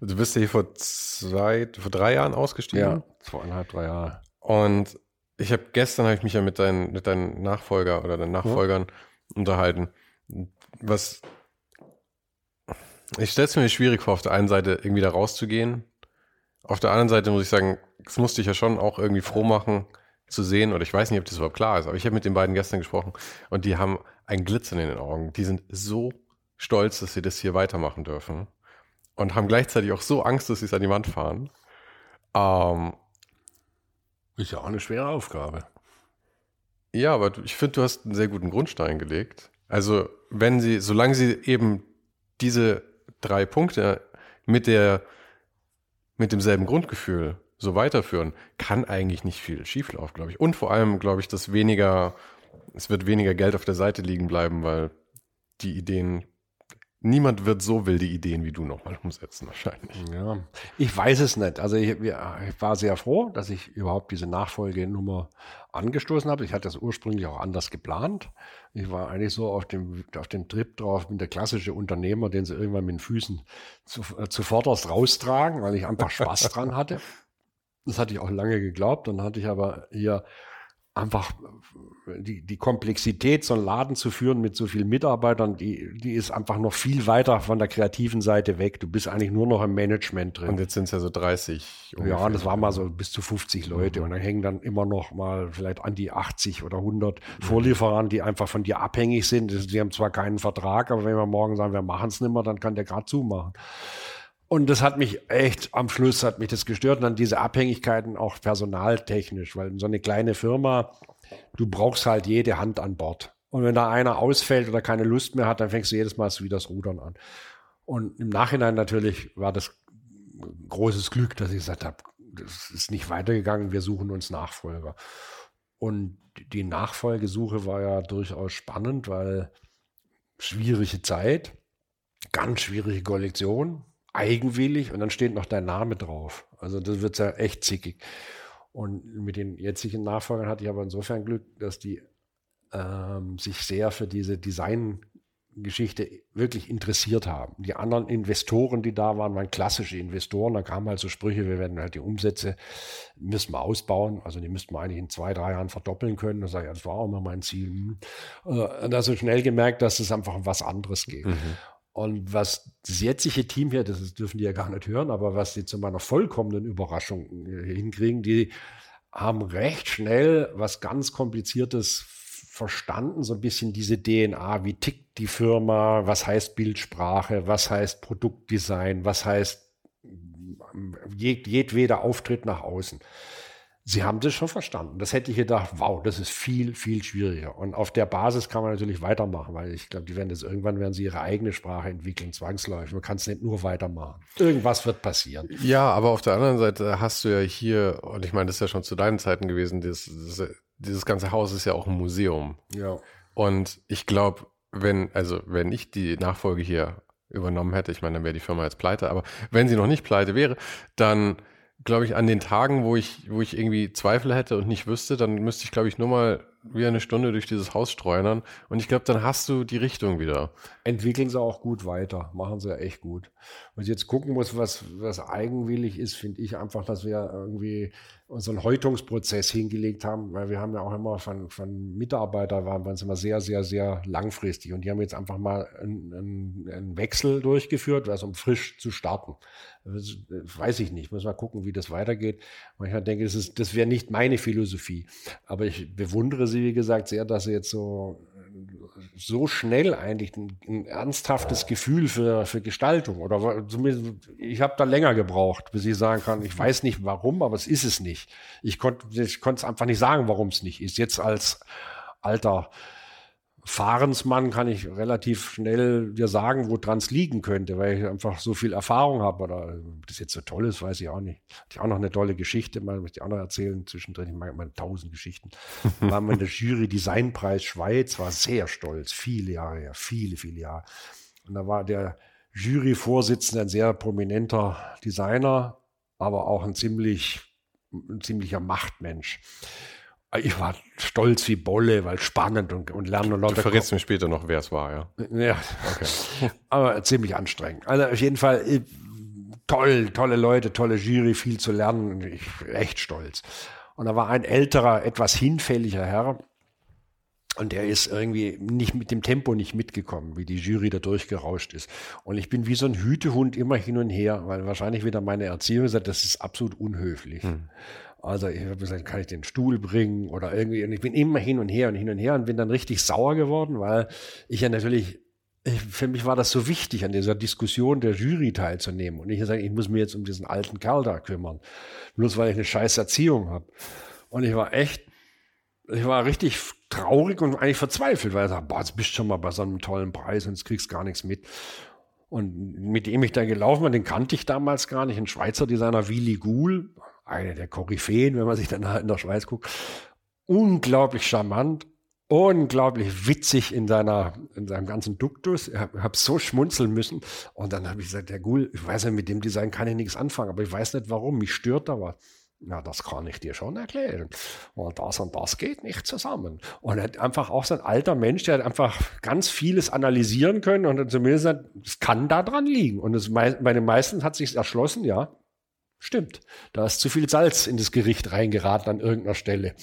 A: Du bist ja hier vor zwei, vor drei Jahren ausgestiegen?
B: Ja, zweieinhalb, drei Jahre.
A: Und ich habe gestern habe ich mich ja mit deinen, mit deinen Nachfolger oder deinen Nachfolgern ja. unterhalten. Was ich stelle es mir schwierig vor, auf der einen Seite irgendwie da rauszugehen. Auf der anderen Seite muss ich sagen, es musste ich ja schon auch irgendwie froh machen, zu sehen, oder ich weiß nicht, ob das überhaupt klar ist, aber ich habe mit den beiden gestern gesprochen und die haben ein Glitzern in den Augen. Die sind so stolz, dass sie das hier weitermachen dürfen und haben gleichzeitig auch so Angst, dass sie es an die Wand fahren. Ähm,
B: ist ja auch eine schwere Aufgabe.
A: Ja, aber ich finde, du hast einen sehr guten Grundstein gelegt. Also, wenn sie, solange sie eben diese drei Punkte mit der, mit demselben Grundgefühl so weiterführen, kann eigentlich nicht viel schieflaufen, glaube ich. Und vor allem glaube ich, dass weniger, es wird weniger Geld auf der Seite liegen bleiben, weil die Ideen, niemand wird so wilde Ideen wie du nochmal umsetzen, wahrscheinlich.
B: Ja, ich weiß es nicht. Also ich, ich war sehr froh, dass ich überhaupt diese Nachfolgenummer angestoßen habe. Ich hatte das ursprünglich auch anders geplant. Ich war eigentlich so auf dem, auf dem Trip drauf, bin der klassische Unternehmer, den sie irgendwann mit den Füßen zu, äh, zuvorderst raustragen, weil ich einfach Spaß dran hatte. <laughs> Das hatte ich auch lange geglaubt. Dann hatte ich aber hier einfach die, die Komplexität, so einen Laden zu führen mit so vielen Mitarbeitern, die, die ist einfach noch viel weiter von der kreativen Seite weg. Du bist eigentlich nur noch im Management drin.
A: Und jetzt sind es ja so 30.
B: Ungefähr. Ja, und das war mal so bis zu 50 Leute. Mhm. Und dann hängen dann immer noch mal vielleicht an die 80 oder 100 mhm. Vorlieferern, die einfach von dir abhängig sind. Die haben zwar keinen Vertrag, aber wenn wir morgen sagen, wir machen es nicht mehr, dann kann der gerade zumachen. Und das hat mich echt, am Schluss hat mich das gestört. Und dann diese Abhängigkeiten auch personaltechnisch, weil so eine kleine Firma, du brauchst halt jede Hand an Bord. Und wenn da einer ausfällt oder keine Lust mehr hat, dann fängst du jedes Mal wieder das Rudern an. Und im Nachhinein natürlich war das großes Glück, dass ich gesagt habe, das ist nicht weitergegangen, wir suchen uns Nachfolger. Und die Nachfolgesuche war ja durchaus spannend, weil schwierige Zeit, ganz schwierige Kollektion, eigenwillig und dann steht noch dein Name drauf. Also das wird ja echt zickig. Und mit den jetzigen Nachfolgern hatte ich aber insofern Glück, dass die ähm, sich sehr für diese Designgeschichte wirklich interessiert haben. Die anderen Investoren, die da waren, waren klassische Investoren. Da kamen halt so Sprüche, wir werden halt die Umsätze, müssen wir ausbauen. Also die müssten wir eigentlich in zwei, drei Jahren verdoppeln können. Da sage ich, das war auch immer mein Ziel. Hm. Äh, da so schnell gemerkt, dass es einfach um was anderes geht. Mhm. Und was das jetzige Team hier, das dürfen die ja gar nicht hören, aber was die zu meiner vollkommenen Überraschung äh, hinkriegen, die haben recht schnell was ganz Kompliziertes verstanden, so ein bisschen diese DNA, wie tickt die Firma, was heißt Bildsprache, was heißt Produktdesign, was heißt jedweder Auftritt nach außen. Sie haben das schon verstanden. Das hätte ich gedacht, wow, das ist viel, viel schwieriger. Und auf der Basis kann man natürlich weitermachen, weil ich glaube, die werden das irgendwann werden sie ihre eigene Sprache entwickeln, zwangsläufig. Man kann es nicht nur weitermachen. Irgendwas wird passieren.
A: Ja, aber auf der anderen Seite hast du ja hier, und ich meine, das ist ja schon zu deinen Zeiten gewesen, dieses, dieses ganze Haus ist ja auch ein Museum.
B: Ja.
A: Und ich glaube, wenn, also wenn ich die Nachfolge hier übernommen hätte, ich meine, dann wäre die Firma jetzt pleite, aber wenn sie noch nicht pleite wäre, dann glaube ich, an den Tagen, wo ich, wo ich irgendwie Zweifel hätte und nicht wüsste, dann müsste ich, glaube ich, nur mal wie eine Stunde durch dieses Haus streunern. Und ich glaube, dann hast du die Richtung wieder.
B: Entwickeln sie auch gut weiter. Machen sie ja echt gut. Was ich jetzt gucken muss, was, was eigenwillig ist, finde ich einfach, dass wir irgendwie unseren Häutungsprozess hingelegt haben, weil wir haben ja auch immer von, von Mitarbeitern waren wir uns immer sehr, sehr, sehr langfristig. Und die haben jetzt einfach mal einen, einen, Wechsel durchgeführt, also um frisch zu starten. Das weiß ich nicht. Muss mal gucken, wie das weitergeht. Ich denke, das, ist, das wäre nicht meine Philosophie. Aber ich bewundere sie, wie gesagt, sehr, dass sie jetzt so so schnell eigentlich ein, ein, ernsthaftes Gefühl für, für Gestaltung oder zumindest ich habe da länger gebraucht, bis ich sagen kann, ich weiß nicht warum, aber es ist es nicht. Ich konnte ich konnte es einfach nicht sagen, warum es nicht ist. Jetzt als alter Fahrensmann kann ich relativ schnell dir sagen, woran es liegen könnte, weil ich einfach so viel Erfahrung habe. Oder ob das jetzt so toll ist, weiß ich auch nicht. Hatte ich auch noch eine tolle Geschichte, mal möchte ich auch noch erzählen zwischendrin. Ich mag meine tausend Geschichten. <laughs> Waren wir in der Jury Designpreis Schweiz, war sehr stolz, viele Jahre her, viele, viele Jahre. Und da war der Juryvorsitzende ein sehr prominenter Designer, aber auch ein ziemlich, ein ziemlicher Machtmensch. Ich war stolz wie Bolle, weil spannend und, und lernen und
A: Leute. Du verrätst mir später noch, wer es war, ja.
B: Ja, okay. <laughs> Aber ziemlich anstrengend. Also auf jeden Fall äh, toll, tolle Leute, tolle Jury, viel zu lernen. Ich echt stolz. Und da war ein älterer, etwas hinfälliger Herr. Und der ist irgendwie nicht mit dem Tempo nicht mitgekommen, wie die Jury da durchgerauscht ist. Und ich bin wie so ein Hütehund immer hin und her, weil wahrscheinlich wieder meine Erziehung sagt, das ist absolut unhöflich. Hm. Also ich habe gesagt, kann ich den Stuhl bringen oder irgendwie. Und ich bin immer hin und her und hin und her und bin dann richtig sauer geworden, weil ich ja natürlich, für mich war das so wichtig, an dieser Diskussion der Jury teilzunehmen. Und ich sage, ich muss mir jetzt um diesen alten Kerl da kümmern. Bloß weil ich eine scheiß Erziehung habe. Und ich war echt, ich war richtig traurig und eigentlich verzweifelt, weil ich sage, boah, jetzt bist du schon mal bei so einem tollen Preis und jetzt kriegst gar nichts mit. Und mit dem ich da gelaufen bin, den kannte ich damals gar nicht, ein Schweizer Designer Willy Goul, eine der Koryphäen, wenn man sich dann in der Schweiz guckt. Unglaublich charmant, unglaublich witzig in seiner, in seinem ganzen Duktus. Ich habe hab so schmunzeln müssen. Und dann habe ich gesagt, der Gul, ich weiß ja, mit dem Design kann ich nichts anfangen, aber ich weiß nicht warum, mich stört da was. Ja, das kann ich dir schon erklären. Und das und das geht nicht zusammen. Und er hat einfach auch so ein alter Mensch, der hat einfach ganz vieles analysieren können und zumindest sagt, es kann da dran liegen. Und es, bei den meisten hat sich erschlossen, ja, Stimmt. Da ist zu viel Salz in das Gericht reingeraten an irgendeiner Stelle.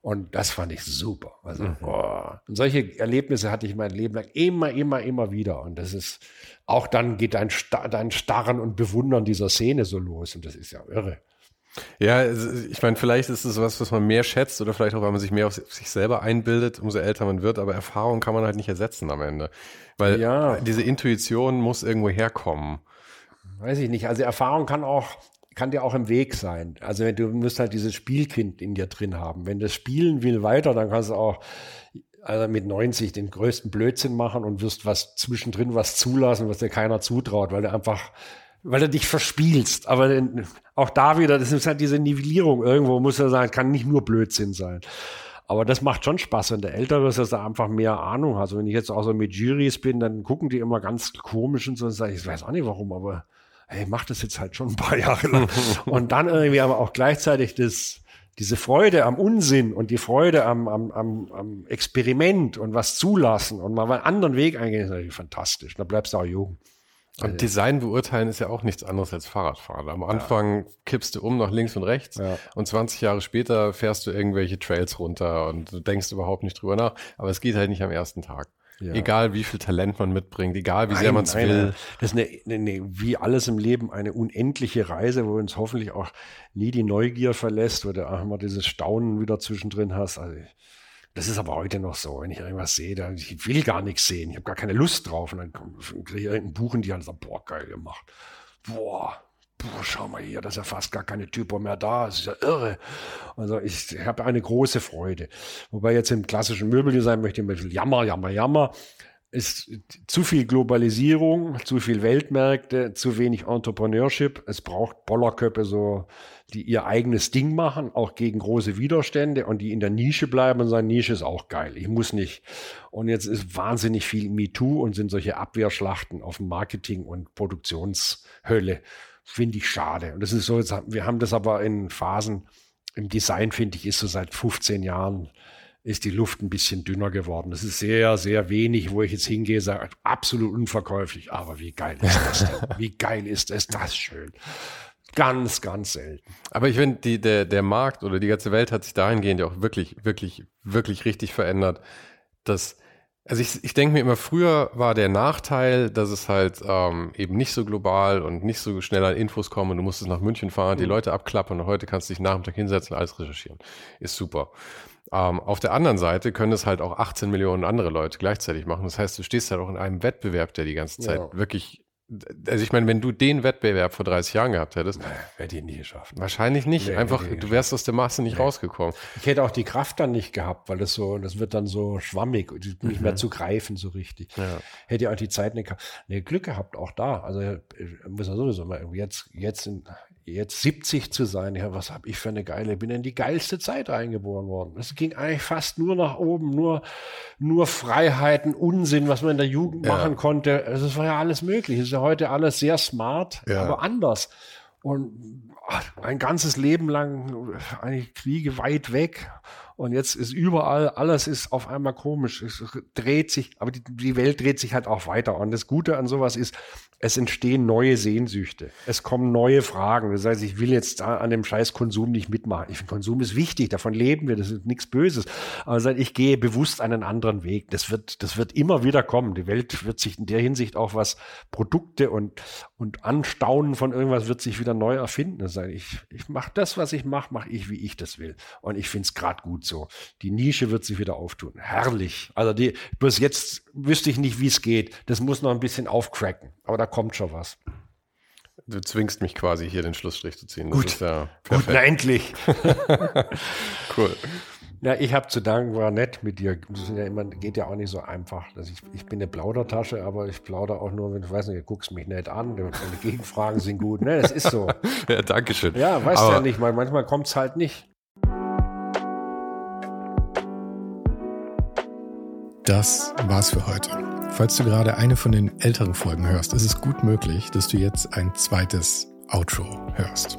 B: Und das fand ich super. Also, mhm. oh. Und solche Erlebnisse hatte ich mein Leben lang immer, immer, immer wieder. Und das ist, auch dann geht dein, dein Starren und Bewundern dieser Szene so los. Und das ist ja irre.
A: Ja, ich meine, vielleicht ist es was, was man mehr schätzt oder vielleicht auch, weil man sich mehr auf sich selber einbildet, umso älter man wird, aber Erfahrung kann man halt nicht ersetzen am Ende. Weil ja. diese Intuition muss irgendwo herkommen.
B: Weiß ich nicht. Also Erfahrung kann auch, kann dir auch im Weg sein. Also du musst halt dieses Spielkind in dir drin haben. Wenn das spielen will weiter, dann kannst du auch also mit 90 den größten Blödsinn machen und wirst was zwischendrin was zulassen, was dir keiner zutraut, weil du einfach weil du dich verspielst. Aber auch da wieder, das ist halt diese Nivellierung. Irgendwo muss er sagen, kann nicht nur Blödsinn sein. Aber das macht schon Spaß, wenn der älter ist, dass er einfach mehr Ahnung hat. Also wenn ich jetzt auch so mit Juries bin, dann gucken die immer ganz komisch und so und sage ich, weiß auch nicht warum, aber hey, mach das jetzt halt schon ein paar <laughs> Jahre lang. und dann irgendwie aber auch gleichzeitig das, diese Freude am Unsinn und die Freude am, am, am, am Experiment und was zulassen und mal einen anderen Weg eingehen, ist natürlich fantastisch. Da bleibst du auch jung.
A: Und Design beurteilen ist ja auch nichts anderes als Fahrradfahren. Am Anfang ja. kippst du um nach links und rechts ja. und 20 Jahre später fährst du irgendwelche Trails runter und du denkst überhaupt nicht drüber nach. Aber es geht halt nicht am ersten Tag. Ja. Egal wie viel Talent man mitbringt, egal wie nein, sehr man es will.
B: Das ist eine, eine, wie alles im Leben eine unendliche Reise, wo uns hoffentlich auch nie die Neugier verlässt, wo du auch immer dieses Staunen wieder zwischendrin hast. Also das ist aber heute noch so. Wenn ich irgendwas sehe, dann ich will gar nichts sehen. Ich habe gar keine Lust drauf. Und dann kriege ich irgendein Buch in die Hand und sage, boah, geil gemacht. Boah, boah, schau mal hier, da ist ja fast gar keine Typo mehr da. Das ist ja irre. Also ich habe eine große Freude. Wobei jetzt im klassischen Möbeldesign möchte ich ein bisschen jammer, jammer, jammer ist zu viel Globalisierung, zu viel Weltmärkte, zu wenig Entrepreneurship. Es braucht Bollerköpfe, so, die ihr eigenes Ding machen, auch gegen große Widerstände und die in der Nische bleiben und sagen, Nische ist auch geil. Ich muss nicht. Und jetzt ist wahnsinnig viel MeToo und sind solche Abwehrschlachten auf Marketing und Produktionshölle. Finde ich schade. Und das ist so, wir haben das aber in Phasen im Design, finde ich, ist so seit 15 Jahren ist die Luft ein bisschen dünner geworden. Das ist sehr, sehr wenig, wo ich jetzt hingehe, sage, absolut unverkäuflich. Aber wie geil ist das denn? <laughs> Wie geil ist es das schön? Ganz, ganz selten.
A: Aber ich finde, der, der Markt oder die ganze Welt hat sich dahingehend ja auch wirklich, wirklich, wirklich richtig verändert, dass also ich, ich denke mir immer, früher war der Nachteil, dass es halt ähm, eben nicht so global und nicht so schnell an Infos kommen und du musstest nach München fahren, die mhm. Leute abklappern und heute kannst du dich Nachmittag hinsetzen und alles recherchieren. Ist super. Ähm, auf der anderen Seite können es halt auch 18 Millionen andere Leute gleichzeitig machen. Das heißt, du stehst halt auch in einem Wettbewerb, der die ganze Zeit ja. wirklich also ich meine, wenn du den Wettbewerb vor 30 Jahren gehabt hättest,
B: nee, hätte ich nie geschafft.
A: Wahrscheinlich nicht. Nee, Einfach, du wärst aus der Masse nicht nee. rausgekommen.
B: Ich hätte auch die Kraft dann nicht gehabt, weil das so, das wird dann so schwammig, nicht mhm. mehr zu greifen so richtig. Ja. Hätte auch die Zeit nicht gehabt. Nee, Glück gehabt, auch da. Also muss man sowieso mal jetzt, jetzt in, jetzt 70 zu sein, ja, was habe ich für eine geile, bin in die geilste Zeit reingeboren worden. Es ging eigentlich fast nur nach oben, nur, nur Freiheiten, Unsinn, was man in der Jugend ja. machen konnte. Also es war ja alles möglich. Es ist ja heute alles sehr smart, ja. aber anders. Und ach, mein ganzes Leben lang eigentlich Kriege weit weg. Und jetzt ist überall, alles ist auf einmal komisch. Es dreht sich, aber die, die Welt dreht sich halt auch weiter. Und das Gute an sowas ist, es entstehen neue Sehnsüchte. Es kommen neue Fragen. Das heißt, ich will jetzt da an dem scheiß Konsum nicht mitmachen. Ich finde, Konsum ist wichtig. Davon leben wir. Das ist nichts Böses. Aber ich gehe bewusst einen anderen Weg. Das wird, das wird immer wieder kommen. Die Welt wird sich in der Hinsicht auch was Produkte und, und Anstaunen von irgendwas wird sich wieder neu erfinden. Das heißt, ich, ich mache das, was ich mache, mache ich, wie ich das will. Und ich finde es gerade gut so. Die Nische wird sich wieder auftun. Herrlich. Also die, bis jetzt wüsste ich nicht, wie es geht. Das muss noch ein bisschen aufcracken. Aber da kommt schon was.
A: Du zwingst mich quasi hier den Schlussstrich zu ziehen.
B: Das Gut, ja Gut na endlich. <laughs> <laughs>
A: cool.
B: Ja, ich habe zu danken, war nett mit dir. Das ja immer, geht ja auch nicht so einfach. Also ich, ich bin eine Plaudertasche, aber ich plaudere auch nur, wenn du weißt nicht, du guckst mich nicht an, deine Gegenfragen sind gut. Ne, das ist so. <laughs>
A: ja, danke schön.
B: Ja, weißt du ja nicht, weil manchmal kommt es halt nicht.
C: Das war's für heute. Falls du gerade eine von den älteren Folgen hörst, ist es gut möglich, dass du jetzt ein zweites Outro hörst.